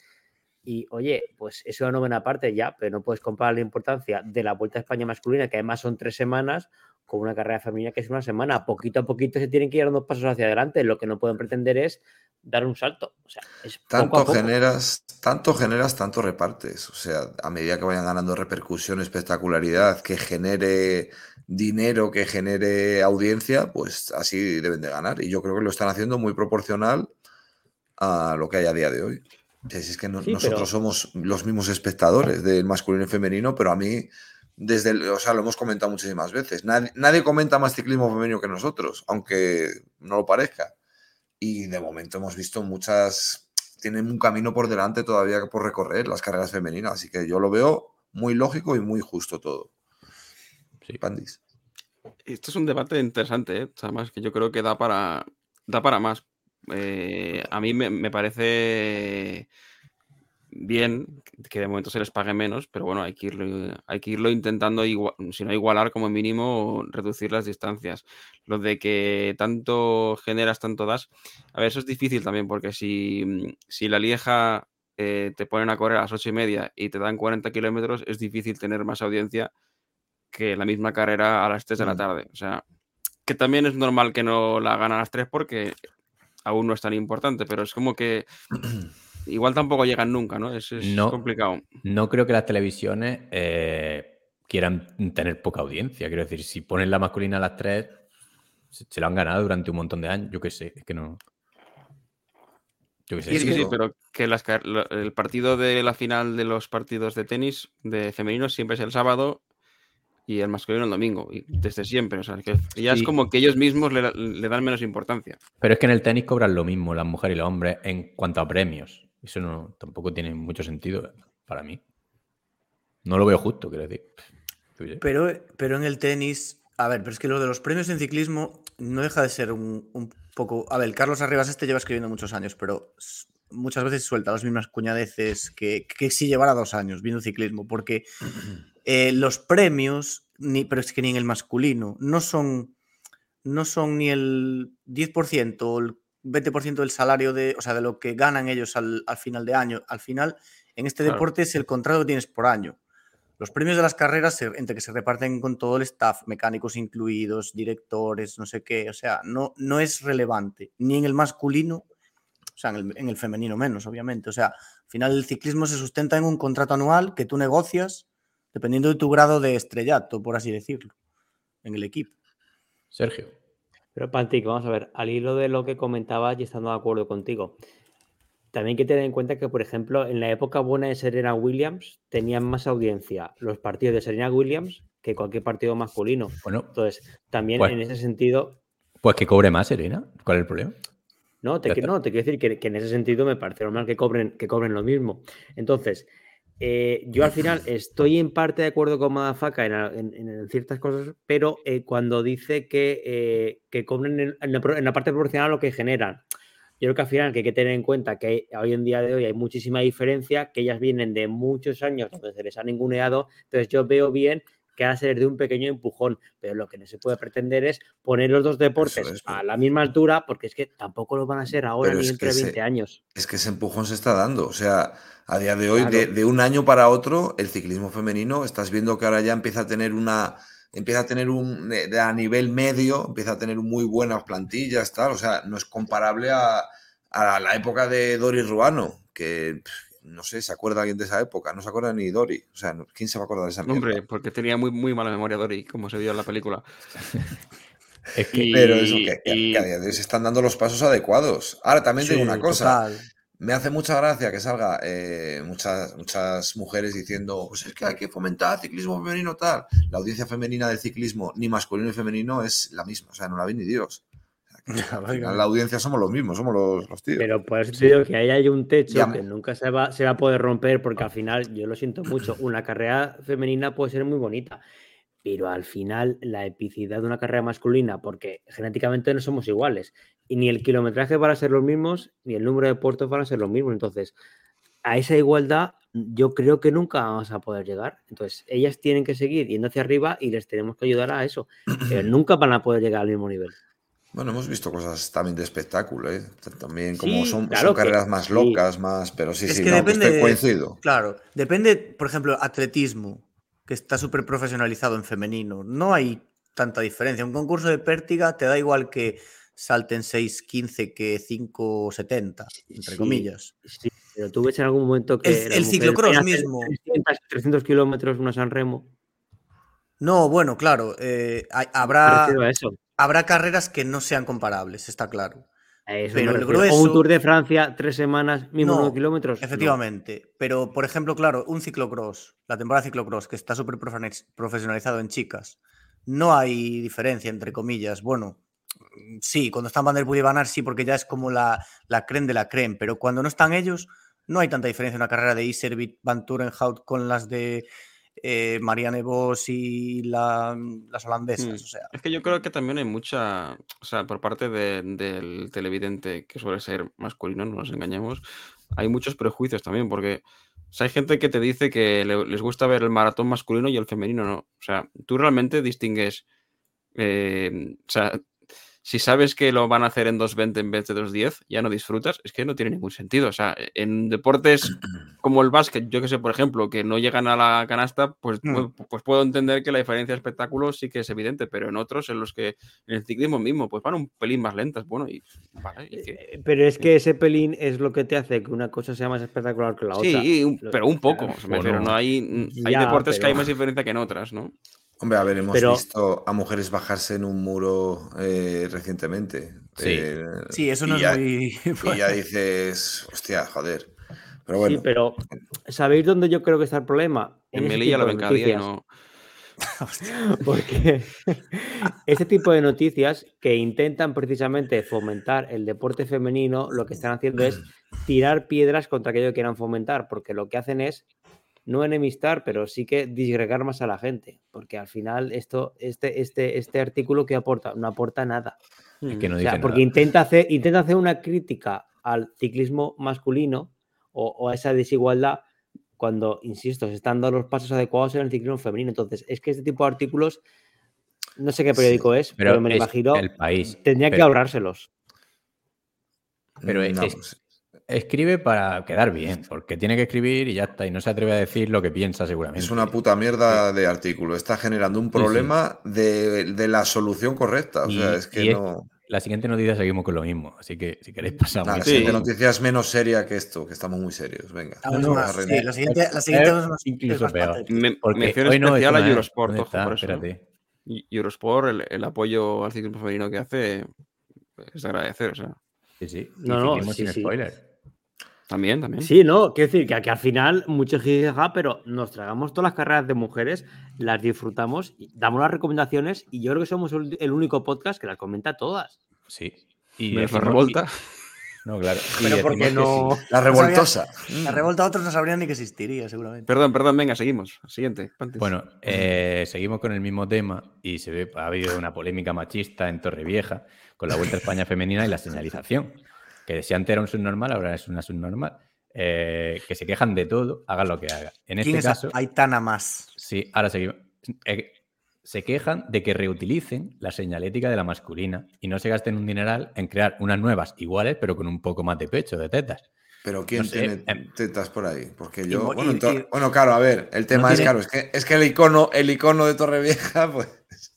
Y oye, pues eso es una novena parte ya, pero no puedes comparar la importancia de la Vuelta a España masculina, que además son tres semanas, con una carrera femenina que es una semana. Poquito a poquito se tienen que ir dando pasos hacia adelante. Lo que no pueden pretender es dar un salto. O sea, es poco a Tanto poco. generas, tanto generas, tanto repartes. O sea, a medida que vayan ganando repercusión, espectacularidad, que genere dinero, que genere audiencia, pues así deben de ganar. Y yo creo que lo están haciendo muy proporcional a lo que hay a día de hoy. Si es que no- Sí, nosotros pero- somos los mismos espectadores del masculino y femenino, pero a mí, desde el- o sea, lo hemos comentado muchísimas veces. Nadie, nadie comenta más ciclismo femenino que nosotros, aunque no lo parezca. Y de momento hemos visto muchas, tienen un camino por delante todavía por recorrer las carreras femeninas, así que yo lo veo muy lógico y muy justo todo. Sí. Pandis. Esto es un debate interesante, ¿eh? Además que yo creo que da para, da para más. Eh, a mí me, me parece bien que de momento se les pague menos, pero bueno, hay que irlo, hay que irlo intentando, igua- si no igualar, como mínimo reducir las distancias. Lo de que tanto generas, tanto das, a ver, eso es difícil también, porque si, si la Lieja eh, te ponen a correr a las ocho y media y te dan 40 kilómetros, es difícil tener más audiencia que la misma carrera a las 3 de la Mm. tarde. O sea, que también es normal que no la hagan a las 3 porque aún no es tan importante, pero es como que <clears throat> igual tampoco llegan nunca, ¿no? Es, es No. complicado. No creo que las televisiones eh, quieran tener poca audiencia. Quiero decir, si ponen la masculina a las 3, se, se lo han ganado durante un montón de años. Yo qué sé, es que no. Yo qué sé. Sí, que- sí, pero que las el partido de la final de los partidos de tenis de femenino siempre es el sábado y el masculino el domingo, y desde siempre. O sea, que ya es Sí. como que ellos mismos le, le dan menos importancia. Pero es que en el tenis cobran lo mismo las mujeres y los hombres en cuanto a premios. Eso no, tampoco tiene mucho sentido para mí. No lo veo justo, quiero decir. Pero, pero en el tenis, a ver, pero es que lo de los premios en ciclismo no deja de ser un, un poco. A ver, Carlos Arribas este lleva escribiendo muchos años, pero muchas veces suelta las mismas cuñadeces que, que si llevara dos años viendo ciclismo, porque <clears throat> eh, los premios, ni, pero es que ni en el masculino, no son, no son ni el 10% o el 20% del salario de, o sea, de lo que ganan ellos al, al final de año. Al final, en este Claro. deporte es el contrato que tienes por año. Los premios de las carreras, se- entre que se reparten con todo el staff, mecánicos incluidos, directores, no sé qué, o sea, no, no es relevante, ni en el masculino, o sea, en el, en el femenino menos, obviamente. O sea, al final el ciclismo se sustenta en un contrato anual que tú negocias dependiendo de tu grado de estrellato, por así decirlo, en el equipo. Sergio. Pero Pantic, vamos a ver, al hilo de lo que comentabas y estando de acuerdo contigo, también hay que tener en cuenta que, por ejemplo, en la época buena de Serena Williams tenían más audiencia los partidos de Serena Williams que cualquier partido masculino. Bueno, Entonces, también Pues- en ese sentido, pues que cobre más, Serena. ¿Cuál es el problema? no, te, no, te quiero decir que, que en ese sentido me parece normal que cobren, que cobren lo mismo. Entonces, eh, yo al final estoy en parte de acuerdo con Madafaka en, en- en ciertas cosas, pero eh, cuando dice que, eh, que cobren en, en la, parte proporcional lo que generan. Yo creo que al final que hay que tener en cuenta que hoy en día de hoy hay muchísima diferencia, que ellas vienen de muchos años donde se les ha ninguneado, entonces yo veo bien que ha de ser de un pequeño empujón, pero lo que no se puede pretender es poner los dos deportes es, a la misma altura, porque es que tampoco lo van a ser ahora ni entre que se- 20 años. Es que ese empujón se está dando. O sea, a día de hoy, Claro. de, de un año para otro, el ciclismo femenino, estás viendo que ahora ya empieza a tener una. Empieza a tener un. de a nivel medio, empieza a tener muy buenas plantillas, tal. O sea, no es comparable a, a la época de Dori Ruano, que no sé, ¿se acuerda alguien de esa época? No se acuerda ni Dori. O sea, ¿quién se va a acordar de esa Hombre, mierda? porque tenía muy, muy mala memoria Dori, como se vio en la película. <laughs> Es que Y- Pero eso, que, que- y- que a día de hoy se están dando los pasos adecuados. Ahora, también digo Sí, una cosa. total. Me hace mucha gracia que salga eh, muchas, muchas mujeres diciendo, pues es que hay que fomentar ciclismo femenino tal. La audiencia femenina del ciclismo, ni masculino ni femenino, es la misma. O sea, no la ve ni Dios. <laughs> Final la audiencia somos los mismos, somos los, los tíos. Pero por eso te digo que ahí hay un techo Ya. que nunca se va, se va a poder romper, porque al final, yo lo siento mucho, <laughs> una carrera femenina puede ser muy bonita, pero al final la epicidad de una carrera masculina, porque genéticamente no somos iguales, y ni el kilometraje van a ser los mismos, ni el número de puertos van a ser los mismos. Entonces, a esa igualdad yo creo que nunca vamos a poder llegar. Entonces, ellas tienen que seguir yendo hacia arriba y les tenemos que ayudar a eso, pero <clears throat> nunca van a poder llegar al mismo nivel. Bueno, hemos visto cosas también de espectáculo, ¿eh? También como Sí, son, claro son que carreras más sí. locas, más. Pero sí, Es sí, que no, pues depende. coincido. Claro, depende, por ejemplo, atletismo, que está súper profesionalizado en femenino. No hay tanta diferencia. Un concurso de pértiga te da igual que salten 6.15 que 5.70, entre Sí, comillas. Sí, pero tú ves en algún momento que. El- el ciclocross mismo. 300, 300 kilómetros una San Remo. No, bueno, claro, eh, habrá, a eso. Habrá carreras que no sean comparables, está claro. Eso Pero el refiero. O grueso- un Tour de Francia, tres semanas, mismo No, 9 kilómetros. no. Efectivamente, pero por ejemplo, claro, un ciclocross, la temporada ciclocross, que está súper profesionalizado en chicas, no hay diferencia, entre comillas. Bueno, sí, cuando están Van der Poel y Van Aert sí, porque ya es como la, la creme de la creme, pero cuando no están ellos, no hay tanta diferencia en una carrera de Iservit, Van Turenhout con las de eh, Marianne Vos y la- las holandesas. Mm. O sea, Es que yo creo que también hay mucha, o sea, por parte de- del televidente que suele ser masculino, no nos engañemos, hay muchos prejuicios también, porque o sea, hay gente que te dice que le- les gusta ver el maratón masculino y el femenino no. O sea, tú realmente distingues, eh, o sea, si sabes que lo van a hacer en 2.20 en vez de 2.10, ya no disfrutas, es que no tiene ningún sentido. O sea, en deportes <clears throat> como el básquet, yo que sé, por ejemplo, que no llegan a la canasta, pues, Mm. pu- pues puedo entender que la diferencia de espectáculo sí que es evidente, pero en otros, en los que en el ciclismo mismo, pues van un pelín más lentas, bueno, y, vale, y que- Eh, Pero es que ese pelín es lo que te hace que una cosa sea más espectacular que la otra. Sí, un- pero un poco, claro. o sea, me refiero, no. hay, hay Ya, deportes que hay más diferencia que en otras, ¿no? Hombre, a ver, hemos Pero- visto a mujeres bajarse en un muro eh, recientemente. Sí. Eh, sí, eso no ya- es muy... <laughs> Y ya dices, hostia, joder. Pero Sí, bueno, pero ¿sabéis dónde yo creo que está el problema? En ese Melilla lo de ven cada día no. <laughs> Porque <laughs> este tipo de noticias que intentan precisamente fomentar el deporte femenino, lo que están haciendo es tirar piedras contra aquello que quieran fomentar, porque lo que hacen es no enemistar, pero sí que disgregar más a la gente, porque al final esto, este, este, este artículo que aporta, no aporta nada. Es que no O dice sea, porque nada. intenta hacer, intenta hacer una crítica al ciclismo masculino o, o a esa desigualdad cuando, insisto, se están dando los pasos adecuados en el ciclismo femenino. Entonces, es que este tipo de artículos, no sé qué periódico es, pero, Pero me es imagino, el país. tendría que ahorrárselos. Pero es- no, es- pues, Escribe para quedar bien, porque tiene que escribir y ya está, y no se atreve a decir lo que piensa seguramente. es una puta mierda de artículo. Está generando un sí. problema de, de la solución correcta. O sea, es que es- no. La siguiente noticia seguimos con lo mismo, así que si queréis pasamos. Nada, la Sí. siguiente noticia es menos seria que esto, que estamos muy serios. Venga. No, sí, la siguiente, la siguiente es más, incluso es peor. Me, mención hoy no, especial esto a no es. Eurosport, ¿Dónde ojo, está? por eso. Eurosport, el, el apoyo al ciclismo femenino que hace, es de agradecer, o sea, Sí, sí. No, no, sí, sin sí. spoiler. También, también. Sí, no, quiero decir que, que al final mucho jijaja, pero nos tragamos todas las carreras de mujeres, las disfrutamos, damos las recomendaciones y yo creo que somos el único podcast que las comenta todas. Sí. Y decimos- revolta. y- No, claro. Pero ¿por qué decimos que no? sí. La revoltosa. La revolta otros no sabrían ni que existiría, seguramente. Perdón, perdón, venga, seguimos. Siguiente. Bueno, eh, seguimos con el mismo tema y se ve, ha habido una polémica machista en Torrevieja con la Vuelta a España femenina y la señalización, que si antes era un subnormal, ahora es una subnormal. Eh, que se quejan de todo, hagan lo que hagan. En ¿Quién este es caso, Aitana más? sí, ahora seguimos. Eh, se quejan de que reutilicen la señalética de la masculina y no se gasten un dineral en crear unas nuevas iguales, pero con un poco más de pecho, de tetas. Pero ¿quién No sé, tiene em. tetas por ahí? Porque yo. bueno, y- to- y- bueno, claro, a ver, el tema es tiene- claro, es que, es que el icono, el icono de Torrevieja, <laughs> pues.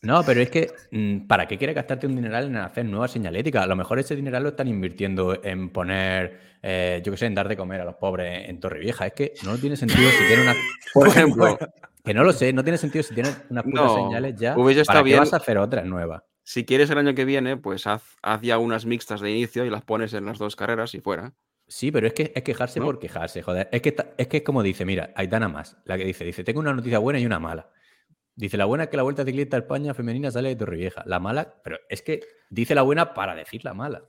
No, pero es que, mm, ¿para qué quieres gastarte un dineral en hacer nuevas señaléticas? A lo mejor ese dineral lo están invirtiendo en poner, eh, yo qué sé, en dar de comer a los pobres en Torrevieja. Es que no tiene sentido si tienen una. <laughs> Por ejemplo, Que no lo sé, no tiene sentido si tienen unas putas No, señales ya. hubiese ¿Para qué bien- vas a hacer otras nuevas? si quieres el año que viene, pues haz, haz ya unas mixtas de inicio y las pones en las dos carreras y fuera. Sí, pero es que es quejarse ¿No? por quejarse, joder. Es que, es que es como dice, mira, Aitana más, la que dice, dice, tengo una noticia buena y una mala. Dice, la buena es que la Vuelta Ciclista a España femenina sale de Torrevieja. La mala, pero es que dice la buena para decir la mala.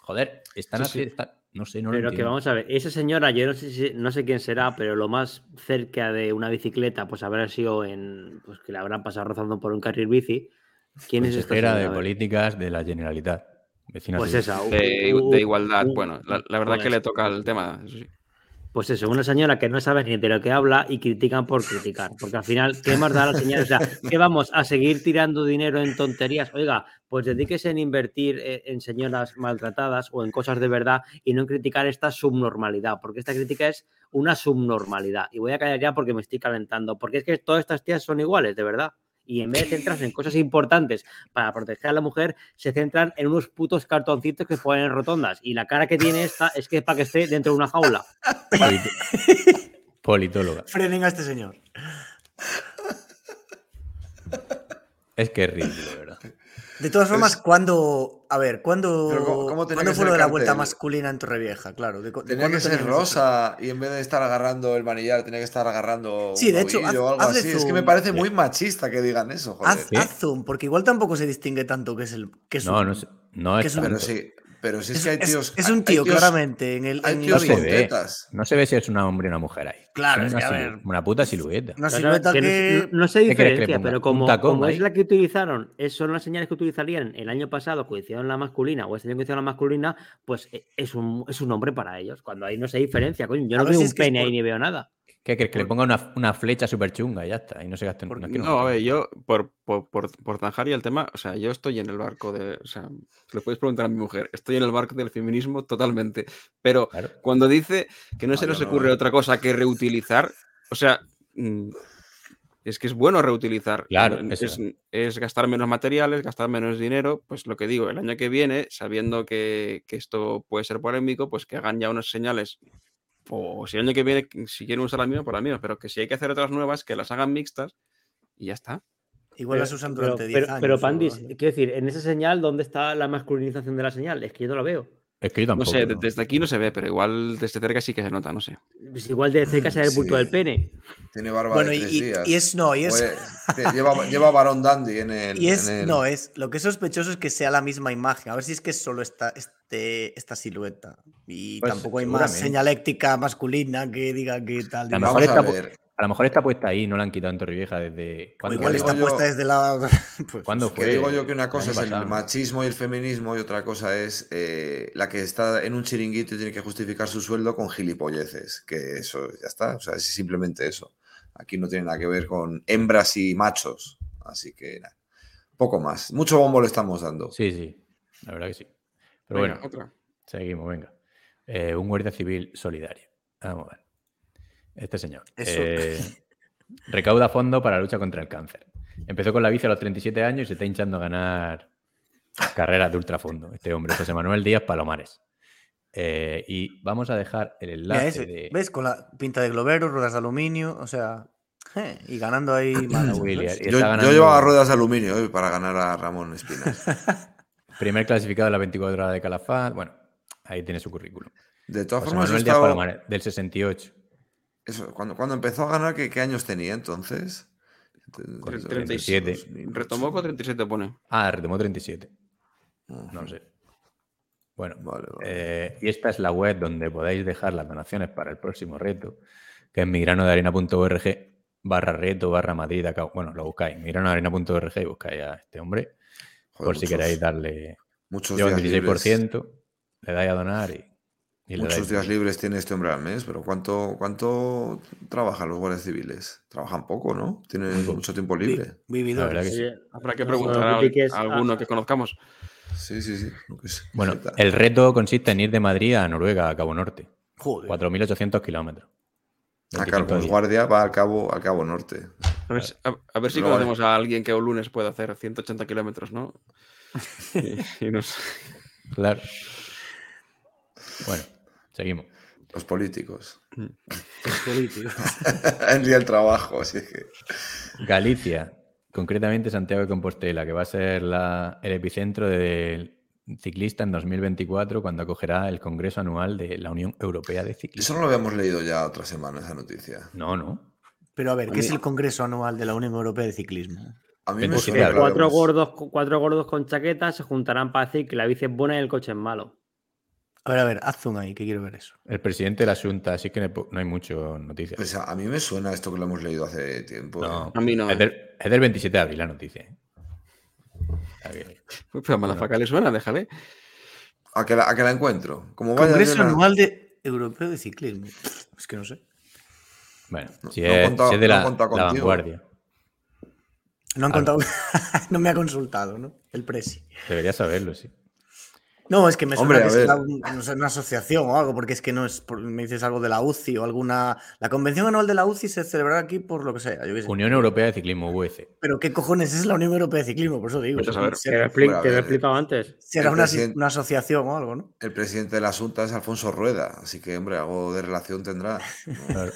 Joder, están Sí, sí. así, están- no sé, no lo Pero que vamos a ver, esa señora, yo no sé, si- no sé quién será, pero lo más cerca de una bicicleta, pues habrá sido en, pues que la habrán pasado rozando por un carril bici. ¿Quién es esta señora? de políticas de la Generalitat. Pues suya. esa. De, de igualdad, bueno, la, la verdad pues, que le toca el tema. eso sí. Pues eso, una señora que no sabe ni de lo que habla y critican por criticar. Porque al final, ¿qué más da la señora? O sea, ¿qué vamos a seguir tirando dinero en tonterías? Oiga, pues dedíquese en invertir eh, en señoras maltratadas o en cosas de verdad y no en criticar esta subnormalidad, porque esta crítica es una subnormalidad. Y voy a callar ya porque me estoy calentando, porque es que todas estas tías son iguales, de verdad. Y en vez de centrarse en cosas importantes para proteger a la mujer, se centran en unos putos cartoncitos que ponen en rotondas. Y la cara que tiene esta es que es para que esté dentro de una jaula. Politóloga. Frenen a este señor. Es que es ridículo, de verdad. De todas formas, ¿cuándo. A ver, ¿cuándo, Pero ¿cómo- cómo tenía ¿cuándo fue lo de la vuelta masculina en Torrevieja? Claro. ¿de cu- de Tenía que ser rosa y en vez de estar agarrando el manillar, tenía que estar agarrando Sí, un de hecho, o algo hazle así. Es que me parece muy machista que digan eso, joder. Haz, zoom, porque igual tampoco se distingue tanto que es el. Que es No, un- no, es- no que es un- Pero sí, pero si es, es, que hay es- tíos. es un tío, hay tíos- claramente. En el, hay en la tíos No se ve. No se ve si es un hombre o una mujer ahí. Claro, Es una, que, a silu- ver. una puta silueta. Una silueta que no- que. no, no se ¿Qué quieres que diferencia, pero ¿Un como, es ahí? la que utilizaron, es- son las señales que utilizarían el año pasado cuando hicieron la masculina o este año que hicieron la masculina, pues eh, es un, es un nombre para ellos. Cuando ahí no se diferencia, coño. Yo A no veo si un que pene ahí ni veo nada. ¿Qué quieres? Que le ponga una, una flecha súper chunga y ya está. Y no se gasten. Por- no, no- a ver, yo, por, por, por, por zanjar y el tema, o sea, yo estoy en el barco de. O sea, le podéis preguntar a mi mujer, estoy en el barco del feminismo totalmente. Pero Claro. cuando dice que no No, se yo les no, ocurre eh. otra cosa que reutilizar, o sea, mm, es que es bueno reutilizar. Claro, es, es gastar menos materiales, gastar menos dinero. Pues lo que digo, el año que viene, sabiendo que, que esto puede ser polémico, pues que hagan ya unas señales. O si el año que viene, si quieren usar la misma, por la misma. Pero que si hay que hacer otras nuevas, que las hagan mixtas y ya está. Igual las usan durante 10 pero, años. pero Pandis, quiero decir, en esa señal, ¿dónde está la masculinización de la señal? Es que yo no la veo. Es que yo No sé, desde aquí no se ve, pero igual desde cerca sí que se nota, no sé. Pues igual de cerca se ve el bulto Sí. del pene. Tiene barba Bueno, de y, tres y- días. y es. No, y es. Pues, <laughs> lleva, lleva varón dandy en el. Y es, en el- no, es lo que es sospechoso es que sea la misma imagen. A ver si es que es solo esta, este, esta silueta. Y Pues, tampoco hay más señaléctica masculina que diga que tal. A lo Vamos mejor a está pu- ver. A lo mejor está puesta ahí, no la han quitado en Torrevieja desde. ¿Cuándo igual está yo- puesta desde la. <laughs> pues, ¿Cuándo Que fue? digo yo que una cosa es el machismo y el feminismo y otra cosa es eh, la que está en un chiringuito y tiene que justificar su sueldo con gilipolleces. Que eso ya está. O sea, es simplemente eso. Aquí no tiene nada que ver con hembras y machos. Así que nada. Poco más. Mucho bombo le estamos dando. Sí, sí. La verdad que sí. Pero Venga, bueno, otra. seguimos, venga. Eh, un guardia civil solidario. Vamos a ver. Este señor. Eso. eh, recauda fondos para la lucha contra el cáncer. Empezó con la bici a los 37 años y se está hinchando a ganar carreras de ultrafondo. Este hombre, José Manuel Díaz Palomares. Eh, y vamos a dejar el enlace ese, de ¿Ves? Con la pinta de globero, ruedas de aluminio, o sea. eh, y ganando ahí. <coughs> Y Yo, llevaba ruedas de aluminio eh, para ganar a Ramón Espinas. <laughs> Primer clasificado en la 24 horas de Calafat. Bueno, ahí tiene su currículum. De todas José formas, Manuel he Díaz Palomares, del 68. Eso, cuando, cuando empezó a ganar, ¿qué, qué años tenía entonces? Con Eso, 37. 2008. Retomó con 37 pone. Ah, retomó 37. Ujú. No lo sé. Bueno, Vale, vale. eh, y esta es la web donde podéis dejar las donaciones para el próximo reto, que es migranodearena.org barra reto barra Madrid. acá- Bueno, lo buscáis, migranodearena.org y buscáis a este hombre Joder, por si queréis darle. Muchos Lleva un días, libres, 16%, le dais a donar y, muchos días libres tiene este hombre al mes, pero ¿cuánto, cuánto trabajan los guardias civiles? Trabajan poco, ¿no? Tienen mucho tiempo Vi- libre. Que sí. Oye, Habrá que preguntar no a, alguno a- que conozcamos. Sí, sí, sí. Bueno, el reto consiste en ir de Madrid a Noruega, a Cabo Norte. Joder. 4.800 kilómetros. Ah, claro, 25 pues guardia va al cabo, al cabo norte. A ver, si- a- a ver si Pero vale. conocemos a alguien que un lunes pueda hacer 180 kilómetros, ¿no? <laughs> Y, y nos- Claro. Bueno, seguimos. Los políticos. políticos. <laughs> en día el trabajo, así que. Galicia, concretamente Santiago de Compostela, que va a ser la- el epicentro del ciclista en 2024 cuando acogerá el Congreso Anual de la Unión Europea de Eso Ciclismo. no lo habíamos leído ya otra semana, esa noticia. No, no. Pero a ver, A ¿qué es el Congreso Anual de la Unión Europea de Ciclismo? A mí me 27 suena cuatro, gordos, cuatro gordos con chaquetas se juntarán para decir que la bici es buena y el coche es malo. A ver, a ver, haz zoom ahí, que quiero ver eso. El presidente de la Junta, así que no hay mucho noticias. Pues a, a mí me suena esto que lo hemos leído hace tiempo. No, ¿eh? A mí no. Es del, es del 27 de abril la noticia. ¿eh? Está bien. Uy, Pero a Malafaca le suena, déjale. A que la, a que la encuentro. Como vaya Congreso de la- Anual de Europeo de Ciclismo. Es que no sé. Bueno, si, no he es, contado- si es de la, vanguardia, No han contado. <laughs> no me ha consultado, ¿no? El presi. debería saberlo, sí. No, es que me suena Hombre, que a será ver. un- no sé, una asociación o algo, porque es que no es. me dices algo de la UCI o alguna. La convención anual de la UCI se celebrará aquí por lo que sea. Yo qué sé. Unión Europea de Ciclismo, UEC. Pero ¿qué cojones es la Unión Europea de Ciclismo? Por eso digo. A. Te lo, te lo he explicado antes. será una, una asociación o algo, ¿no? El presidente de la Junta es Alfonso Rueda, así que, hombre, algo de relación tendrá. Claro.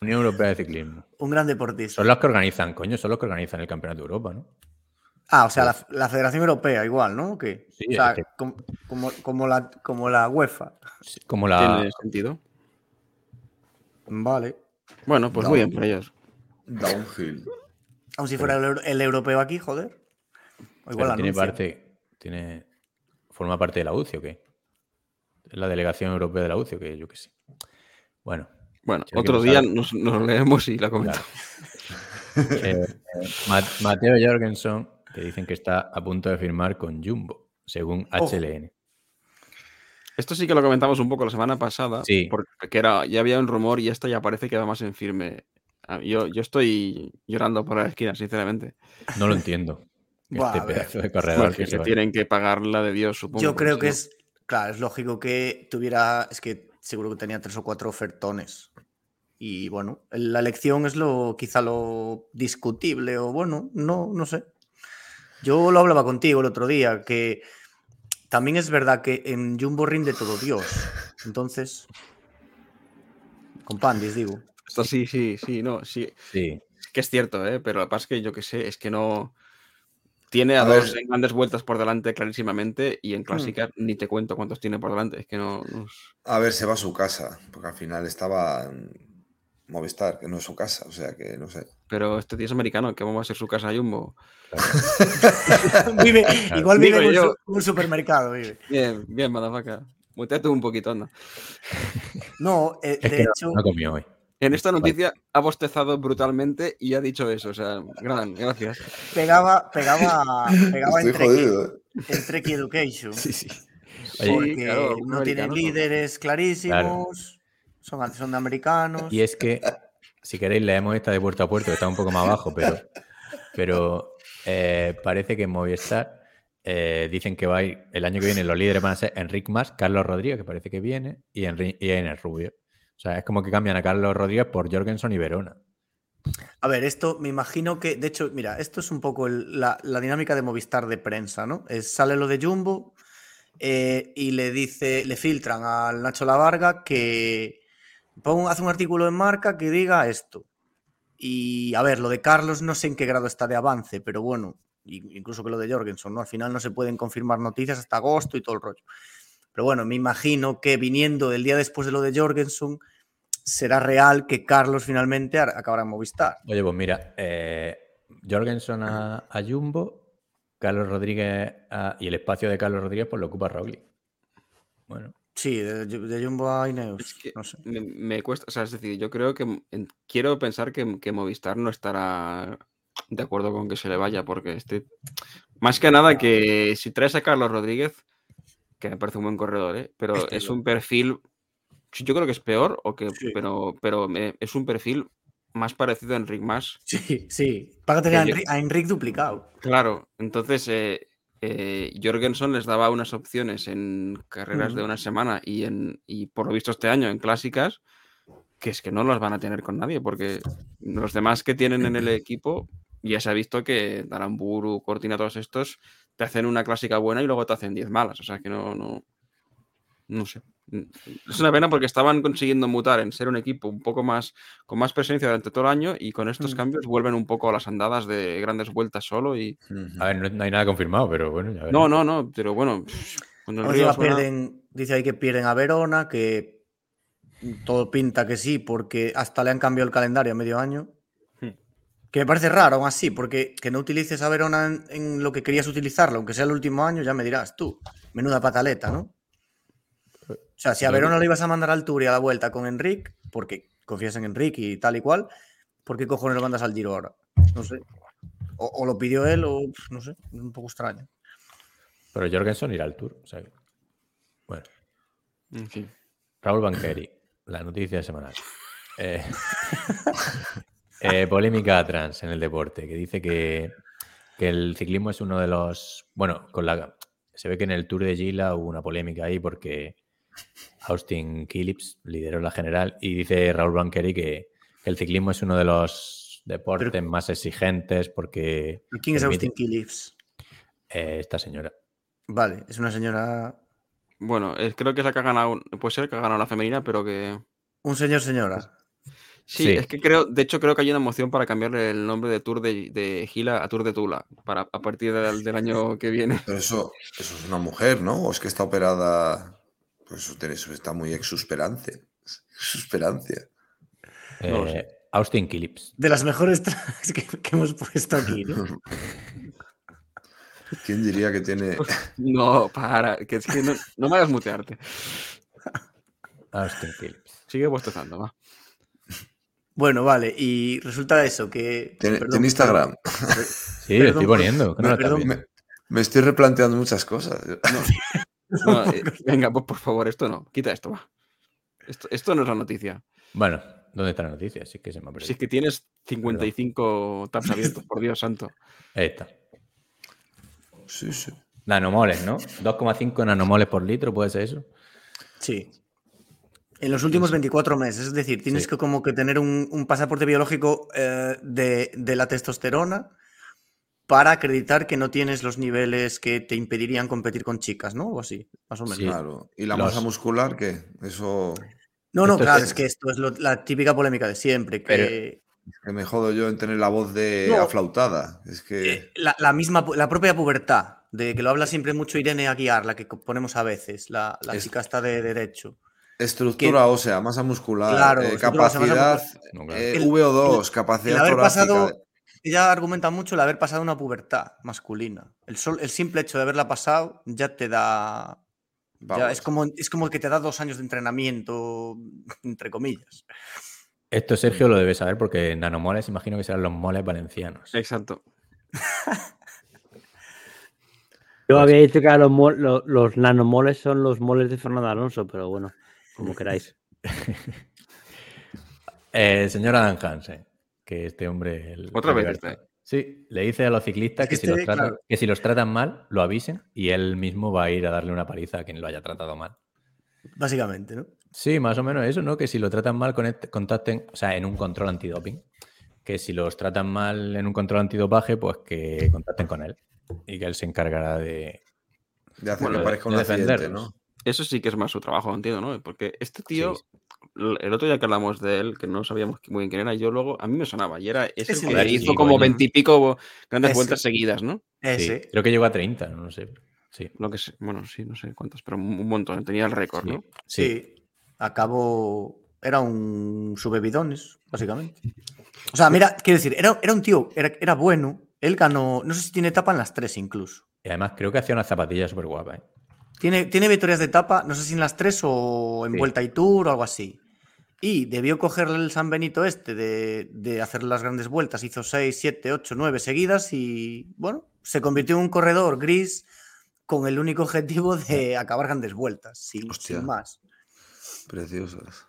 Unión Europea de Ciclismo. Un gran deportista. Son los que organizan, coño, son los que organizan el Campeonato de Europa, ¿no? Ah, o sea, la, la Federación Europea igual, ¿no? ¿O qué? Sí, o sea, es que- como, como, como la, como la UEFA. Sí, Como la. Tiene sentido. Vale. Bueno, pues muy bien por ellos. Downhill. Aun si fuera el, euro- el europeo aquí, joder. O igual tiene parte. Tiene. Forma parte de la UCI, ¿o qué? Es la delegación europea de la UCI, ¿o qué? Yo qué sé. Bueno. Bueno, Si otro día nos, leemos y la comentamos. <laughs> Eh, Ma- Mateo Jorgensen, que dicen que está a punto de firmar con Jumbo, según. HLN. Esto sí que lo comentamos un poco la semana pasada, Sí. porque era, ya había un rumor y esta ya parece que va más en firme. Ah, Yo, yo estoy llorando por la esquina, sinceramente. No lo entiendo. <laughs> Buah, este pedazo de corredor que se tienen que pagar la de Dios, supongo. Yo creo que es. Claro, es lógico que tuviera. Es que seguro que tenía tres o cuatro ofertones. Y bueno, la elección es lo quizá lo discutible, o bueno, no, no sé. Yo lo hablaba contigo el otro día, que también es verdad que en Jumbo rinde todo Dios. Entonces. Con Pandis, digo. Esto sí, sí, sí, no, sí. Sí, Es que es cierto, ¿eh? pero lo que pasa es que yo que sé, es que no. Tiene a, A dos ver. en grandes vueltas por delante clarísimamente y Hmm. en clásicas ni te cuento cuántos tiene por delante. Es que no. no es- A ver, se va a su casa, porque al final estaba Movistar, que no es su casa, o sea que no sé. Pero este tío es americano, ¿cómo va a ser su casa Jumbo? <laughs> Vive, igual vive en Digo un, yo. su- un supermercado. Vive. Bien, bien, madafaca. Muteate un poquito, anda. No, eh, es de que no, hecho. no comió hoy. En esta Vale. noticia ha bostezado brutalmente y ha dicho eso. O sea, gran, gracias. pegaba, pegaba, pegaba Estoy entre, jodido, ¿eh? en Trek y Education. sí. Oye, porque claro, no ¿no? líderes clarísimos, son, son de americanos. Y es que, si queréis, leemos esta de puerto a puerto, que está un poco más abajo, pero, pero eh, parece que en Movistar eh, dicen que va a ir el año que viene los líderes van a ser Enric Mas, Carlos Rodríguez, que parece que viene, y, Enri y Ener Rubio. O sea, es como que cambian a Carlos Rodríguez por Jorgensen y Verona. A ver, esto me imagino que, de hecho, mira, esto es un poco el- la, la dinámica de Movistar de prensa, ¿no? Es, sale lo de Jumbo eh, y le dice, le filtran al Nacho Lavarga que pon- hace un artículo en marca que diga esto. Y a ver, lo de Carlos no sé en qué grado está de avance, pero bueno, incluso que lo de Jorgensen, ¿no? Al final no se pueden confirmar noticias hasta agosto y todo el rollo. Pero bueno, me imagino que viniendo del día después de lo de Jorgensen, será real que Carlos finalmente ar- acabará en Movistar. Oye, pues mira, eh, Jorgensen a, Jumbo, Carlos Rodríguez y el espacio de Carlos Rodríguez pues lo ocupa Roglic. Bueno, Sí, de, de Jumbo a Ineos. Es que no sé. me, me cuesta, o sea, es decir, yo creo que en- quiero pensar que, que Movistar no estará de acuerdo con que se le vaya, porque este, más que nada que si traes a Carlos Rodríguez, que me parece un buen corredor, ¿eh? pero Este es un perfil, yo creo que es peor, o que, Sí. pero, pero me- es un perfil más parecido a Enric Mas. Sí, sí. Tener a, Que yo- Enri- a Enric duplicado. Claro, entonces eh, eh, Jorgensen les daba unas opciones en carreras de una semana y, en, y por lo visto este año en clásicas, que es que no las van a tener con nadie, porque los demás que tienen en el equipo ya se ha visto que Daramburu, Cortina, todos estos te hacen una clásica buena y luego te hacen 10 malas, o sea que no, no, no sé. Es una pena porque estaban consiguiendo mutar en ser un equipo un poco más con más presencia durante todo el año y con estos Mm. cambios vuelven un poco a las andadas de grandes vueltas solo y a ver, no, no hay nada confirmado, pero bueno, ya no, no, no, pero bueno, cuando el río Encima suena- pierden, dice ahí que pierden a Verona, que todo pinta que sí, porque hasta le han cambiado el calendario a medio año. Hmm. Que me parece raro aún así, porque que no utilices a Verona en, en lo que querías utilizarlo, aunque sea el último año, ya me dirás tú. Menuda pataleta, ¿no? O sea, si a Verona le ibas a mandar al Tour y a la vuelta con Enric, porque confías en Enric y tal y cual, ¿por qué cojones lo mandas al Giro ahora? No sé. O, o lo pidió él, o no sé, es un poco extraño. Pero Jorgensen irá al Tour. o sea Bueno, En fin. Raúl Banqueri. la noticia semanal. Eh, <laughs> eh, polémica trans en el deporte, que dice que, que el ciclismo es uno de los. Bueno, con la, se ve que en el Tour de Gila hubo una polémica ahí porque Austin Phillips lideró la general y dice Raúl Banqueri que, que el ciclismo es uno de los deportes más exigentes porque. ¿Y ¿Quién es permite- Austin Phillips? eh, esta señora. Vale, es una señora. Bueno, es- creo que es la que ha ganado, puede ser que ha ganado la femenina, pero que... Un señor, señora. Sí, Sí. es que creo, de hecho creo que hay una moción para cambiarle el nombre de Tour de, de Gila a Tour de Tula, para, a partir del, del año que viene. Pero eso, eso es una mujer, ¿no? ¿O es que está operada? Pues eso, está muy exusperante. Exusperancia. No Eh. Austin Phillips. De las mejores trans que, que hemos puesto aquí, ¿no? <laughs> ¿Quién diría que tiene. <laughs> No, para, que es que no, no me hagas mutearte. Austin Phillips. Sigue bostezando, va. Bueno, vale, y resulta eso, que... Tiene, perdón, tiene Instagram. Sí, lo estoy poniendo. no me estoy replanteando muchas cosas. No, <laughs> <laughs> eh, venga, pues por favor, esto no. Quita esto, va. Esto, esto no es la noticia. Bueno, ¿dónde está la noticia? Sí que se me ha Si es que tienes 55 tabs abiertos, por Dios santo. Ahí está. Sí, sí. Nanomoles, ¿no? 2,5 nanomoles por litro, ¿puede ser eso? Sí. En los últimos 24 meses, es decir, tienes Sí. que como que tener un, un pasaporte biológico eh, de, de la testosterona para acreditar que no tienes los niveles que te impedirían competir con chicas, ¿no? O así, más o menos. Sí. Claro. ¿Y la Los- masa muscular qué? Eso. No, no, Esto es- claro, es que esto es lo- la típica polémica de siempre, que Que me jodo yo en tener la voz de No. aflautada. Es que. eh, la, la misma, la propia pubertad, de que lo habla siempre mucho Irene Aguiar, la que ponemos a veces, la, la Es- chica está de derecho. Estructura ósea, masa muscular, Claro, eh, masa capacidad, muscular. Claro. eh, El- VO2, El capacidad haber torácica. pasado, ella argumenta mucho el haber pasado una pubertad masculina. El, sol- el simple hecho de haberla pasado ya te da. ya es, como, es como que te da dos años de entrenamiento, <laughs> entre comillas. Esto Sergio lo debe saber porque nanomoles imagino que serán los moles valencianos. Exacto. <laughs> Yo había dicho que los, mol- lo- los nanomoles son los moles de Fernando Alonso, pero bueno, como queráis. <laughs> Eh, señor Adam Hansen, que este hombre... el- Otra el vez libertad. este. Sí, le dice a los ciclistas Es que, que si los este, tratan, claro. que si los tratan mal, lo avisen y él mismo va a ir a darle una paliza a quien lo haya tratado mal. Básicamente, ¿no? Sí, más o menos eso, ¿no? Que si lo tratan mal, conect- contacten, o sea, en un control antidoping. Que si los tratan mal en un control antidopaje, pues que contacten con él. Y que él se encargará de. De hacer Bueno, que de- parezca un de accidente. ¿no? Eso sí que es más su trabajo, entiendo, ¿no? Porque este tío, Sí. El otro día que hablamos de él, que no sabíamos muy bien quién era, yo luego, a mí me sonaba, y era ese Ese que hizo como veintipico grandes Ese. vueltas seguidas, ¿no? Sí, creo que llegó a 30, no sé. Sí, Lo que sé, bueno, sí, no sé cuántos, pero un un montón, tenía el récord, sí, ¿no? sí. Sí. Acabó. Era un subebidones, básicamente. O sea, mira, quiero decir, era, era un tío, era, era bueno. Él ganó, no sé si tiene etapa en las tres incluso. Y además creo que hacía una zapatilla súper guapa, ¿eh? Tiene, tiene victorias de etapa, no sé si en las tres o en Sí. Vuelta y Tour o algo así. Y debió cogerle el San Benito este de, de hacer las grandes vueltas. Hizo 6, 7, 8, 9 seguidas y, bueno, se convirtió en un corredor gris con el único objetivo de acabar grandes vueltas, sin, más. Preciosos.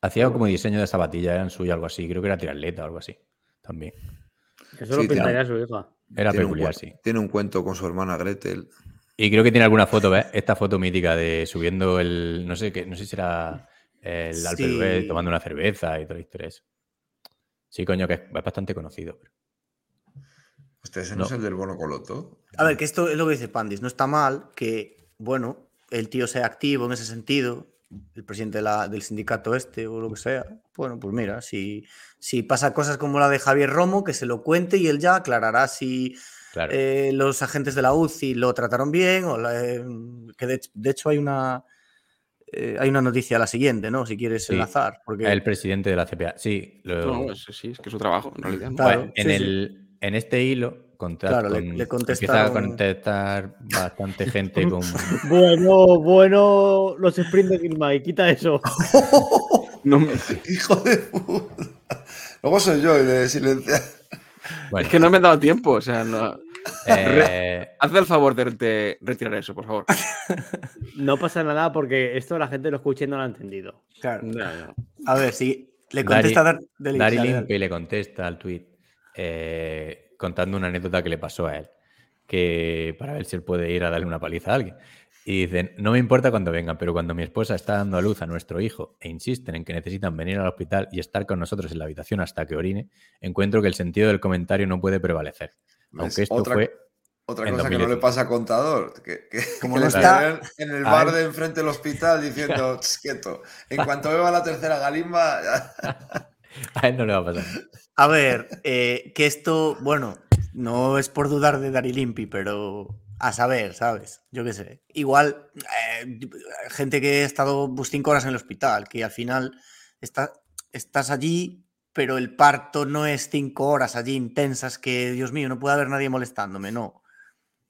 Hacía como diseño de zapatilla, eran suyo, algo así. Creo que era triatleta o algo así. También. Eso Sí, lo tiene- pintaría su hija. Era un, peculiar, sí. tiene un cuento con su hermana Gretel. Y creo que tiene alguna foto, ¿ves? Esta foto mítica de subiendo el. No sé qué, no sé si era el Alpe Sí. d'Huez tomando una cerveza y toda la historia. Sí, coño, que es, es bastante conocido. pero- Este ese no, No. es el del bono coloto. A ver, que esto es lo que dice Pandis. No está mal que, bueno, el tío sea activo en ese sentido, el presidente de la- del sindicato este o lo que sea. Bueno, pues mira, si, si pasa cosas como la de Javier Romo, que se lo cuente y él ya aclarará si Claro. eh, los agentes de la UCI lo trataron bien o la- eh, que de, de hecho hay una eh, hay una noticia a la siguiente, ¿no? Si quieres Sí. enlazar. Porque el presidente de la CPA. Sí, lo- No, es- sí, es que es su trabajo, en realidad. ¿no? Claro, en, sí, sí. el, en este hilo contra- Claro, le- con- le empieza a contestar bastante gente <laughs> con. Bueno, bueno, los sprints de Gilmay, quita eso. <laughs> No me- ¡Hijo de puta! Luego soy yo el de silenciar. Bueno, es que no me he dado tiempo, o sea, no- Eh, Haz el favor de, de retirar eso, por favor. No pasa nada porque esto la gente lo escucha y no lo ha entendido. Claro. No, no. A ver, si le contesta Dari- Dari. Limpe le contesta al tweet contando una anécdota que le pasó a él, que para ver si él puede ir a darle una paliza a alguien. Y dicen, no me importa cuando vengan, pero cuando mi esposa está dando a luz a nuestro hijo e insisten en que necesitan venir al hospital y estar con nosotros en la habitación hasta que orine, encuentro que el sentido del comentario no puede prevalecer. Aunque esto Otra- fue... Otra En cosa que no 2010. le pasa a Contador, que, que, <laughs> Como que no le está- en el bar de enfrente del hospital diciendo, <laughs> "Ch, quieto, en cuanto beba la tercera galimba, <laughs> A él no le va a pasar. A ver, eh, que esto, bueno, no es por dudar de Dari Limpi, pero a saber, ¿sabes? Yo qué sé. Igual, eh, gente que ha estado pues, cinco horas en el hospital, que al final está, estás allí, pero el parto no es cinco horas allí intensas que, Dios mío, no puede haber nadie molestándome, no.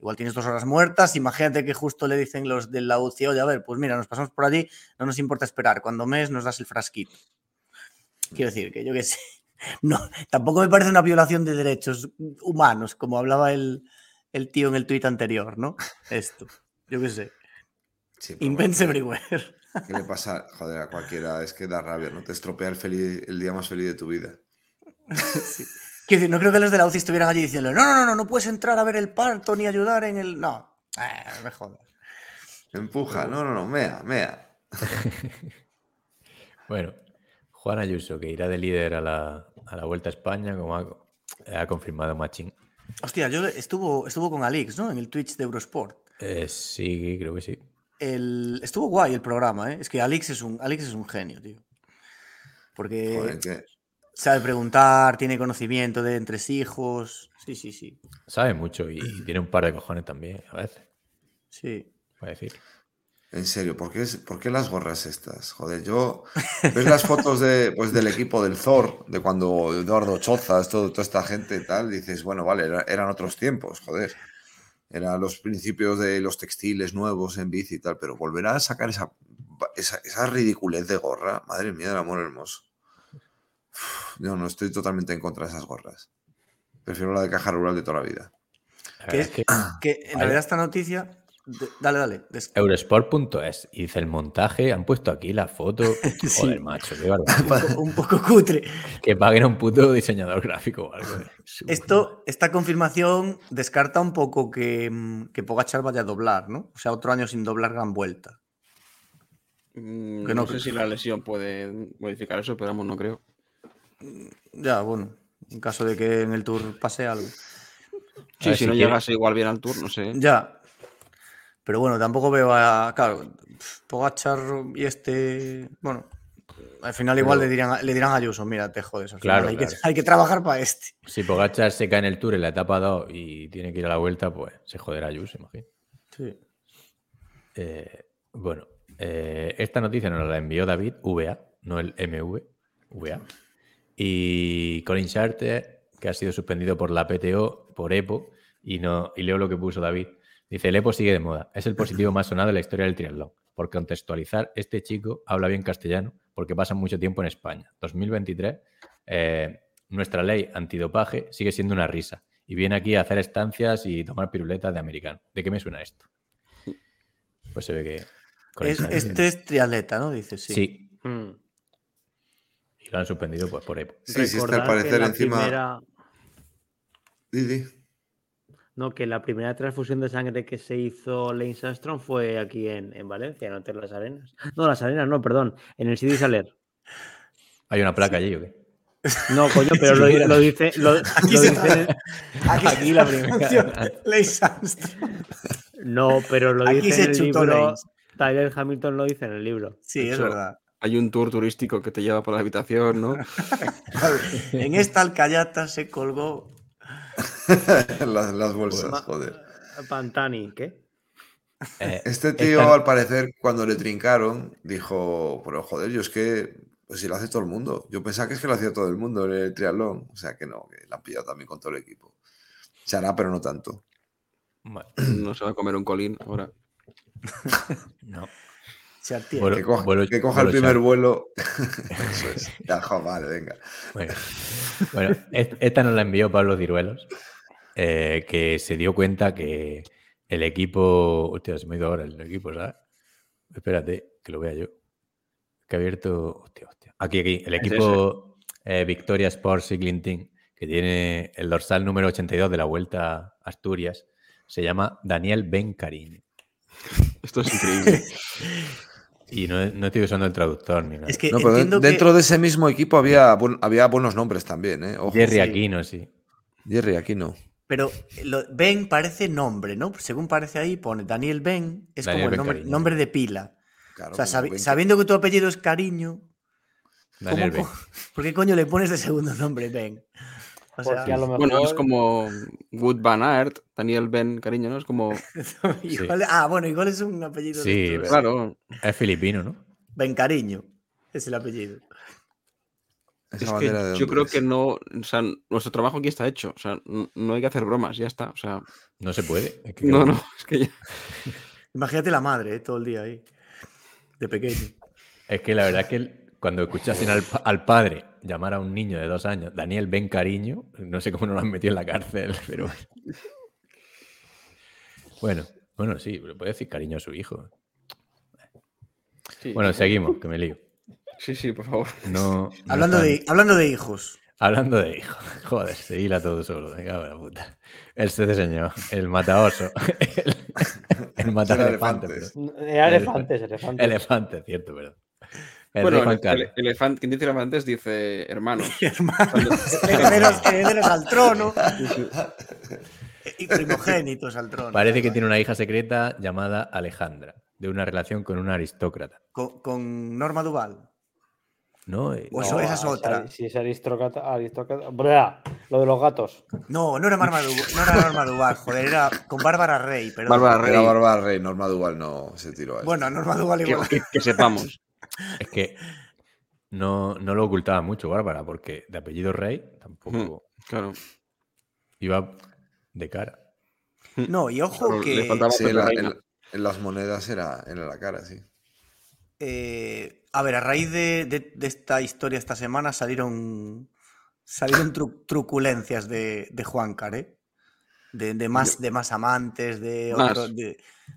Igual tienes dos horas muertas, imagínate que justo le dicen los de la UCI, oye, a ver, pues mira, nos pasamos por allí, no nos importa esperar, cuando mes nos das el frasquito. Quiero decir que yo qué sé. <laughs> No, tampoco me parece una violación de derechos humanos, como hablaba el, el tío en el tuit anterior, ¿no? Esto, yo qué sé. Sí, pero Invents bueno, everywhere. ¿Qué le pasa? Joder, a cualquiera es que da rabia, ¿no? Te estropea el, feliz, el día más feliz de tu vida. <laughs> Sí. Quiero decir, no creo que los de la UCI estuvieran allí diciendo, no, no, no, no, no puedes entrar a ver el parto ni ayudar en el. No, Eh, me jodas. Empuja, no, no, no, mea, mea. <laughs> Bueno, Juan Ayuso, que irá de líder a la, a la Vuelta a España, como ha, ha confirmado Machín. Hostia, yo estuvo, estuvo con Alix, ¿no? En el Twitch de Eurosport. Eh, sí, creo que sí. El, estuvo guay el programa, ¿eh? Es que Alix es un, Alix es un genio, tío. Porque Joder, que- sabe preguntar, tiene conocimiento de entresijos. Sí, sí, sí. Sabe mucho y tiene un par de cojones también, a veces, Sí. voy a decir. En serio, ¿por qué, es- por qué las gorras estas? Joder, yo. ¿Ves las fotos de, pues, del equipo del Thor, de cuando Eduardo Chozas, todo, toda esta gente y tal? Dices, bueno, vale, era- eran otros tiempos, joder. Eran los principios de los textiles nuevos en bici y tal, pero volver a sacar esa, esa, esa ridiculez de gorra, madre mía del amor hermoso. Uf, Yo no estoy totalmente en contra de esas gorras. Prefiero la de caja rural de toda la vida. Que, que que en realidad esta noticia. De- dale, dale. Eurosport.es y dice el montaje, han puesto aquí la foto. <laughs> Sí. Joder, macho, qué barbaridad. un poco cutre. que paguen a un puto diseñador gráfico o algo. <laughs> Esto, esta confirmación descarta un poco que, mm, que Pogachar vaya a doblar, ¿no? O sea, otro año sin doblar gran vuelta. Mm, Que no, no sé si la lesión puede modificar eso, pero vamos, no creo. Ya, bueno, en caso de que en el Tour pase algo. Sí, si si no quiere- llegase igual bien al tour, no sé. Ya. Pero bueno, tampoco veo a. Claro, Pogachar y este. Bueno, al final igual Pero- le dirán, a- le dirán a Ayuso, mira, te jodes. al Claro, final hay, que, <laughs> hay que trabajar para este. Si Pogachar se cae en el tour en la etapa 2 y tiene que ir a la vuelta, pues se joderá Ayuso, imagino. Sí. Eh, bueno, eh, esta noticia nos la envió David, VA, no el MV, VA. Y Colin Charter, que ha sido suspendido por la PTO, por EPO, y, no, y leo lo que puso David. Dice, el EPO sigue de moda. Es el positivo más sonado de la historia del triatlón. Por contextualizar, este chico habla bien castellano porque pasa mucho tiempo en España. 2023, eh, nuestra ley antidopaje sigue siendo una risa. Y viene aquí a hacer estancias y tomar piruletas de americano. ¿De qué me suena esto? Pues se ve que... Es- este es triatleta, ¿no? Dice, sí. Sí. Mm. Y lo han suspendido pues por EPO. Sí, sí, está al parecer encima. primera- Di, di. No, que la primera transfusión de sangre que se hizo Lance Armstrong fue aquí en, en Valencia, no en las arenas. No, las arenas, no, perdón, en el City Saler. ¿Hay una placa allí o qué? No, coño, pero <laughs> lo, lo dice. Lo, Aquí lo se dice en Aquí, Aquí la primera. Lance Armstrong. no, pero lo Aquí dice se en el chutó libro. Lance. Tyler Hamilton lo dice en el libro. Sí, es verdad. Hay un tour turístico que te lleva por la habitación, ¿no? <laughs> En esta alcayata se colgó. <laughs> las, las bolsas, Ma- joder. Pantani, ¿qué? Eh, Este tío, esta- al parecer, cuando le trincaron, dijo, pero joder, yo es que, pues si lo hace todo el mundo. Yo pensaba que es que lo hacía todo el mundo en el triatlón. O sea que no, que la han pillado también con todo el equipo. Se hará, pero no tanto. Bueno, <clears throat> No se va a comer un colín ahora. <laughs> no. Que coja, vuelo- que coja el primer vuelo. <laughs> Eso es. Ya, jo, vale, venga. Bueno, Bueno, es- esta nos la envió Pablo Ciruelos. eh, que se dio cuenta que el equipo. Hostia, se me ha ido ahora el equipo, ¿sabes? Espérate, que lo vea yo. Que ha abierto. Hostia, hostia. Aquí, aquí. El equipo eh, Victoria Sports Cycling Team, que tiene el dorsal número 82 de la Vuelta a Asturias, se llama Daniel Ben Cariño. Esto es increíble. <laughs> Y no, no estoy usando el traductor ni nada. Es que No, pero que- dentro de ese mismo equipo había, buen- había buenos nombres también, ¿eh? Ojo. Jerry. Aquino, sí. Jerry, aquí no. Pero lo- Ben parece nombre, ¿no? Según parece ahí, pone Daniel Ben, es Daniel como el Ben nombre, de pila. Claro, o sea, sabi- sabiendo que tu apellido es Cariño, Daniel ¿cómo Ben. <laughs> ¿por qué coño le pones de segundo nombre Ben? O sea, Porque a lo mejor. Bueno, es como Wood Van Aert, Daniel Ben, cariño, ¿no? Es como. <laughs> igual- ah, bueno, igual es un apellido. de Sí, estos. Claro. Es filipino, ¿no? Ben Cariño es el apellido. Es que de yo creo que no. O sea, nuestro trabajo aquí está hecho. O sea, no hay que hacer bromas, ya está. O sea, No se puede. es que no, no. Es que ya. <laughs> Imagínate la madre, ¿eh? todo el día ahí, de pequeño. Es que la verdad es que cuando escuchasen al, al padre llamar a un niño de dos años, Daniel Ben Cariño, no sé cómo no lo han metido en la cárcel, <laughs> pero. Bueno, bueno, sí, pero puede decir cariño a su hijo. Sí, Bueno, seguimos, que me lío. sí, sí, por favor. No, no <laughs> Hablando, están- de, hablando de hijos. Hablando de hijos. <laughs> Joder, se hila todo solo. Me cago en la puta. Este señor, el mataoso. El, el mata elefantes. El- elefantes, elefantes. Elefante, cierto, perdón. El bueno, rey Juan el, Carlos. el- elefante, quien dice elefantes dice hermanos. Hermanos, herederos, herederos al trono y primogénitos al trono. Parece que tiene una hija secreta llamada Alejandra, de una relación con un aristócrata. con, con Norma Duval. ¿No? Eh, O eso- esa es otra. Si es aristócrata. aristócrata bra, lo de los gatos. No, no era Norma Duval, no era Norma Duval, joder, era con Bárbara Rey. Pero Bárbara Rey. Era Bárbara Rey, Norma Duval no se tiró a eso. Bueno, Norma Duval Que, igual. que- que sepamos. Es que no, no lo ocultaba mucho Bárbara, porque de apellido Rey tampoco Claro. iba de cara. No, y ojo que faltaba- Sí, en, la- en- en las monedas era, era la cara, sí. eh, a ver, a raíz de, de- de esta historia esta semana salieron salieron tru- truculencias de, de Juancar, ¿eh? De, de más, de más amantes, de, Más. otro- de,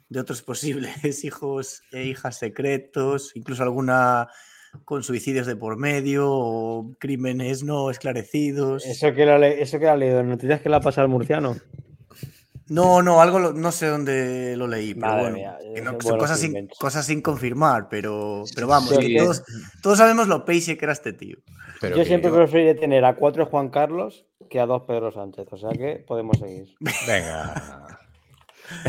de otros posibles <laughs> hijos e hijas secretos, incluso alguna con suicidios de por medio o crímenes no esclarecidos. Eso que, le- eso que ha leído en noticias que le ha pasado al murciano. No, no, algo lo- no sé dónde lo leí, pero Madre bueno, mía, que no- son cosas sin, cosas sin confirmar, pero, pero vamos, Sí, que todos, todos sabemos lo payse que era este tío. Pero Yo que- siempre preferiré tener a cuatro Juan Carlos que a dos Pedro Sánchez. O sea que podemos seguir. Venga. <laughs>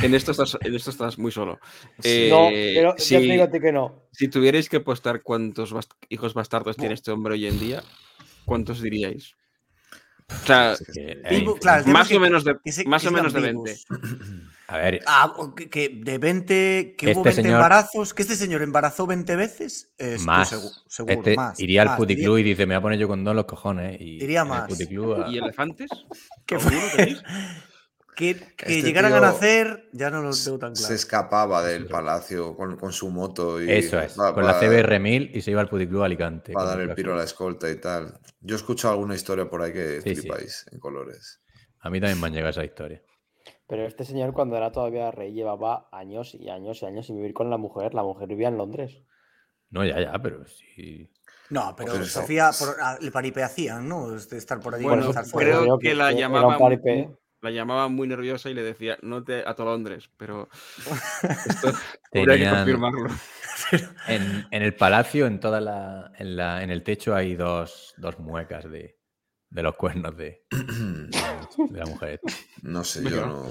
En esto estás, en esto estás muy solo. no, Eh, pero si, ya te digo a ti que no. si tuvierais que apostar cuántos bast- hijos bastardos tiene este hombre hoy en día, ¿cuántos diríais? O sea, eh, claro, más o menos de, que se- más o menos de sigan <clears throat> 20. A ver, Ah, que, que de 20, que hubo Este 20 señor- embarazos, que este señor embarazó 20 veces. Más. segu- seguro, Este más, iría al más, puticlub diría- y dice, me voy a poner yo con dos los cojones. Y el más. puticlub a- ¿Y elefantes? Que ¿Alguno fue-? <laughs> Que, que Este llegaran a nacer, ya no lo tengo tan Se claro. escapaba del palacio con, con su moto y Eso es, va- con va- la CBR 1000 y se iba al puticlub a Alicante. para dar el piro a la escolta y tal. Yo he escuchado alguna historia por ahí que Sí, sí. flipáis en colores. A mí también me han llegado esa historia. Pero este señor, cuando era todavía rey, llevaba años y años y años sin vivir con la mujer. La mujer vivía en Londres. No, ya, ya, pero sí. No, pero eso- Sofía por, ah, le paripeación, ¿no? De estar por allí Bueno, estar Por fuera. creo que la llamaba, paripé. la llamaba muy nerviosa y le decía, no te ato a Londres, pero <laughs> esto habría que Tenían- confirmarlo. En, en el palacio, en toda la en, la, en el techo, hay dos, dos muecas de, de los cuernos de, de la mujer. <clears throat> No sé, yo no.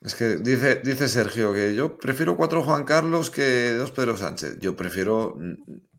Es que dice, dice Sergio que yo prefiero cuatro Juan Carlos que dos Pedro Sánchez. Yo prefiero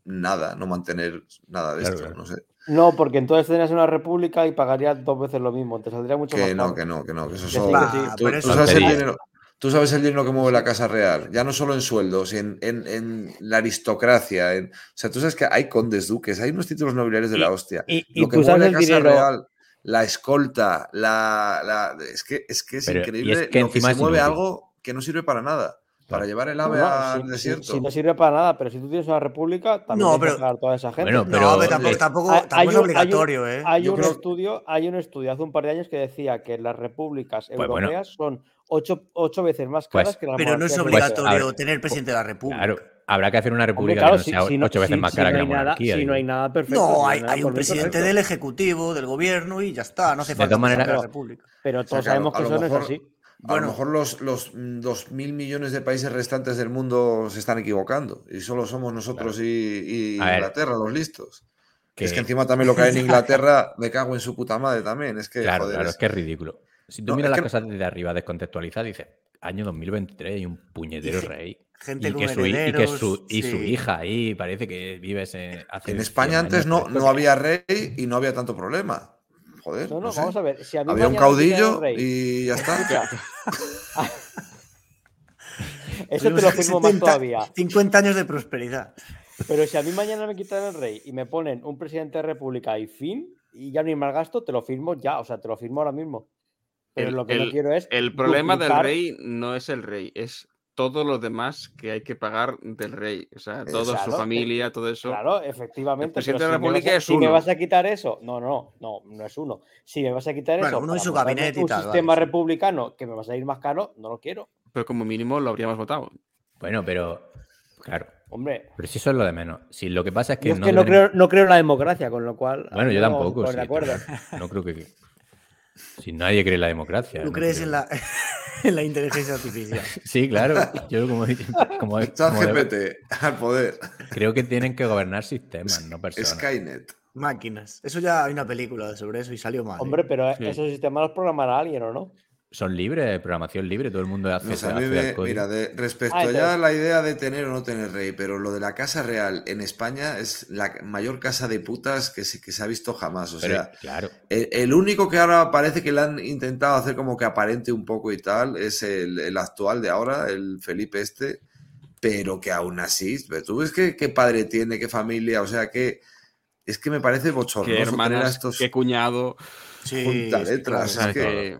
nada, no mantener nada de Claro, esto. claro. No sé. No, porque entonces tendrías una república y pagarías dos veces lo mismo. Te saldría mucho Que más no, caro. que no, que no, que eso son. sí, que sí. Tú, sabes el dinero, tú sabes el dinero que mueve la Casa Real, ya no solo en sueldos, en, en, en la aristocracia. En, o sea, tú sabes que hay condes, duques, hay unos títulos nobiliarios de la hostia. Y, y Lo que tú mueve la Casa dinero. Real, la escolta, la, la- es que es, que es Pero- increíble es que lo que se mueve algo que no sirve para nada. para llevar el ave no, al si- si- desierto. Si, no sirve para nada, pero si tú tienes una república, también No, que pero- pagar toda esa gente. Bueno, no, pero- pero tampoco, tampoco, Hay- tampoco hay es un- hay un- obligatorio, ¿eh? Hay un, creo- estudio, hay un estudio hace un par de años que decía que las repúblicas Pues bueno. europeas son ocho, ocho veces más Pues- caras que las Pero no es monarquías obligatorio europeas. tener presidente de la República. Claro, habrá que hacer una Hombre, república claro, que no sea si ocho veces si- más si cara no que la nada- monarquía. Si no hay nada perfecto. No, no hay, nada hay un presidente perfecto. del Ejecutivo, del Gobierno y ya está. No hace De falta de la República. Pero O sea, todos que a lo- sabemos que eso no es así. A Bueno. lo mejor los, los dos mil millones de países restantes del mundo se están equivocando y solo somos nosotros y. Inglaterra los listos. Que- Es que encima también lo que hay en <laughs> Inglaterra me cago en su puta madre también. Es que, Claro, joder, claro, es- es que es ridículo. Si tú No, miras las que- cosas desde arriba descontextualizadas, dices, año 2023 y un puñetero rey. gente y con que, su, y, que su, y su hija ahí parece que vives en, hace en 100 España antes no, no había rey y no había tanto problema. Joder, No, no, no sé. vamos a ver. Si a mí Había un caudillo rey- y ya está. <laughs> <laughs> Eso te lo firmo más 70 todavía. 50 años de prosperidad. Pero si a mí mañana me quitan el rey y me ponen un presidente de república y fin, y ya no hay más gasto, te lo firmo ya. O sea, te lo firmo ahora mismo. Pero El- lo que no el- quiero es. El problema del rey no es el rey, es todo lo demás que hay que pagar del rey. O sea, toda Claro, su familia, todo eso. Claro, efectivamente. presidente pero de la si me vas República a- es Si me uno. vas a quitar eso, no, no, no, no es uno. Si me vas a quitar Bueno, eso, uno y su gabinete y un tal, vale, sistema republicano que me va a salir más caro, no lo quiero. Pero como mínimo lo habríamos votado. Bueno, pero, claro, Hombre, pero si eso es lo de menos. Si lo que pasa es que yo es no que no creo, no creo en la democracia, con lo cual. Bueno, yo tampoco. sí, de acuerdo. <laughs> no creo que. Si nadie cree en la democracia. Tú no crees creo. en la, <laughs> en la inteligencia artificial. <laughs> Sí, claro. Yo como, como, como- ChatGPT al poder. creo que tienen que gobernar sistemas, no personas. Skynet. Máquinas. Eso ya hay una película sobre eso y salió mal. ¿eh? Hombre, pero Sí. esos sistemas los programará alguien, ¿o no? Son libres, programación libre, todo el mundo hace, No sé, a mí hace me- el código. mira, de- respecto Ah, ya a la idea de tener o no tener rey, pero lo de la casa real en España es la mayor casa de putas que se, que se ha visto jamás. O Pero, sea, claro, el, el único que ahora parece que le han intentado hacer como que aparente un poco y tal es el, el actual de ahora, el Felipe este, pero que aún así, tú ves que, qué padre tiene, qué familia, o sea que es que me parece bochornoso Qué tener a hermanas, estos qué cuñado. Sí, junta sí, letras, o sea, es que- que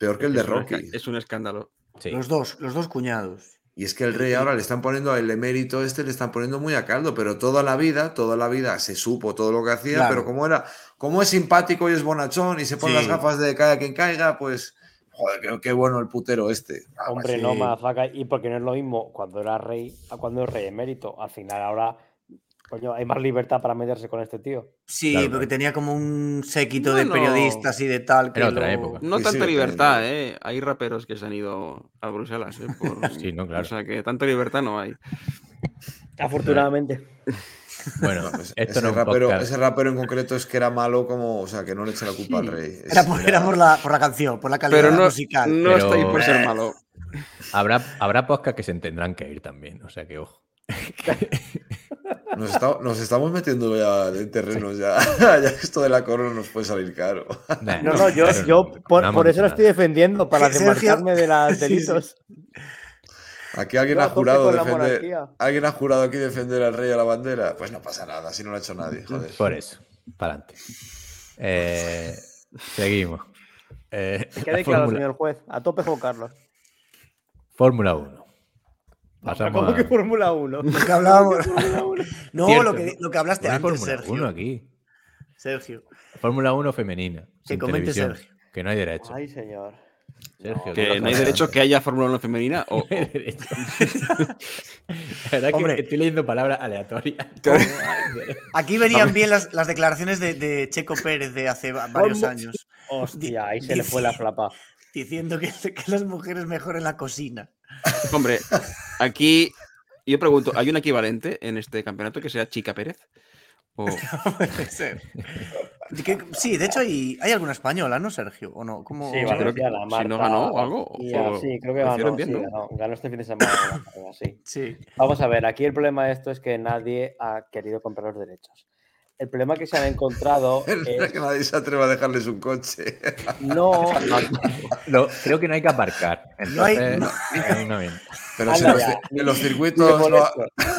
peor que el de es un esca- Rocky. Es un escándalo. sí. Los dos, los dos cuñados. Y es que el rey ahora le están poniendo, el emérito este le están poniendo muy a caldo, pero toda la vida, toda la vida se supo todo lo que hacía, Claro. pero como era, como es simpático y es bonachón y se pone Sí. las gafas de caiga quien caiga, pues, joder, qué, qué bueno el putero este. Hombre, sí. no, mazaca. Y porque no es lo mismo cuando era rey a cuando es rey emérito. Al final, ahora, coño, hay más libertad para meterse con este tío. Sí, Claro, porque claro. tenía como un séquito de periodistas y de tal. Que Era otra lo- época. No Sí, tanta sí, libertad. ¿eh? Hay raperos que se han ido a Bruselas, ¿eh? Por- <laughs> Sí, no, claro. O sea que tanta libertad no hay. Afortunadamente. <laughs> Bueno, No, pues, esto ese, no es un rapero, ese rapero en concreto es que era malo como, o sea, que no le eche la culpa al rey. Es- Era, por, era por la, por la canción, por la calidad Pero no, musical. no Pero- está ahí por ser malo. Habrá, habrá podcast que se tendrán que ir también, o sea que ojo. <laughs> Nos, está- nos estamos metiendo ya en terrenos, ya, <laughs> ya esto de la corona nos puede salir caro. No, no, yo, yo por, no por eso lo estoy defendiendo, para <laughs> desmarcarme de los <laughs> Sí, sí. delitos. Aquí alguien Yo ha jurado defender. ¿Alguien ha jurado aquí defender al rey a la bandera? Pues no pasa nada, si no lo ha hecho nadie, joder. Por eso, para adelante. Eh, seguimos. Eh, claro, Fórmula- señor juez. A tope Juan Carlos. Fórmula 1. Pasamos ¿Cómo a- que Fórmula 1? Lo que hablábamos. <laughs> <laughs> No, Cierto, lo, que, ¿no? lo que hablaste Pone antes, Fórmula Sergio. 1 aquí. Sergio. Fórmula 1 femenina. sin comente televisión, Sergio. Que no hay derecho. Ay, señor. Sergio, Que no hay derecho que haya Fórmula 1 femenina <laughs> o, No hay derecho. La verdad Hombre. que estoy leyendo palabras aleatorias. Aquí venían bien las, las declaraciones de, de Checo Pérez de hace va- varios años, Hostia, ahí se le fue la flapa. diciendo que, que las mujeres mejoren la cocina. Hombre, aquí yo pregunto, ¿hay un equivalente en este campeonato que sea Chica Pérez? O- <laughs> Puede ser. Que- sí, de hecho hay, hay alguna española, ¿no, Sergio? ¿O no? ¿Cómo- Sí, creo que Valenciana, si Marta. no ganó o algo, o sí, creo que ganó, bien, sí, ¿no? ganó. Ganó este fin de semana. Sí. Vamos a ver, aquí el problema de esto es que nadie ha querido comprar los derechos. El problema que se han encontrado <laughs> es... que nadie se atreva a dejarles un coche. <laughs> No, creo que no hay que aparcar. No hay- no. Pero si en los, en circuitos, no, los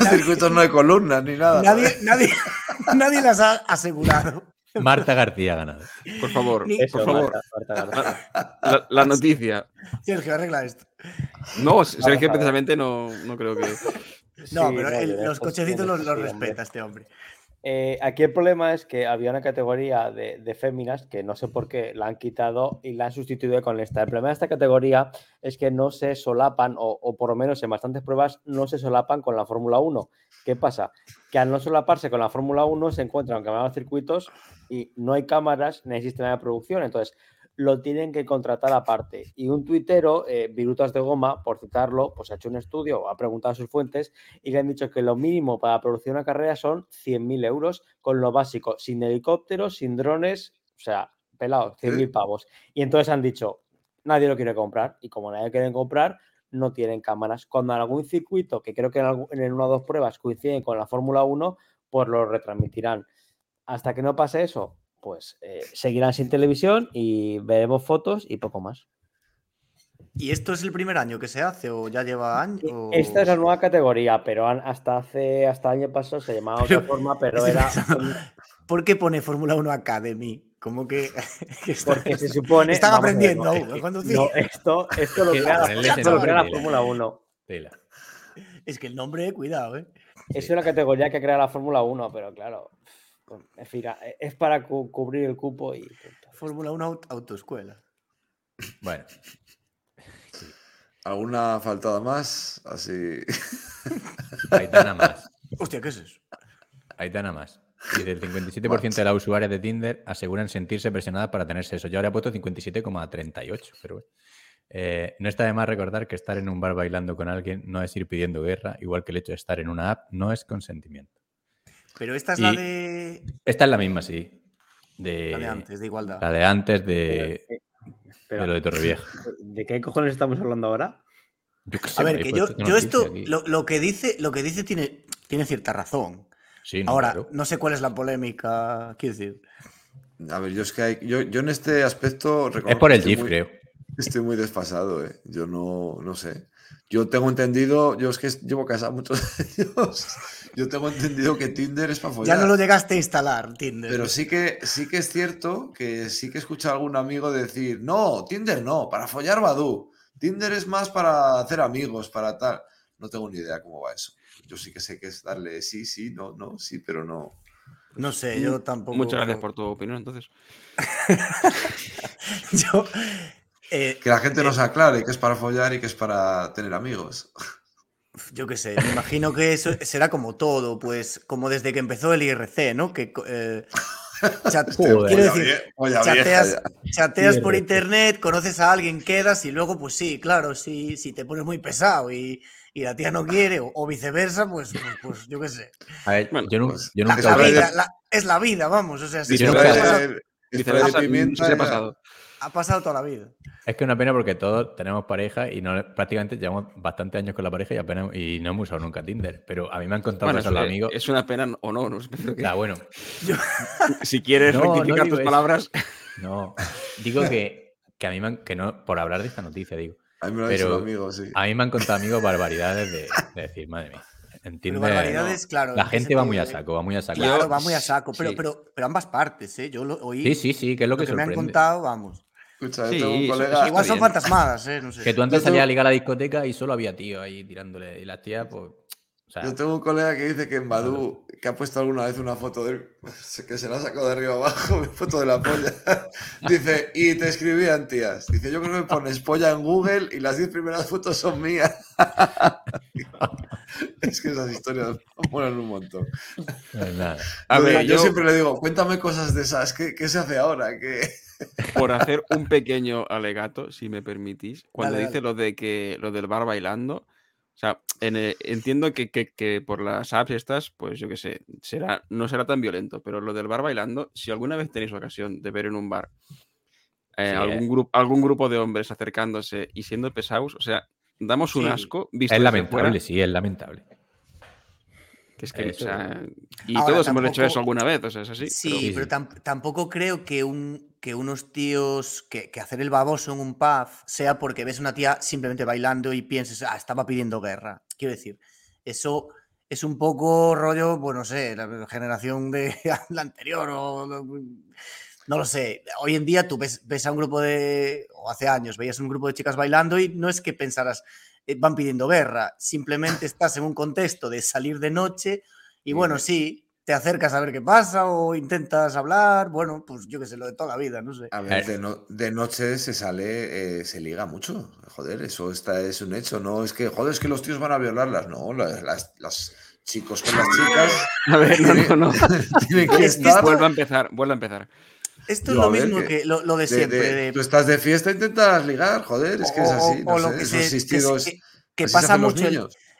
circuitos no hay columnas ni nada. Nadie, nadie, <laughs> nadie las ha asegurado. Marta García ha ganado. Por favor, Ni- Eso, por favor. Marta, Marta García. La, la noticia. Sergio, arregla esto. No, Sergio precisamente no, no creo que. No, Sí, pero el- los cochecitos los, respeta este hombre. Eh, aquí el problema es que había una categoría de, de féminas que no sé por qué la han quitado y la han sustituido con esta. El problema de esta categoría es que no se solapan, o, por lo menos en bastantes pruebas, no se solapan con la Fórmula 1. ¿Qué pasa? Que al no solaparse con la Fórmula 1 se encuentran cambiando circuitos y no hay cámaras ni hay sistema de producción. Entonces, lo tienen que contratar aparte. Y un tuitero, eh, Virutas de Goma, por citarlo, pues ha hecho un estudio, ha preguntado a sus fuentes y le han dicho que lo mínimo para producir una carrera son 100.000 euros con lo básico, sin helicópteros, sin drones, o sea, pelado, 100.000 pavos. Y entonces han dicho, nadie lo quiere comprar y como nadie quiere comprar, no tienen cámaras. Cuando en algún circuito, que creo que en, algún- en una o dos pruebas coinciden con la Fórmula 1, pues lo retransmitirán. Hasta que no pase eso, pues eh, seguirán sin televisión y veremos fotos y poco más. ¿Y esto es el primer año que se hace o ya lleva años? o- Esta es la nueva categoría, pero hasta hace hasta el año pasado se llamaba Pero- otra forma, pero era <laughs> ¿Por qué pone Fórmula 1 Academy? Como que, <laughs> que está- porque se supone están vamos a ver, aprendiendo no, conducir. no, esto, esto lo Que <laughs> crea la, ponerle ese esto lo crea la nombre, Fórmula 1. Tela. Es que el nombre, cuidado, ¿eh? Es una categoría que crea la Fórmula 1, pero claro, en fin, es para cu- cubrir el cupo y. Fórmula 1 aut- autoescuela. Bueno, <laughs> ¿Alguna faltada más? Así. <laughs> Aitana más. Hostia, ¿qué es eso? Aitana más. Y del 57% de las usuarias de Tinder aseguran sentirse presionadas para tener sexo. Yo habría puesto 57,38, pero bueno. Eh, no está de más recordar que estar en un bar bailando con alguien no es ir pidiendo guerra, igual que el hecho de estar en una app no es consentimiento. Pero esta es la de, Esta es la misma, sí. De, la de antes, de igualdad. La de antes de, Pero, de lo de Torrevieja. <laughs> ¿De qué cojones estamos hablando ahora? Yo qué sé, A ver, que yo, yo esto, lo, lo que dice, lo que dice tiene, tiene cierta razón. Sí, no, Ahora, claro. no sé cuál es la polémica, quiero decir. A ver, yo es que hay- yo, yo en este aspecto Es por el GIF, muy- creo. Estoy muy desfasado, ¿eh? Yo no, no sé. Yo tengo entendido, yo es que llevo casado muchos <laughs> años. Yo tengo entendido que Tinder es para follar. Ya no lo llegaste a instalar, Tinder. Pero sí que, sí que es cierto que sí que he escuchado a algún amigo decir, no, Tinder no, para follar Badu. Tinder es más para hacer amigos, para tal. No tengo ni idea cómo va eso. Yo sí que sé que es darle sí, sí, no, no, sí, pero no. No sé, yo tampoco. Muchas gracias por tu opinión, entonces. <laughs> Yo. Eh, Que la gente nos aclare que es para follar y que es para tener amigos. yo qué sé, me imagino que eso será como todo, pues como desde que empezó el IRC, ¿no? Que eh, chat- <laughs> Joder. quiero Polla decir, vie- polla vieja chateas, chateas por internet, conoces a alguien, quedas y luego, pues sí, claro, si, si te pones muy pesado y, y la tía no quiere, o, o viceversa, pues, pues, pues, yo qué sé. A ver, Bueno, yo, nu- pues, yo La, nunca la Spray vida, de- la- es la vida, vamos. O sea, si de- de ha pasado toda la vida. Es que es una pena porque todos tenemos pareja y no prácticamente llevamos bastantes años con la pareja y apenas y no hemos usado nunca Tinder. Pero a mí me han contado Bueno, casos los amigos. es una pena o no, no sé, que- bueno, <laughs> <laughs> si quieres No, rectificar tus eso. palabras, <laughs> no. Digo que, que a mí me han, que no, por hablar de esta noticia, digo. A mí me lo Pero- un amigo, sí. A mí me han contado amigos barbaridades de, de decir, madre mía. En Pero Tinder, barbaridades, claro. la ¿en qué gente va muy a saco, va muy a saco. Claro, va muy a saco, pero, sí. pero, pero ambas partes, ¿eh? Yo lo oí. Sí, sí, sí, que es lo lo que, que me han contado, vamos. Escucha, Sí, tengo un colega. eso Igual son bien. fantasmadas, ¿eh? No sé. Que tú antes salías a tengo- ligar a la discoteca y solo había tío ahí tirándole. Y las tías, pues. O sea, Yo tengo un colega que dice que en Badu, que ha puesto alguna vez una foto de <laughs> que se la ha sacado de arriba abajo, <laughs> una foto de la polla. <laughs> Dice, y te escribían tías. Dice, yo creo que pones polla en Google y las 10 primeras fotos son mías. es que esas historias molan un montón. pues nada. a yo, ver, yo yo, siempre le digo, cuéntame cosas de esas, ¿qué, qué se hace ahora? ¿Qué... por hacer un pequeño alegato, si me permitís, cuando Dale, dice lo de que lo del bar bailando, o sea, en, eh, entiendo que, que- que por las apps estas, pues yo qué sé, será, no será tan violento, pero lo del bar bailando, si alguna vez tenéis ocasión de ver en un bar eh, Sí, algún, eh. grupo, algún grupo de hombres acercándose y siendo pesados, o sea, damos un Sí, asco visto Es lamentable, fuera, sí, es lamentable. que es que, o Eso- sea, y Ahora, todos hemos hecho eso alguna vez, o sea, es así. Sí, pero- Sí, pero sí. tam- tampoco creo que, un, que unos tíos, que, que hacer el baboso en un pub sea porque ves una tía simplemente bailando y pienses, ah, estaba pidiendo guerra. Quiero decir, eso, es un poco rollo, pues no sé, la generación de <laughs> la anterior o no lo sé. Hoy en día tú ves, ves, a un grupo de, o hace años veías un grupo de chicas bailando y no es que pensaras, eh, van pidiendo guerra, simplemente estás en un contexto de salir de noche y bueno, sí, te acercas a ver qué pasa o intentas hablar, bueno, pues yo qué sé, lo de toda la vida, no sé. A ver, de, no- de noche se sale, eh, se liga mucho. Joder, eso está, es un hecho. No es que, joder, es que los tíos van a violarlas. No, las, las- las chicos con las chicas A ver, no, no, no. tienen <laughs> que Es que estar. Vuelve a empezar, vuelve a empezar. Esto es lo ver, mismo que- que, lo, lo de siempre. de- de- tú estás de fiesta, intentas ligar, joder, es que es así. o No lo sé, que se- que que pasa mucho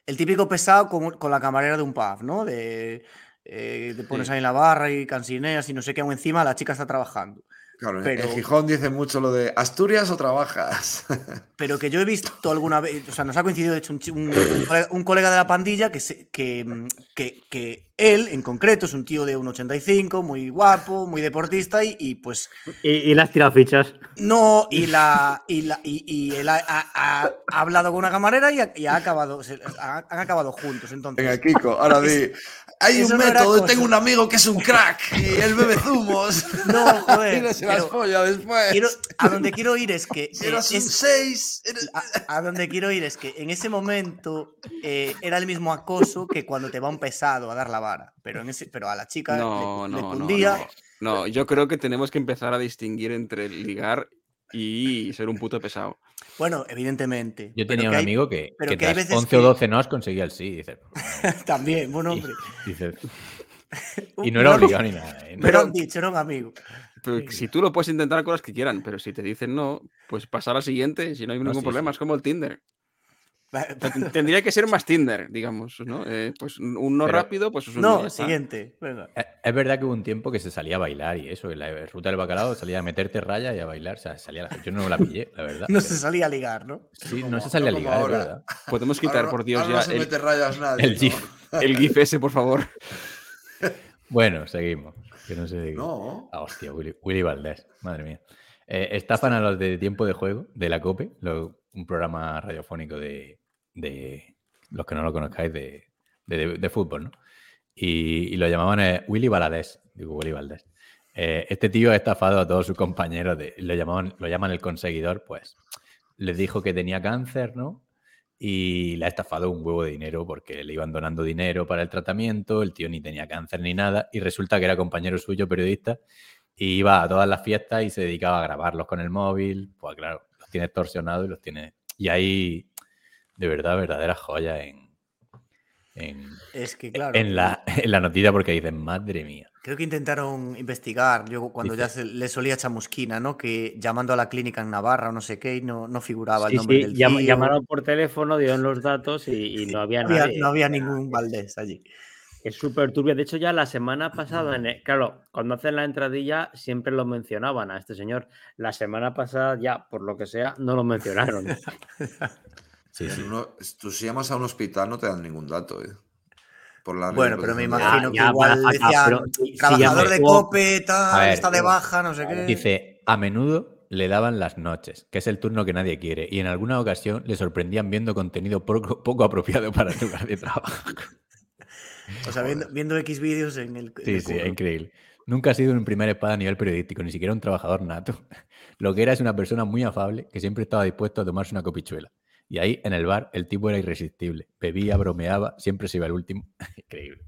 el típico pesado con, con la camarera de un pub, ¿no? De eh, te pones Sí. ahí en la barra y cansineas y no sé qué, aún encima la chica está trabajando. Claro, pero- en Gijón dice mucho lo de Asturias o trabajas. <laughs> Pero que yo he visto alguna vez, o sea, nos ha coincidido de hecho un, chi- un- un colega, un colega de la pandilla que, se- que, mm, que, que él en concreto es un tío de 1,85, muy guapo, muy deportista y, y, pues Y, y las tirado fichas. no, y, la, y, la, y, y él ha, ha- ha- ha hablado con una camarera y ha, y ha acabado, se- ha- han acabado juntos. Entonces, Venga, Kiko, ahora di. Hay un no método, tengo un amigo que es un crack y él bebe zumos. no, <laughs> joder, y no se las folla después. quiero- a donde quiero ir es que Si eh, eras un es- 6. a, a donde quiero ir es que en ese momento eh, era el mismo acoso que cuando te va un pesado a dar la Pero, en ese, pero a la chica No, le, no, no, cundía. no. No, yo creo que tenemos que empezar a distinguir entre ligar y ser un puto pesado. Bueno, evidentemente. Yo tenía que un hay- amigo que, pero que que hay tras veces 11 que- o 12 nos conseguía el sí. Dices, <laughs> También, buen y, hombre. <laughs> <laughs> y no era obligado ni nada. ¿eh? Pero han dicho, era un amigo. Pero si tú lo puedes intentar con las que quieran, pero si te dicen no, pues pasa a la siguiente, si no hay No, ningún sí, problema, sí. es como el Tinder. <laughs> Tendría que ser más Tinder, digamos, ¿no? Eh, pues un no Pero- rápido, pues es un no. No, está. siguiente. Venga. Es- verdad que hubo un tiempo que se salía a bailar y eso, en la ruta del bacalao salía a meterte raya y a bailar. O sea, salía la- Yo no la pillé, la verdad. No pero- se salía a ligar, ¿no? Sí, no se salía a no ligar, es ahora. verdad. Podemos quitar, por Dios, ahora ya no se el, mete rayas nadie. El ¿no? GIF. el GIF ese, por favor. <laughs> Bueno, seguimos. Que no qué. No. Ah, hostia, Willy, Willy Valdés, madre mía. Eh, estafan a los de tiempo de juego de la COPE, lo- un programa radiofónico de, de los que no lo conozcáis de, de- fútbol, ¿no? Y, lo llamaban eh, Willy Valadés, digo Willy Valdés. Eh, este tío ha estafado a todos sus compañeros, de, lo, llamaban, llaman el conseguidor, pues les dijo que tenía cáncer, ¿no? Y le ha estafado un huevo de dinero porque le iban donando dinero para el tratamiento, el tío ni tenía cáncer ni nada, y resulta que era compañero suyo, periodista, y iba a todas las fiestas y se dedicaba a grabarlos con el móvil, pues claro, los tiene extorsionados y los tiene... Y hay, de verdad, verdaderas joyas en, en, Es que, claro. en, la, en la noticia porque dicen, madre mía. Creo que intentaron investigar, yo cuando ya se le solía chamusquina, ¿no? Que llamando a la clínica en Navarra o no sé qué, y no, no figuraba el Sí, nombre sí, del llam- tío. llamaron por teléfono, dieron los datos y, y no había No <laughs> había, nadie. no había ningún Valdés allí. Es súper turbio. De hecho, ya la semana pasada, en el- claro, cuando hacen la entradilla siempre lo mencionaban a este señor. La semana pasada, ya, por lo que sea, no lo mencionaron. <laughs> Sí, uno- tú si llamas a un hospital no te dan ningún dato, ¿eh? Por la Bueno, pero me imagino que ya, igual decían pero si trabajador de COPE, tal, ver, está de eh, baja, no sé qué. Dice, a menudo le daban las noches, que es el turno que nadie quiere, y en alguna ocasión le sorprendían viendo contenido poco, poco apropiado para el lugar de trabajo. <laughs> O sea, viendo, viendo X vídeos en el. en Sí, el sí, increíble. Nunca ha sido un primer espada a nivel periodístico, ni siquiera un trabajador nato. <laughs> Lo que era es una persona muy afable que siempre estaba dispuesto a tomarse una copichuela. Y ahí, en el bar, el tipo era irresistible. Bebía, bromeaba, siempre se iba el último. <laughs> Increíble.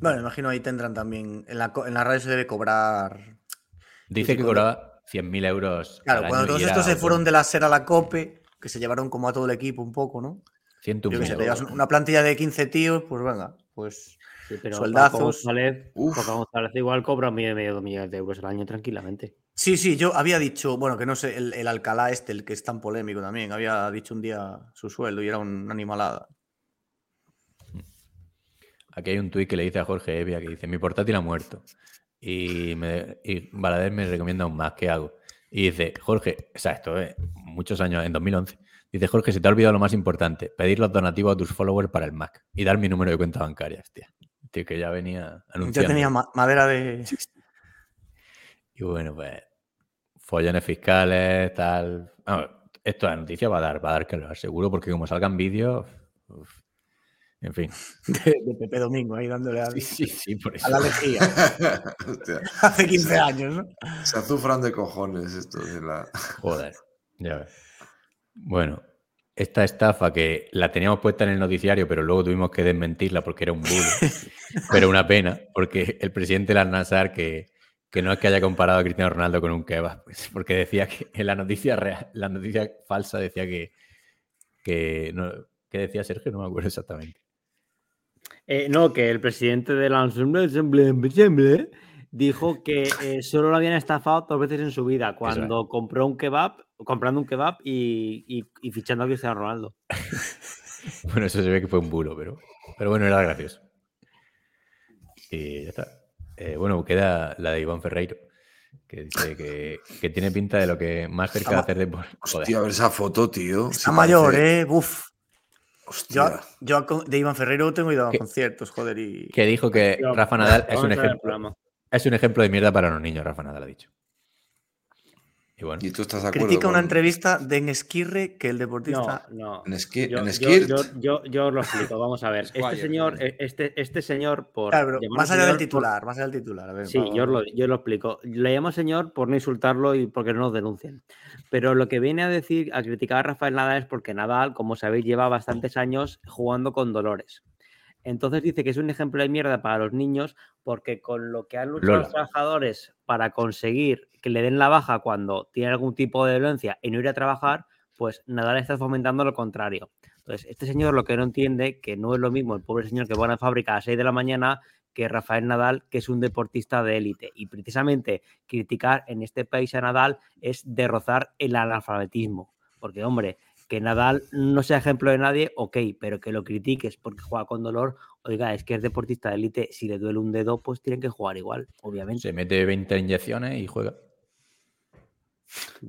Bueno, imagino ahí tendrán también. En la, en la radio se debe cobrar. Dice que cobraba 100.000 euros. Claro, al cuando año todos estos se fueron de la SER a la COPE, que se llevaron como a todo el equipo un poco, ¿no? 101.000 Yo que sé, te llevas euros. una plantilla de 15 tíos, pues venga, pues. Sí, pero. Paco González. Paco González igual cobra medio, medio dos millones de euros al año tranquilamente. Sí, sí, yo había dicho, bueno, que no sé, el, el Alcalá este, el que es tan polémico también, había dicho un día su sueldo y era una animalada. Aquí hay un tuit que le dice a Jorge Evia que dice, mi portátil ha muerto. Y, me, y Balader me recomienda un Mac, ¿qué hago? Y dice, Jorge, o sea, esto es muchos años, en 2011. Dice, Jorge, se te ha olvidado lo más importante, pedir los donativos a tus followers para el Mac y dar mi número de cuenta bancaria, hostia. Tío, que ya venía anunciando. Ya tenía ma- madera de. <laughs> Y bueno, pues, follones fiscales, tal. Esto la noticia va a dar, va a dar que hablar, seguro, porque como salgan vídeos, En fin. <laughs> De, de Pepe Domingo ahí dándole a, Sí, sí, sí, por eso. a la lejía. <laughs> Hace 15 años, ¿no? se azufran de cojones esto de la. <laughs> Joder, ya ves. Bueno, esta estafa que la teníamos puesta en el noticiario, pero luego tuvimos que desmentirla porque era un bulo. pero una pena, porque el presidente del Al-Nassr, que, que no es que haya comparado a Cristiano Ronaldo con un kebab, pues, porque decía que en la noticia real, la noticia falsa decía que, que no, ¿qué decía Sergio? No me acuerdo exactamente. Eh, no, que el presidente de la Asamblea dijo <laughs> que eh, solo lo habían estafado dos veces en su vida, cuando compró un kebab, comprando un kebab y, y- y fichando a Cristiano Ronaldo. <laughs> Bueno, eso se ve que fue un bulo, pero, pero bueno, era gracioso. Y ya está. Eh, bueno, queda la de Iván Ferreiro, que dice que, que tiene pinta de lo que más cerca de hacer deporte. Hostia, a ver esa foto, tío. Está mayor, ¿eh? Uf. Yo, Hostia. yo con- de Iván Ferrero tengo ido a conciertos, joder, y... Que dijo que Rafa Nadal es un, ejemplo, es un ejemplo de mierda para los niños, Rafa Nadal ha dicho. Y bueno, ¿Y tú estás de acuerdo? Critica una entrevista de Esquirre que el No, deportista... no. En, esqui- Yo, en yo- Skirt. yo, yo, yo os lo explico, vamos a ver. <laughs> Este señor, ¿no? eh, este, este señor, por. Claro, pero más allá del por- titular, más allá del titular. A ver, Sí, yo lo, yo lo explico. Le llamo señor por no insultarlo y porque no nos denuncien. Pero lo que viene a decir, a criticar a Rafael Nadal es porque Nadal, como sabéis, lleva bastantes años jugando con dolores. Entonces dice que es un ejemplo de mierda para los niños porque con lo que han luchado Lola. los trabajadores para conseguir que le den la baja cuando tiene algún tipo de dolencia y no ir a trabajar, pues Nadal está fomentando lo contrario. Entonces, este señor lo que no entiende, que no es lo mismo el pobre señor que va a la fábrica a las 6 de la mañana que Rafael Nadal, que es un deportista de élite. Y precisamente criticar en este país a Nadal es derrozar el analfabetismo. Porque, hombre, que Nadal no sea ejemplo de nadie, ok, pero que lo critiques porque juega con dolor, oiga, es que es deportista de élite, si le duele un dedo, pues tienen que jugar igual, obviamente. se mete 20 inyecciones y juega.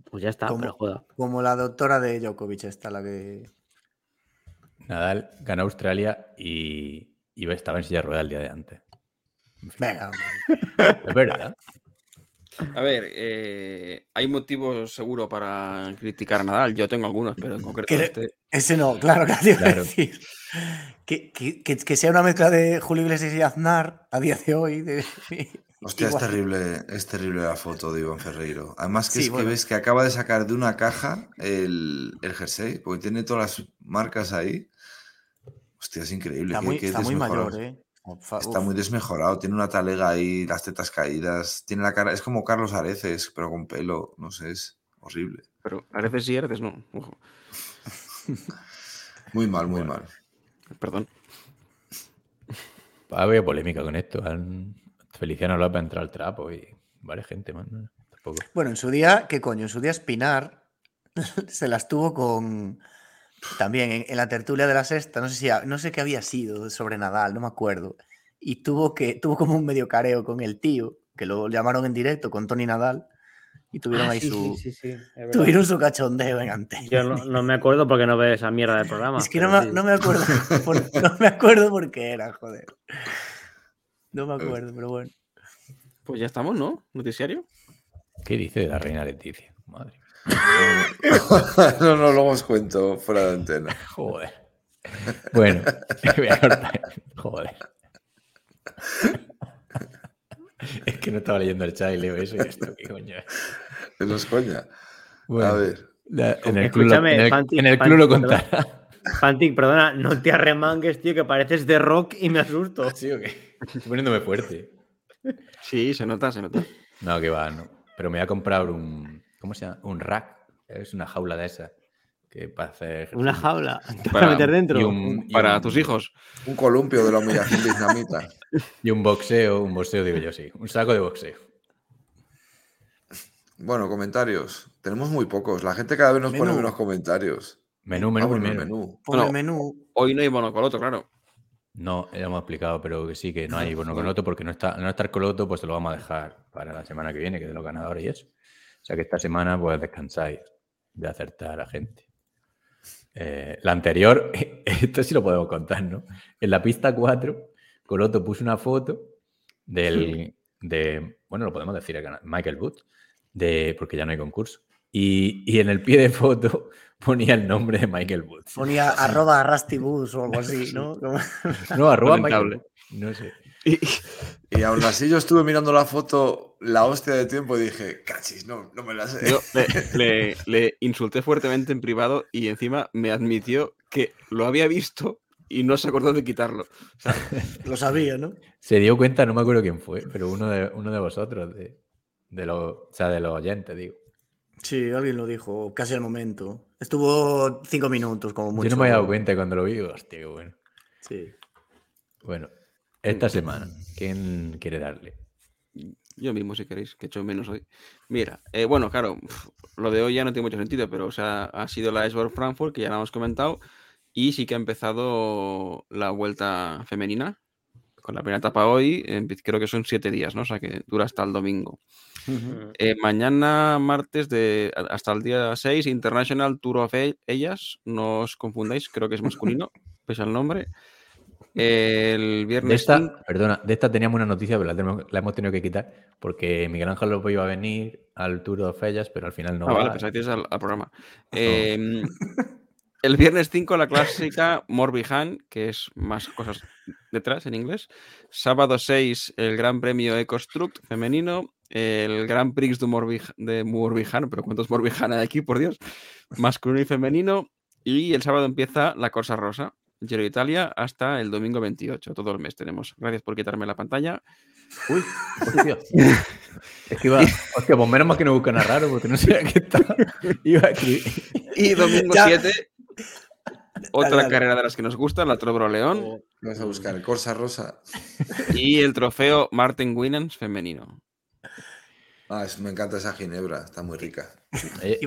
Pues ya está, Como- pero juega. Como la doctora de Djokovic, esta, la que... Nadal ganó Australia y, y estaba en silla de ruedas el día de antes. Venga. <laughs> Es verdad. A ver, eh, hay motivos seguro para criticar a Nadal. Yo tengo algunos, pero en concreto Que- este. Ese no, claro, que Claro. decir. Que, que- que- que sea una mezcla de Julio Iglesias y Aznar a día de hoy. de- Hostia, es terrible, es terrible la foto de Iván Ferreiro. Además que Sí, es bueno. que ves que acaba de sacar de una caja el, el jersey, porque tiene todas las marcas ahí. Hostia, es increíble. Está qué- muy, qué está muy desmejorado. mayor, ¿eh? Fa- Está uf. muy desmejorado, tiene una talega ahí, las tetas caídas, tiene la cara, es como Carlos Areces, pero con pelo, no sé, es horrible. Pero a veces sí, a veces no. Ojo, <laughs> Muy mal, muy mal. perdón. Ha habido polémica con esto. Han... Feliciano López ha entrado al trapo y varias gente. Tampoco. Bueno, en su día, ¿qué coño? En su día Espinar <laughs> se las tuvo con... También en, en la tertulia de la sexta, no sé, si, no sé qué había sido sobre Nadal, no me acuerdo. Y tuvo, que, tuvo como un medio careo con el tío, que lo llamaron en directo con Tony Nadal, y tuvieron Ah, ahí sí, su... sí, sí. Tuvieron su cachondeo en antena. Yo no, no me acuerdo porque no veo esa mierda de <laughs> programa. Es que no me, no me acuerdo. <laughs> por- no me acuerdo por qué era, joder. No me acuerdo, pero bueno. Pues ya estamos, ¿no? Noticiario. ¿Qué dice de la reina Leticia? Madre mía. <laughs> no, no, luego os cuento fuera de antena. <laughs> Joder. Bueno, <laughs> voy a cortar. Joder. Es que no estaba leyendo el chat y leo eso y esto, ¿qué coño es? Eso es coña. Bueno, A ver. la- en el club, lo, Escúchame, en el- Fanti, en el club lo Fanti, contará. Fantic, perdona, no te arremangues, tío, que pareces de rock y me asusto. <laughs> ¿Sí o qué? Estoy poniéndome fuerte. Sí, se nota, se nota. No, que va, no. Pero me voy a comprar un. ¿Cómo se llama? Un rack. Es una jaula de esas. Que para hacer. Una jaula <laughs> para, Para- meter dentro. Y un, y Para un- tus hijos. Un columpio de la humillación vietnamita. <laughs> Y un boxeo, un boxeo, digo yo, sí. Un saco de boxeo. Bueno, comentarios. Tenemos muy pocos. La gente cada vez nos pone menos comentarios. Menú, menú, Ah, el menú. Pon Bueno, el menú. Hoy no hay monocoloto, claro. No, ya hemos explicado, pero que sí, que no hay bueno Coloto, <laughs> porque no está, no estar Coloto, pues se lo vamos a dejar para la semana que viene, que es de los ganadores y eso. O sea que esta semana pues descansáis de acertar a la gente. Eh, la anterior, <laughs> esto sí lo podemos contar, ¿no? En la pista 4, Coloto puso una foto del, de, bueno, lo podemos decir, el Michael Wood, de, porque ya no hay concurso, Y, y en el pie de foto ponía el nombre de Michael Woods. Ponía arroba Rusty Bus o algo así, ¿no? <laughs> No, arroba Michael. Woods. No sé. Y- Y aún así yo estuve mirando la foto la hostia de tiempo y dije, cachis, no, no me la sé. Yo le, <laughs> le- le insulté fuertemente en privado y encima me admitió que lo había visto y no se acordó de quitarlo. O sea, <laughs> Lo sabía, ¿no? Se dio cuenta, no me acuerdo quién fue, pero uno de, uno de vosotros, de, de los, o sea, de los oyentes, digo. Sí, alguien lo dijo, casi al momento. Estuvo cinco minutos como mucho. Yo no me había dado cuenta cuando lo vi, hostia, qué bueno. Sí. Bueno, esta semana, ¿quién quiere darle? yo mismo, si queréis, que echo menos hoy. Mira, eh, bueno, claro, lo de hoy ya no tiene mucho sentido, pero o sea, ha sido la Esbor Frankfurt, que ya la hemos comentado, y sí que ha empezado la vuelta femenina, con la primera etapa hoy, creo que son siete días, ¿no? O sea, que dura hasta el domingo. Mm. Eh, mañana, martes, de, hasta el día 6, International Tour of Ellas. No os confundáis, creo que es masculino, <laughs> pese al nombre. El De viernes. esta, cinco- perdona, de esta teníamos una noticia, pero la, tenemos- la hemos tenido que quitar, porque Miguel Ángel López iba a venir al Tour de Fellas, pero al final no ah, vale, va. pensaba que ibas al, al programa. Em, <laughs> el viernes 5, la clásica Morbihan, que es más cosas detrás en inglés. Sábado 6, el Gran Premio EcoStruct femenino. El Gran Prix de, Morbij- de Morbihan, pero ¿cuántos Morbihan hay aquí, por Dios? Masculino y femenino. Y el sábado empieza la Corsa Rosa, Giro Italia, hasta el domingo 28. Todo el mes tenemos. Gracias por quitarme la pantalla. Uy, hostia. <laughs> Es que iba. Hostia, pues menos mal que no buscan a raro, porque no sabía que estaba. <laughs> Iba a escribir. Y domingo Ya. 7, otra dale. carrera de las que nos gustan, la Trobro León. Vas a buscar el Corsa Rosa. Y el trofeo Martin Winans femenino. Ah, es- me encanta esa ginebra, está muy rica. Eh,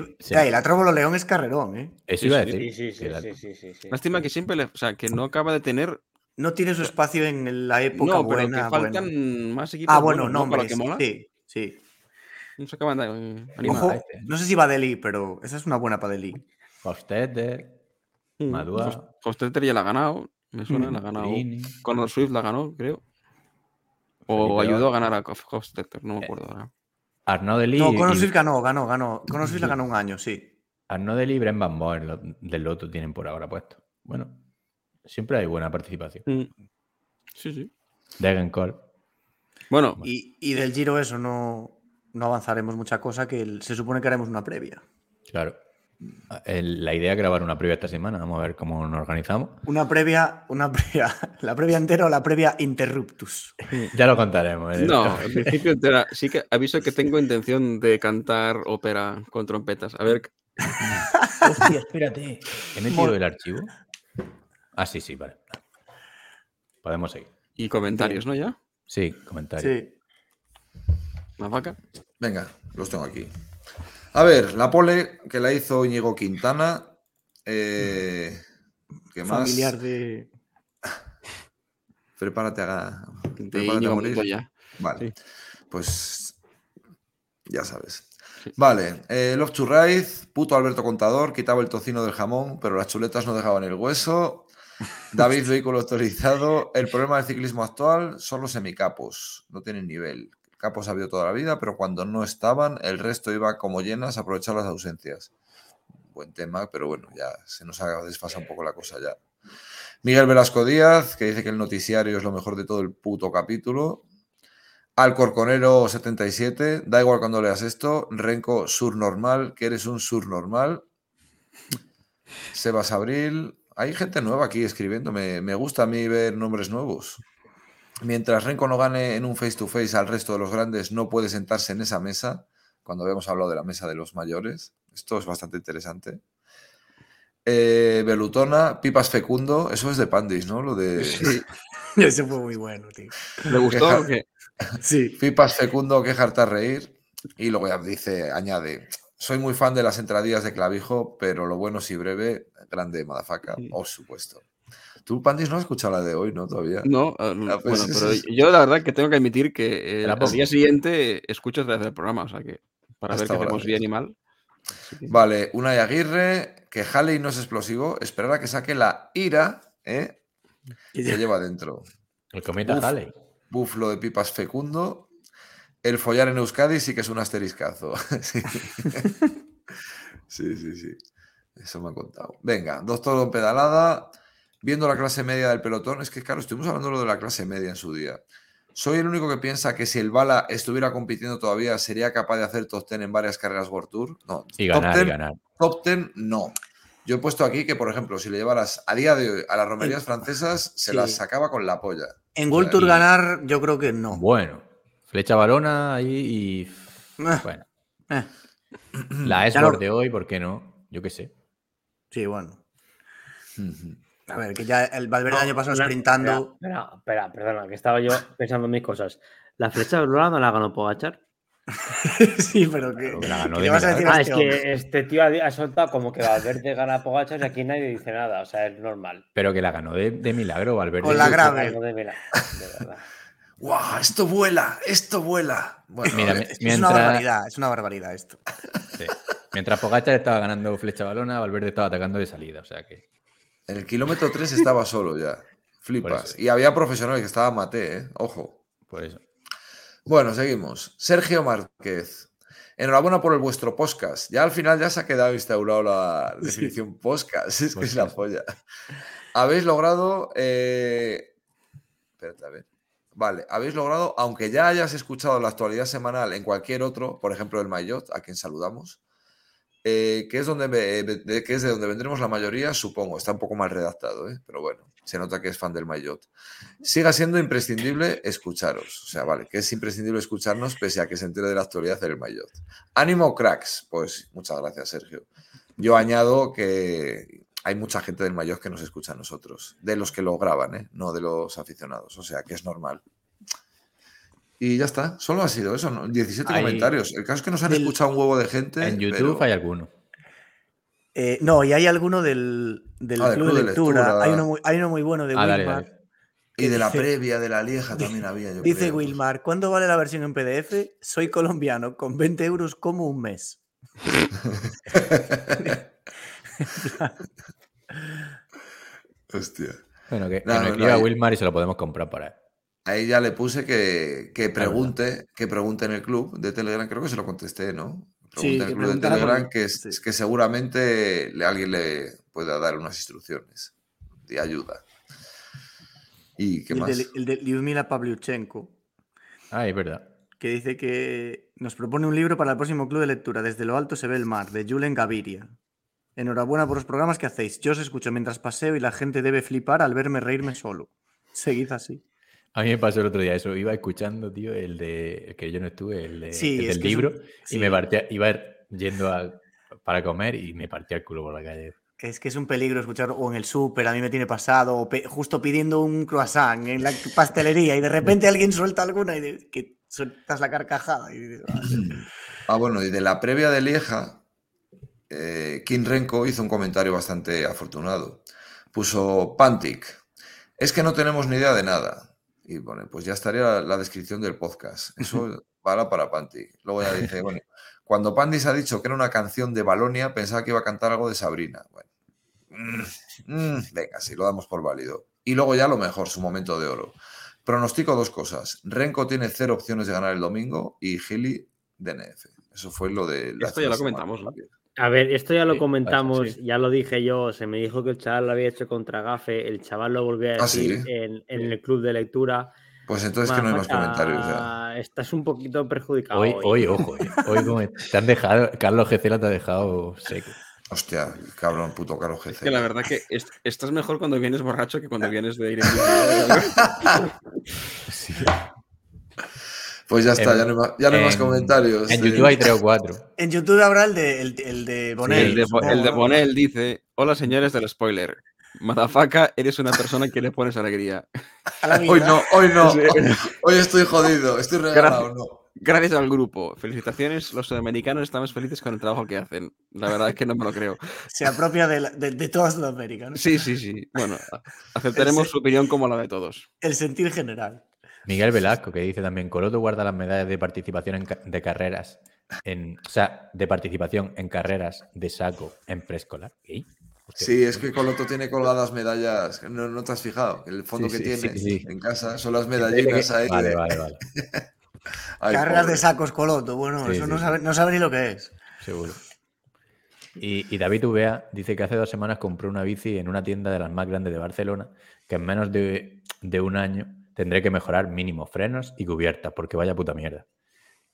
la Tróbolo León es carrerón, ¿eh? Eso iba a sí, decir. Sí, sí, sí, sí, sí, sí, sí. Lástima que siempre, le- o sea, que no acaba de tener. No tiene su espacio en la época No, pero buena. que faltan más equipos. Ah, bueno, buenos, ¿no? Para nombres. que mola. Sí, sí. No se acaban de eh, animar. Ojo, no sé si va Deli, pero esa es una buena para Deli. Hofstede, Mm, Madua. Hos- Hostetter ya la ha ganado. Me suena, la ha ganado. Swift la ganó, creo. O Felipe ayudó a ganar a Hof- Hofstetter, no me Eh, acuerdo ahora. Arnaud Deli. No, Conor y- Swift ganó, ganó, ganó. Conor Swift la ganó un año, sí. Arnaud Deli y Bren Van Boer del Loto tienen por ahora puesto. Bueno, siempre hay buena participación. Mm. Sí, sí. Degenkol. Bueno, Y, y del Giro eso no, no avanzaremos mucha cosa, que el- se supone que haremos una previa. Claro. El- la idea es grabar una previa esta semana. Vamos a ver cómo nos organizamos. Una previa, una previa, <laughs> la previa entera o la previa interruptus. <laughs> Ya lo contaremos. eh. no, en principio entera. Sí que aviso que tengo intención de cantar ópera con trompetas. A ver, Hostia, espérate. ¿He metido el archivo? Ah, sí, sí, vale. Podemos seguir. y comentarios, ¿no? Ya. Sí, comentario. Sí. La vaca. Venga, los tengo aquí. A ver, la pole que la hizo Íñigo Quintana. Eh, ¿Qué más? Familiar de. <laughs> Prepárate a, De prepárate a morir. Montoya. Vale, pues ya sabes. Vale, eh, Love to Ride, puto Alberto Contador, quitaba el tocino del jamón, pero las chuletas no dejaban el hueso. <laughs> David, vehículo autorizado. El problema del ciclismo actual son los semicapos, no tienen nivel. Capos ha toda la vida, pero cuando no estaban, el resto iba como llenas a aprovechar las ausencias. Buen tema, pero bueno, ya se nos ha desfasado un poco la cosa ya. Miguel Velasco Díaz, que dice que el noticiario es lo mejor de todo el puto capítulo. Alcorconero 77, da igual cuando leas esto. Renco Surnormal, que eres un surnormal. Sebas Abril. Hay gente nueva aquí escribiendo. Me, me gusta a mí ver nombres nuevos. Mientras Renko no gane en un face to face al resto de los grandes, no puede sentarse en esa mesa. Cuando habíamos hablado de la mesa de los mayores. Esto es bastante interesante. Eh, Belutona, Pipas Fecundo. Eso es de Pandis, ¿no? Lo de. <laughs> <laughs> Ese fue muy bueno, tío. ¿Le gustó Queja- o qué? Sí. Pipas fecundo, que harta reír. Y luego ya dice, añade, soy muy fan de las entradillas de clavijo, pero lo bueno si breve, grande madafaca, por supuesto. Tú, Pandis, no has escuchado la de hoy, ¿no? Todavía. No, eh, Ah, pues bueno, pero yo la verdad que tengo que admitir que eh, al día siguiente escucho otra vez el programa, o sea que para Hasta ver qué hacemos bien y mal. Vale, Unai Aguirre, que Halley no es explosivo, esperar a que saque la ira ¿eh? que lleva dentro. El cometa Uf. Halley. Buflo de pipas fecundo. El follar en Euskadi sí que es un asteriscazo. <laughs> Sí. <laughs> Sí, sí, sí. Eso me ha contado. Venga, doctor Don Pedalada, viendo la clase media del pelotón, es que claro, estuvimos hablando de lo de la clase media en su día. Soy el único que piensa que si el Bala estuviera compitiendo todavía, sería capaz de hacer top 10 en varias carreras World Tour. No, Y top ganar, y 10 ganar. Top 10, no. Yo he puesto aquí que, por ejemplo, si le llevaras a día de hoy a las romerías francesas, se Sí. las sacaba con la polla. En World Tour Y- ganar, yo creo que no. Bueno, flecha balona ahí y. Eh, Bueno, eh, la Esbor de hoy, ¿por qué no? Yo qué sé. sí, bueno. A ver, que ya el Valverde el año pasado Una- sprintando. Espera, espera, perdona, que estaba yo pensando en mis cosas. ¿La flecha de Lola no la ganó Pogachar? <laughs> sí, pero que. Pero que la ganó ¿qué vas a decir Ah, es este hombre? que este tío ha, ha soltado como que Valverde gana a Pogachar y aquí nadie dice nada, o sea, es normal. Pero que la ganó de, de milagro, Valverde. Con la grave. De verdad. <laughs> ¡Guau! Esto vuela, esto vuela. Bueno, Mira, eh, Es es una barbaridad, es una barbaridad esto. sí. mientras Pogacar estaba ganando flecha balona, Valverde estaba atacando de salida. O sea que. En el kilómetro 3 estaba <laughs> solo ya. Flipas. Y había profesionales que estaba Mate, ¿eh? Ojo. Por eso. Bueno, seguimos. Sergio Márquez. Enhorabuena por el vuestro podcast. Ya al final ya se ha quedado instaurado la <laughs> definición podcast. Es que es la polla. Habéis logrado. eh, Espérate, a ver. Vale, habéis logrado, aunque ya hayas escuchado la actualidad semanal en cualquier otro, por ejemplo el Mayotte, a quien saludamos, eh, que, es donde de, que es de donde vendremos la mayoría, supongo. Está un poco mal redactado, ¿eh? pero bueno, se nota que es fan del Mayotte. Siga siendo imprescindible escucharos. O sea, vale, que es imprescindible escucharnos pese a que se entere de la actualidad del Mayotte. Ánimo, cracks. Pues muchas gracias, Sergio. Yo añado que hay mucha gente del Mayotte que nos escucha a nosotros, de los que lo graban, ¿eh? no de los aficionados. O sea, que es normal. Y ya está, solo ha sido eso, ¿no? 17 Hay- comentarios. El caso es que nos han Del- escuchado un huevo de gente. En YouTube pero- hay alguno. Eh, no, y hay alguno del, del Ah, del Club, de Lectura. Lectura. Hay, uno muy, hay uno muy bueno de Ah, Wilmar. dale. Y de la dice- previa, de la Lieja también había, yo Dice creo. Wilmar, ¿cuánto vale la versión en PDF? Soy colombiano, con 20 euros como un mes. <laughs> Hostia. Bueno, que, que No, ahí- Wilmar y se lo podemos comprar por ahí. Ahí ya le puse que, que pregunte, que pregunte en el club de Telegram, creo que se lo contesté, ¿no? Sí, Pregunte en que el club de Telegram que, es- sí. que seguramente le- alguien le pueda dar unas instrucciones de ayuda. ¿Y qué el, más? de, el de Lyudmila Pavlyuchenko, Ah, es verdad. que dice que nos propone un libro para el próximo club de lectura. Desde lo alto se ve el mar, de Julen Gaviria. Enhorabuena por los programas que hacéis. Yo os escucho mientras paseo y la gente debe flipar al verme reírme solo. Seguid así. A mí me pasó el otro día eso. Iba escuchando, tío, el de el que yo no estuve, el, de, Sí, el es del libro, sí. y me partía, iba yendo a- para comer y me partía el culo por la calle. Es que es un peligro escuchar o en el súper, a mí me tiene pasado, o pe- justo pidiendo un croissant en la pastelería y de repente alguien suelta alguna y de- que sueltas la carcajada. Y dices, "Ah, <clears throat> Ah, bueno, y de la previa de Lieja, eh, Kim Renko hizo un comentario bastante afortunado. Puso Pantic. Es que no tenemos ni idea de nada. Y bueno, pues ya estaría la, la descripción del podcast. Eso <laughs> para Pantic. Luego ya dice, bueno, cuando Pandis ha dicho que era una canción de Balonia, pensaba que iba a cantar algo de Sabrina. Bueno, mm, mm, venga, sí, lo damos por válido. Y luego ya lo mejor, su momento de oro. Pronostico dos cosas. Renko tiene cero opciones de ganar el domingo y Gili DNF. Eso fue lo de... Esto ya lo comentamos, ¿no? A ver, esto ya lo Sí, comentamos, pasa, sí. ya lo dije yo, se me dijo que el chaval lo había hecho contra Gafe, el chaval lo volvió a Ah, decir ¿sí? en, en el club de lectura. Pues entonces que no hay más comentarios ya. Estás un poquito perjudicado. Hoy, hoy. hoy, ojo, eh. hoy como <laughs> te han dejado, Carlos Gecela te ha dejado seco. Hostia, cabrón, puto Carlos GC. Es que la verdad que est- estás mejor cuando vienes borracho que cuando <laughs> vienes de ir en <laughs> Sí. Pues ya está, En- ya no hay más, ya no hay más en- comentarios. En Eh, YouTube hay tres o cuatro. <laughs> En YouTube habrá el de, el, el de Bonel. el, de. Bonel dice: Hola señores del spoiler. Madafaka, eres una persona que le pones alegría. <laughs> Hoy no, hoy no. Hoy, <laughs> hoy estoy jodido, estoy regalado, no. Gracias al grupo. Felicitaciones. Los sudamericanos estamos felices con el trabajo que hacen. La verdad es que no me lo creo. Se apropia de, la- de- de toda Sudamérica. ¿no? Sí, sí, sí. Bueno, aceptaremos su opinión como la de todos. El sentir general. Miguel Velasco, que dice también, Coloto guarda las medallas de participación en ca- de carreras, en, o sea, de participación en carreras de saco en preescolar. Sí, es que Coloto tiene colgadas medallas. No, no te has fijado. El fondo Sí, que sí, tiene sí, sí. en casa son las medallinas ahí. Vale, vale, vale. <laughs> Ay, Carreras pobre. de sacos coloto. Bueno, Sí, eso sí, no, sabe, no sabe ni lo que es. Seguro. Y, y David Uvea dice que hace dos semanas compró una bici en una tienda de las más grandes de Barcelona, que en menos de, de un año tendré que mejorar mínimo frenos y cubiertas, porque vaya puta mierda.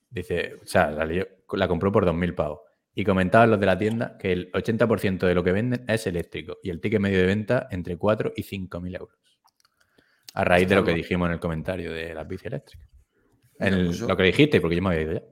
Dice, o sea, la, lió- la compró por 2.000 pavos. Y comentaban los de la tienda que el 80% de lo que venden es eléctrico y el ticket medio de venta entre 4 y 5.000 euros. A raíz de lo que dijimos en el comentario de las bici eléctricas. En pues Lo que dijiste, porque yo me había ido ya.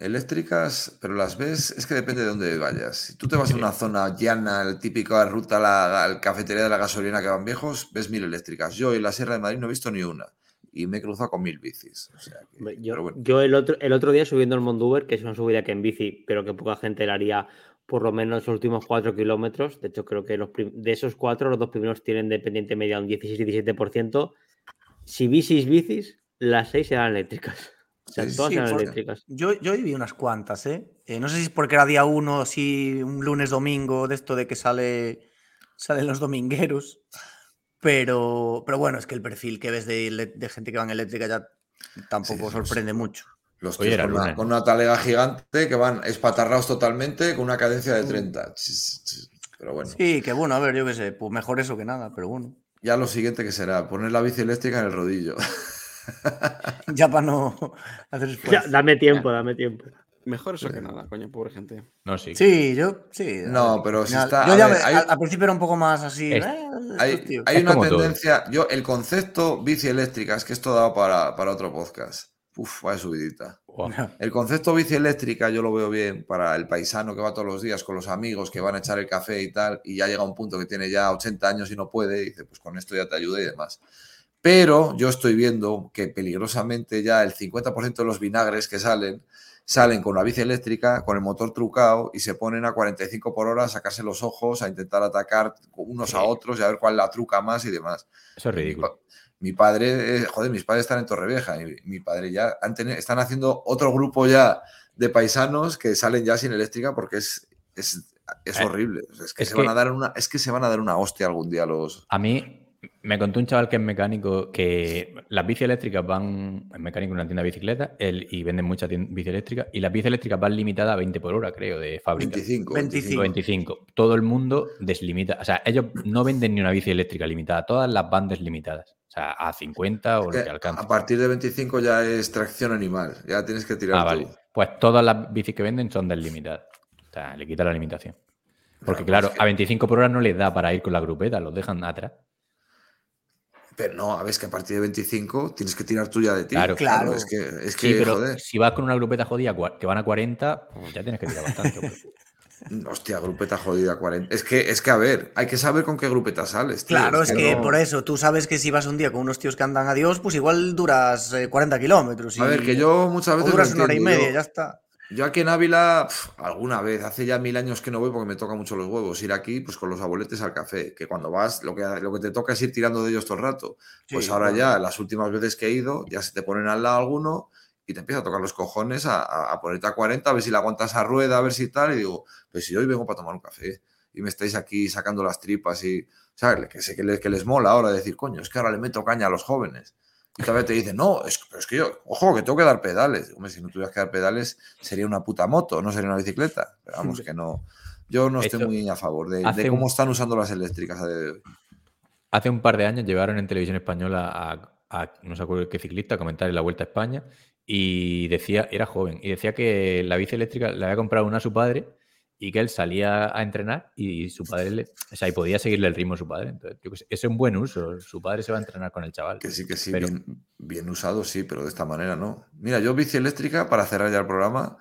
Eléctricas, pero las ves, es que depende de dónde vayas. Si tú te vas a una zona llana, el típico ruta a la, cafetería de la gasolina que van viejos, ves mil eléctricas. Yo en la Sierra de Madrid no he visto ni una. Y me he cruzado con mil bicis. O sea que- Hombre, pero Yo, bueno. yo el, otro, el otro día subiendo el Monduber, que es una subida que en bici, pero que poca gente la haría por lo menos los últimos 4 kilómetros. De hecho, creo que los de esos cuatro, los dos primeros tienen de pendiente media un 16-17%. Si bicis, bicis, las seis serán eléctricas. O sea, Sí, todas sí, serán porque- eléctricas. Yo, yo viví unas cuantas, ¿eh? Eh, No sé si es porque era día uno, si un lunes, domingo, de esto de que sale, salen los domingueros. Pero, pero bueno, es que el perfil que ves de, de gente que va en eléctrica ya tampoco Sí, sorprende mucho. Los Oye, tíos era con, una, con una talega gigante que van espatarrados totalmente con una cadencia de 30. Chis, chis. Pero bueno, Sí, que bueno, a ver, yo qué sé, pues mejor eso que nada, pero bueno. ya lo siguiente que será, poner la bici eléctrica en el rodillo. <laughs> <laughs> Ya para no hacer Ya, dame tiempo, dame tiempo. Mejor eso que nada, coño, pobre gente. No, sí. Sí, yo, sí. a No, ver, pero al si está- Yo a ya ver, me- hay- al, principio era un poco más así. Es- "Eh, Hay, tíos". hay Es una todo. tendencia, yo el concepto bici eléctrica, es que esto daba para, para otro podcast. Uf, vaya subidita. <laughs> El concepto bici eléctrica yo lo veo bien para el paisano que va todos los días con los amigos que van a echar el café y tal, y ya llega un punto que tiene ya 80 años y no puede, y dice, pues con esto ya te ayuda y demás. Pero yo estoy viendo que peligrosamente ya el 50% de los vinagres que salen, salen con la bici eléctrica, con el motor trucado, y se ponen a 45 por hora a sacarse los ojos, a intentar atacar unos a otros y a ver cuál la truca más y demás. Eso es ridículo. Mi padre, eh, joder, mis padres están en Torrevieja y mi padre ya han teni- están haciendo otro grupo ya de paisanos que salen ya sin eléctrica porque es, es, es Eh, horrible. Es, que es se que- van a dar una, es que se van a dar una hostia algún día los. A mí me contó un chaval que es mecánico que las bici eléctricas van, es mecánico en una tienda de bicicletas él, y venden muchas bici eléctricas y las bici eléctricas van limitadas a 20 por hora, creo, de fábrica. 25. 25. 25. Todo el mundo deslimita. O sea, ellos no venden ni una bici eléctrica limitada, todas las van deslimitadas. O sea, a 50 o lo Que que alcance. a partir de 25 ya es tracción animal. Ya tienes que tirar Ah, vale. Pues todas las bicis que venden son deslimitadas. O sea, le quita la limitación. Porque, Claro, claro, es que- a 25 por hora no les da para ir con la grupeta, los dejan atrás. Pero no, a ver, es que a partir de 25 tienes que tirar tú ya de ti. Claro. Claro. Es que, es que Sí, pero joder. si vas con una grupeta jodida que van a 40, pues ya tienes que tirar bastante. pues. <laughs> Hostia, grupeta jodida 40. Es que, es que, a ver, hay que saber con qué grupeta sales. tío, Claro, es que no- por eso, tú sabes que si vas un día con unos tíos que andan a Dios, pues igual duras eh, 40 kilómetros. A ver, que yo muchas o veces. lo duras una hora y media, yo- ya está. Yo aquí en Ávila, pf, alguna vez, hace ya mil años que no voy porque me toca mucho los huevos. Ir aquí, pues con los abueletes al café, que cuando vas, lo que, lo que te toca es ir tirando de ellos todo el rato. Pues Sí, ahora ya, las últimas veces que he ido, ya se te ponen al lado alguno y te empieza a tocar los cojones a, a- a ponerte a 40, a ver si le aguantas a rueda, a ver si tal. Y digo, pues si hoy vengo para tomar un café y me estáis aquí sacando las tripas y, ¿sabes? Que sé que les, que les mola ahora decir, coño, es que ahora le meto caña a los jóvenes. Vez te dicen, no, es, pero es que yo, ojo, que tengo que dar pedales. Hombre, si no tuvieras que dar pedales, sería una puta moto, no sería una bicicleta. Pero vamos, que no. Yo no estoy Esto muy a favor de, cómo un- están usando las eléctricas a día de hoy. Hace un par de años llevaron en televisión española a, a no sé qué ciclista a comentar en la Vuelta a España y decía, era joven, y decía que la bici eléctrica le había comprado una a su padre y que él salía a entrenar y su padre, le, o sea, y podía seguirle el ritmo a su padre. Entonces, yo eso es un buen uso. Su padre se va a entrenar con el chaval. Que sí, que sí, Pero- bien, bien usado, sí, pero de esta manera no. Mira, yo bici eléctrica, para cerrar ya el programa,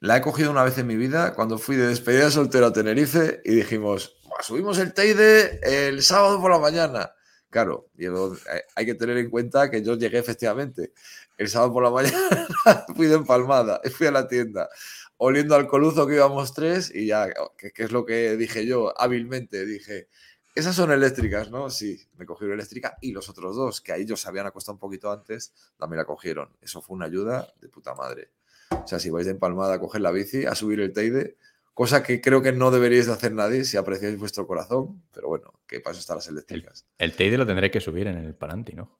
la he cogido una vez en mi vida cuando fui de despedida de soltero a Tenerife y dijimos, "Buah, subimos el Teide el sábado por la mañana. Claro, y luego, eh, hay que tener en cuenta que yo llegué efectivamente el sábado por la <laughs> mañana, fui de empalmada, fui a la tienda, oliendo al coluzo que íbamos tres y ya, que, que es lo que dije yo hábilmente, dije, esas son eléctricas, ¿no? Sí, me cogieron eléctrica y los otros dos, que ahí ellos se habían acostado un poquito antes, también la cogieron. Eso fue una ayuda de puta madre. O sea, si vais de empalmada a coger la bici, a subir el Teide, cosa que creo que no deberíais de hacer nadie si apreciáis vuestro corazón, pero bueno, que para eso están las eléctricas. El Teide lo tendréis que subir en el Palanti, ¿no?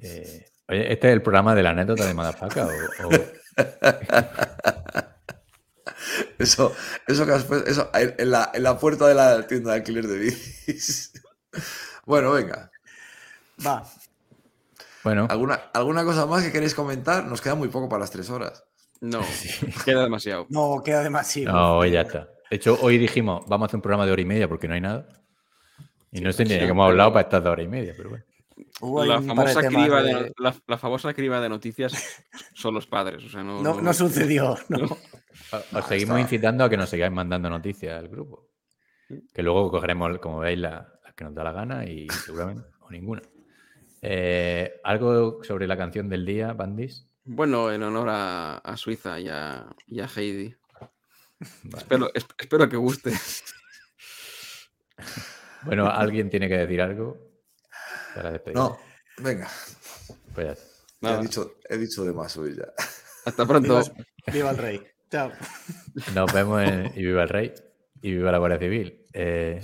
Eh, oye, ¿este es el programa de la anécdota de Madafaka? O, o- eso, eso que has puesto, eso, en la, en, la, puerta de la tienda de alquiler de bicis. Bueno, venga. Va. Bueno. ¿Alguna, ¿Alguna cosa más que queréis comentar? Nos queda muy poco para las tres horas. No, queda demasiado. No, queda demasiado. No, ya está. De hecho, hoy dijimos, vamos a hacer un programa de hora y media porque no hay nada. Y no sé ni de qué hemos hablado para estas dos horas y media, pero bueno. La, famosa criba de... Noticias son los padres. No, no, sucedió. <laughs> Os seguimos incitando a que nos sigáis mandando noticias al grupo. Que luego cogeremos, como veis, las la que nos da la gana y seguramente o ninguna. Eh, ¿Algo sobre la canción del día, Bandis? Bueno, en honor a, Suiza y a, Heidi. Espero, espero que guste. <laughs> bueno, ¿alguien tiene que decir algo? No, venga. Pues ya. He, dicho, he de más hoy ya. Hasta pronto. Viva, viva el rey. Chao. Nos vemos <laughs> y viva el rey y viva la Guardia Civil. Eh,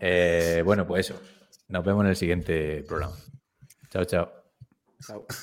eh, bueno, pues eso. Nos vemos en el siguiente programa. Chao, chao. Chao. <laughs>